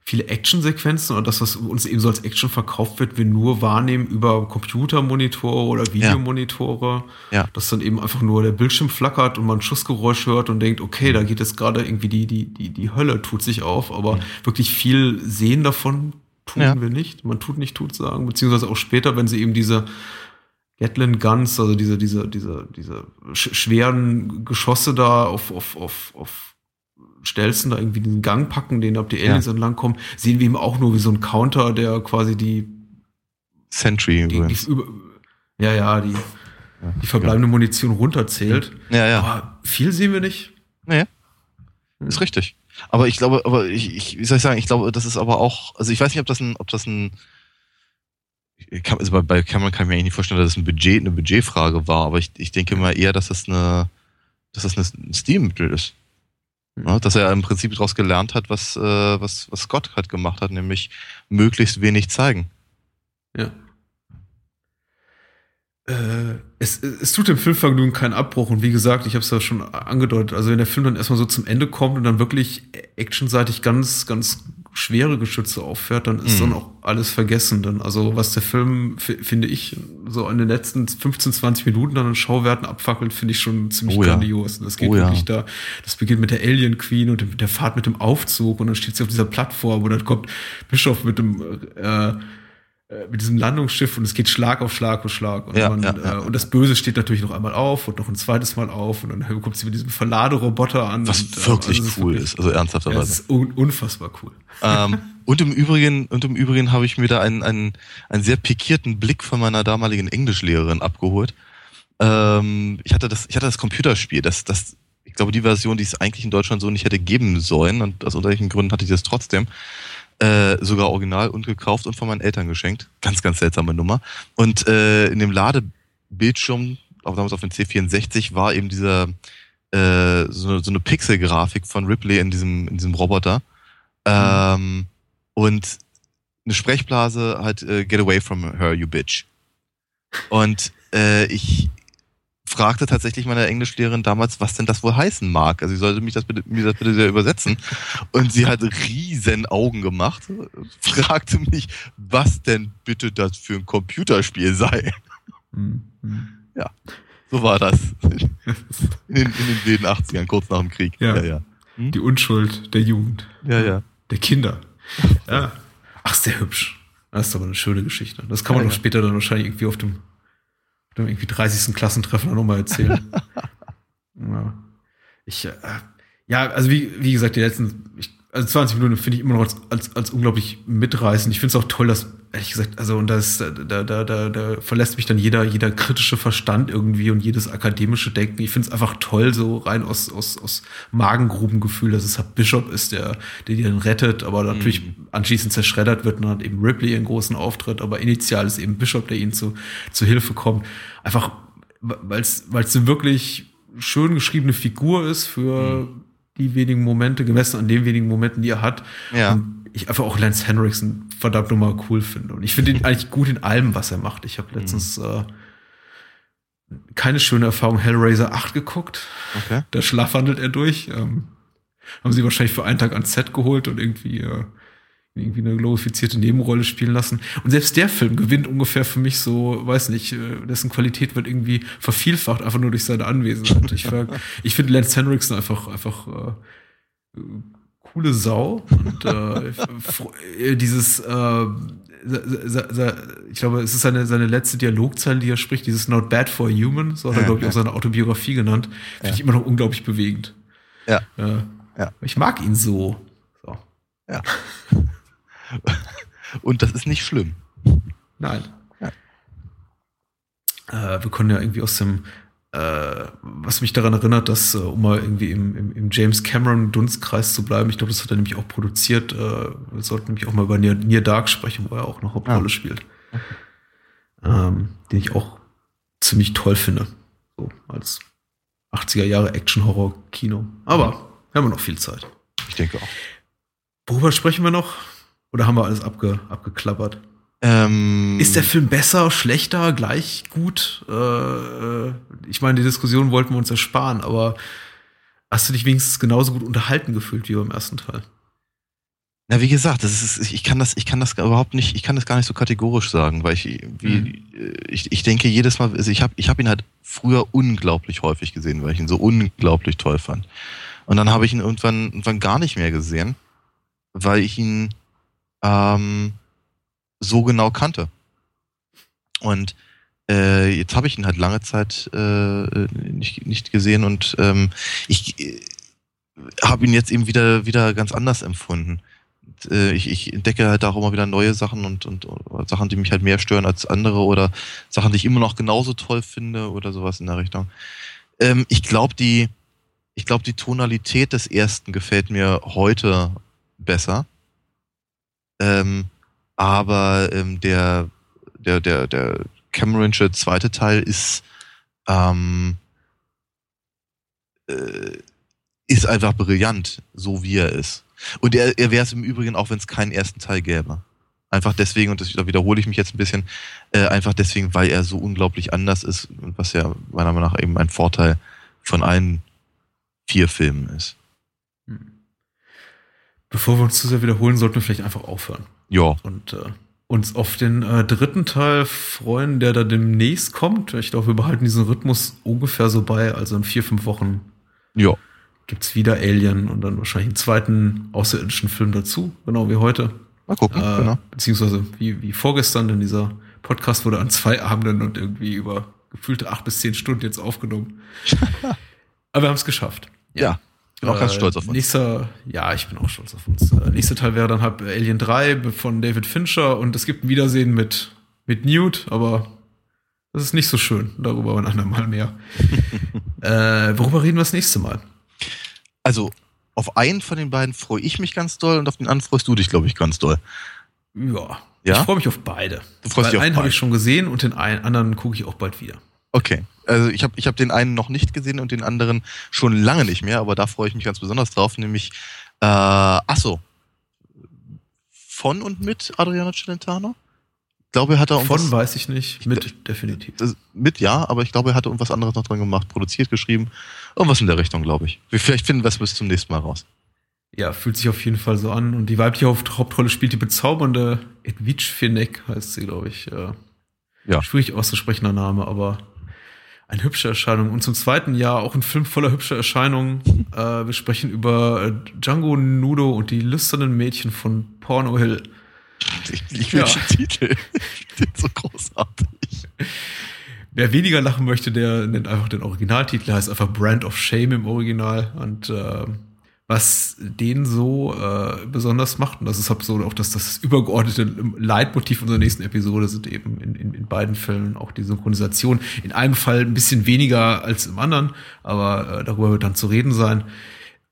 viele Actionsequenzen und das, was uns eben so als Action verkauft wird, wir nur wahrnehmen über Computermonitore oder Videomonitore. Ja. ja. Dass dann eben einfach nur der Bildschirm flackert und man ein Schussgeräusch hört und denkt, okay, da geht jetzt gerade irgendwie die, die, die, die Hölle tut sich auf, aber mhm. wirklich viel sehen davon tun ja. wir nicht. Man tut nicht tut sagen, beziehungsweise auch später, wenn sie eben diese Gatlin Guns, also diese, diese, diese, diese schweren Geschosse da auf, auf, auf, auf Stelzen da irgendwie den Gang packen, den ab die Aliens ja. entlang kommen, sehen wir eben auch nur wie so ein Counter, der quasi die Sentry die, die über, ja, ja, die, ja, die verbleibende ja. Munition runterzählt. Ja, ja. Aber viel sehen wir nicht. Nee. Ist richtig. Aber ich glaube, aber ich, ich, wie soll ich sagen, ich glaube, das ist aber auch, also ich weiß nicht, ob das ein, ob das ein, kann, also bei, bei Cameron kann ich mir eigentlich nicht vorstellen, dass das ein Budget, eine Budgetfrage war, aber ich, ich denke mal eher, dass das eine, dass das ein Stilmittel ist. Ja, dass er im Prinzip daraus gelernt hat, was, äh, was, was Scott halt gemacht hat, nämlich möglichst wenig zeigen. Ja. Äh, es, es tut dem Filmvergnügen keinen Abbruch und wie gesagt, ich habe es ja schon angedeutet, also wenn der Film dann erstmal so zum Ende kommt und dann wirklich actionseitig ganz, ganz schwere Geschütze auffährt, dann ist mhm. dann auch alles vergessen. Dann, also was der Film, finde ich, so in den letzten 15, 20 Minuten dann in Schauwerten abfackelt, finde ich schon ziemlich oh, grandios. Ja. Das geht oh, wirklich ja. da, das beginnt mit der Alien Queen und der Fahrt mit dem Aufzug und dann steht sie auf dieser Plattform und dann kommt Bischof mit dem äh, mit diesem Landungsschiff und es geht Schlag auf Schlag auf Schlag. Und, ja, man, ja, ja. Äh, und das Böse steht natürlich noch einmal auf und noch ein zweites Mal auf und dann kommt sie mit diesem Verladeroboter an. Was und, äh, wirklich also cool ist, also ernsthafterweise. Das ist un unfassbar cool. Ähm, und im Übrigen, und im Übrigen habe ich mir da einen, einen, einen sehr pikierten Blick von meiner damaligen Englischlehrerin abgeholt. Ähm, ich hatte das, ich hatte das Computerspiel, das, das, ich glaube, die Version, die es eigentlich in Deutschland so nicht hätte geben sollen, und aus irgendwelchen Gründen hatte ich das trotzdem. Äh, sogar original und gekauft und von meinen Eltern geschenkt. Ganz, ganz seltsame Nummer. Und äh, in dem Ladebildschirm, auch damals auf dem C64, war eben dieser äh, so, so eine Pixel-Grafik von Ripley in diesem, in diesem Roboter. Ähm, und eine Sprechblase halt äh, Get away from her, you bitch. Und äh, ich fragte tatsächlich meine Englischlehrerin damals, was denn das wohl heißen mag. Also sie sollte mich das bitte, mir das bitte übersetzen. Und sie hat riesen Augen gemacht, fragte mich, was denn bitte das für ein Computerspiel sei. Mhm. Ja, so war das. In den, in den wilden 80ern, kurz nach dem Krieg. Ja, ja. ja. Hm? Die Unschuld der Jugend. Ja, ja. Der Kinder. Ja. Ach, der hübsch. Das ist aber eine schöne Geschichte. Das kann man ja, doch später dann wahrscheinlich irgendwie auf dem dem irgendwie 30. Klassentreffen nochmal erzählen. ja. Ich, äh, ja, also wie, wie gesagt, die letzten, ich, also 20 Minuten finde ich immer noch als, als, als unglaublich mitreißend. Ich finde es auch toll, dass, ehrlich gesagt, also und das, da, da, da, da verlässt mich dann jeder, jeder kritische Verstand irgendwie und jedes akademische Denken. Ich finde es einfach toll, so rein aus, aus, aus Magengrubengefühl, dass es halt Bishop ist, der, der die dann rettet, aber natürlich mhm. anschließend zerschreddert wird und dann hat eben Ripley einen großen Auftritt, aber initial ist eben Bishop, der ihnen zu, zu Hilfe kommt. Einfach, weil es eine wirklich schön geschriebene Figur ist für mhm die wenigen Momente, gemessen an den wenigen Momenten, die er hat. Ja. Und ich einfach auch Lance Henriksen verdammt nochmal cool finde. Und ich finde ihn eigentlich gut in allem, was er macht. Ich habe letztens mhm. äh, keine schöne Erfahrung Hellraiser 8 geguckt. Okay. Da schlafwandelt er durch. Ähm, haben sie wahrscheinlich für einen Tag ans Set geholt und irgendwie äh, irgendwie eine glorifizierte Nebenrolle spielen lassen. Und selbst der Film gewinnt ungefähr für mich so, weiß nicht, äh, dessen Qualität wird irgendwie vervielfacht, einfach nur durch seine Anwesenheit. Ich, ich finde Lance Henriksen einfach, einfach äh, coole Sau. Und äh, dieses, äh, ich glaube, es ist seine, seine letzte Dialogzeile, die er spricht, dieses Not Bad for a Human, so hat er, glaube ich, auch seine Autobiografie genannt. Finde ja. ich immer noch unglaublich bewegend. Ja. ja. Ich mag ihn so. so. Ja. Und das ist nicht schlimm. Nein. Ja. Äh, wir können ja irgendwie aus dem, äh, was mich daran erinnert, dass, äh, um mal irgendwie im, im, im James Cameron Dunstkreis zu bleiben, ich glaube, das hat er nämlich auch produziert, äh, wir sollten nämlich auch mal über Near, Near Dark sprechen, wo er auch eine Hauptrolle ah. spielt. Okay. Ähm, den ich auch ziemlich toll finde. So als 80er Jahre Action-Horror-Kino. Aber haben wir noch viel Zeit. Ich denke auch. Worüber sprechen wir noch? Oder haben wir alles abge, abgeklappert? Ähm, Ist der Film besser, schlechter, gleich gut? Äh, äh, ich meine, die Diskussion wollten wir uns ersparen, aber hast du dich wenigstens genauso gut unterhalten gefühlt wie beim ersten Teil? Na, wie gesagt, das ist, ich kann das, ich kann das überhaupt nicht, ich kann das gar nicht so kategorisch sagen, weil ich, wie, Mhm. ich, ich denke jedes Mal, also ich habe, ich habe ihn halt früher unglaublich häufig gesehen, weil ich ihn so unglaublich toll fand. Und dann habe ich ihn irgendwann, irgendwann gar nicht mehr gesehen, weil ich ihn ähm, so genau kannte. Und äh, jetzt habe ich ihn halt lange Zeit äh, nicht, nicht gesehen und ähm, ich äh, habe ihn jetzt eben wieder, wieder ganz anders empfunden. Und, äh, ich, ich entdecke halt auch immer wieder neue Sachen und, und oder Sachen, die mich halt mehr stören als andere oder Sachen, die ich immer noch genauso toll finde oder sowas in der Richtung. Ähm, ich glaube, die, ich glaube, die Tonalität des ersten gefällt mir heute besser. Ähm, aber ähm, der, der, der, der Cameronsche zweite Teil ist, ähm, äh, ist einfach brillant, so wie er ist. Und er, er wäre es im Übrigen, auch wenn es keinen ersten Teil gäbe. Einfach deswegen, und das, da wiederhole ich mich jetzt ein bisschen, äh, einfach deswegen, weil er so unglaublich anders ist, was ja meiner Meinung nach eben ein Vorteil von allen vier Filmen ist. Bevor wir uns zu sehr wiederholen, sollten wir vielleicht einfach aufhören Ja, und äh, uns auf den äh, dritten Teil freuen, der da demnächst kommt. Ich glaube, wir behalten diesen Rhythmus ungefähr so bei. Also in vier, fünf Wochen ja, gibt's wieder Alien und dann wahrscheinlich einen zweiten außerirdischen Film dazu, genau wie heute. mal gucken, Äh, genau. Beziehungsweise wie, wie vorgestern, denn dieser Podcast wurde an zwei Abenden und irgendwie über gefühlte acht bis zehn Stunden jetzt aufgenommen. Aber wir haben es geschafft. Ja, bin auch ganz Äh, stolz auf uns. Nächster, ja, ich bin auch stolz auf uns. Äh, nächster Teil wäre dann halt Alien 3 von David Fincher und es gibt ein Wiedersehen mit, mit Newt, aber das ist nicht so schön. Darüber ein andermal mehr. äh, worüber reden wir das nächste Mal? Also, auf einen von den beiden freue ich mich ganz doll und auf den anderen freust du dich, glaube ich, ganz doll. Ja. Ja? Ich freue mich auf beide. Du freust Weil dich auf einen habe ich schon gesehen und den einen, anderen gucke ich auch bald wieder. Okay. Also ich habe ich hab den einen noch nicht gesehen und den anderen schon lange nicht mehr, aber da freue ich mich ganz besonders drauf, nämlich äh, achso. Von und mit Adriano Celentano? Ich glaube, er hat da Von weiß ich nicht, mit definitiv. das- mit ja, aber ich glaube, er hatte irgendwas anderes noch dran gemacht, produziert, geschrieben. Irgendwas in der Richtung, glaube ich. Wir- Vielleicht finden wir es bis zum nächsten Mal raus. Ja, fühlt sich auf jeden Fall so an. Und die weibliche Haupt- Hauptrolle spielt die bezaubernde Edwidge Finek, heißt sie, glaube ich. Äh, Ja. Schwierig auszusprechender Name, aber eine hübsche Erscheinung. Und zum zweiten Jahr auch ein Film voller hübscher Erscheinungen. äh, wir sprechen über äh, Django Nudo und die lüsternen Mädchen von Porno Hill. Ich, ich Ja. den Titel. Den so großartig. Wer weniger lachen möchte, der nennt einfach den Originaltitel, heißt einfach Brand of Shame im Original. Und äh, was den so äh, besonders macht, und das ist halt so auch das, das übergeordnete Leitmotiv unserer nächsten Episode, sind eben in, in, in beiden Fällen auch die Synchronisation. In einem Fall ein bisschen weniger als im anderen, aber äh, darüber wird dann zu reden sein.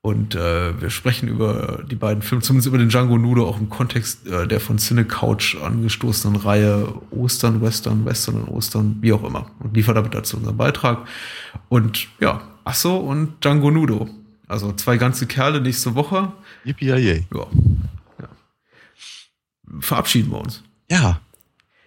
Und äh, wir sprechen über die beiden Filme, zumindest über den Django Nudo, auch im Kontext äh, der von Cine Couch angestoßenen Reihe Ostern, Western, Western und Ostern, wie auch immer. Und liefert damit dazu unseren Beitrag. Und ja, Asso und Django Nudo. Also zwei ganze Kerle nächste Woche. Yippie. Ja. ja. Verabschieden wir uns. Ja.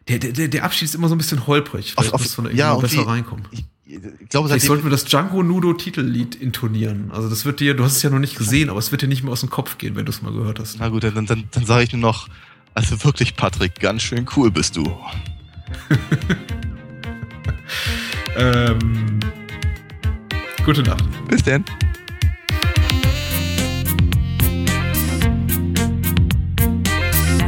Der, der, der Abschied ist immer so ein bisschen holprig. Vielleicht auf- muss man ja, besser die- reinkommen. Ich, ich glaube, Vielleicht seitdem, sollten wir das Django Nudo Titellied intonieren. Also das wird dir, du hast es ja noch nicht gesehen, aber es wird dir nicht mehr aus dem Kopf gehen, wenn du es mal gehört hast. Na gut, dann, dann, dann sage ich nur noch, also wirklich, Patrick, ganz schön cool bist du. Ähm, gute Nacht. Bis denn.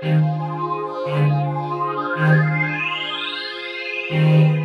Thank you.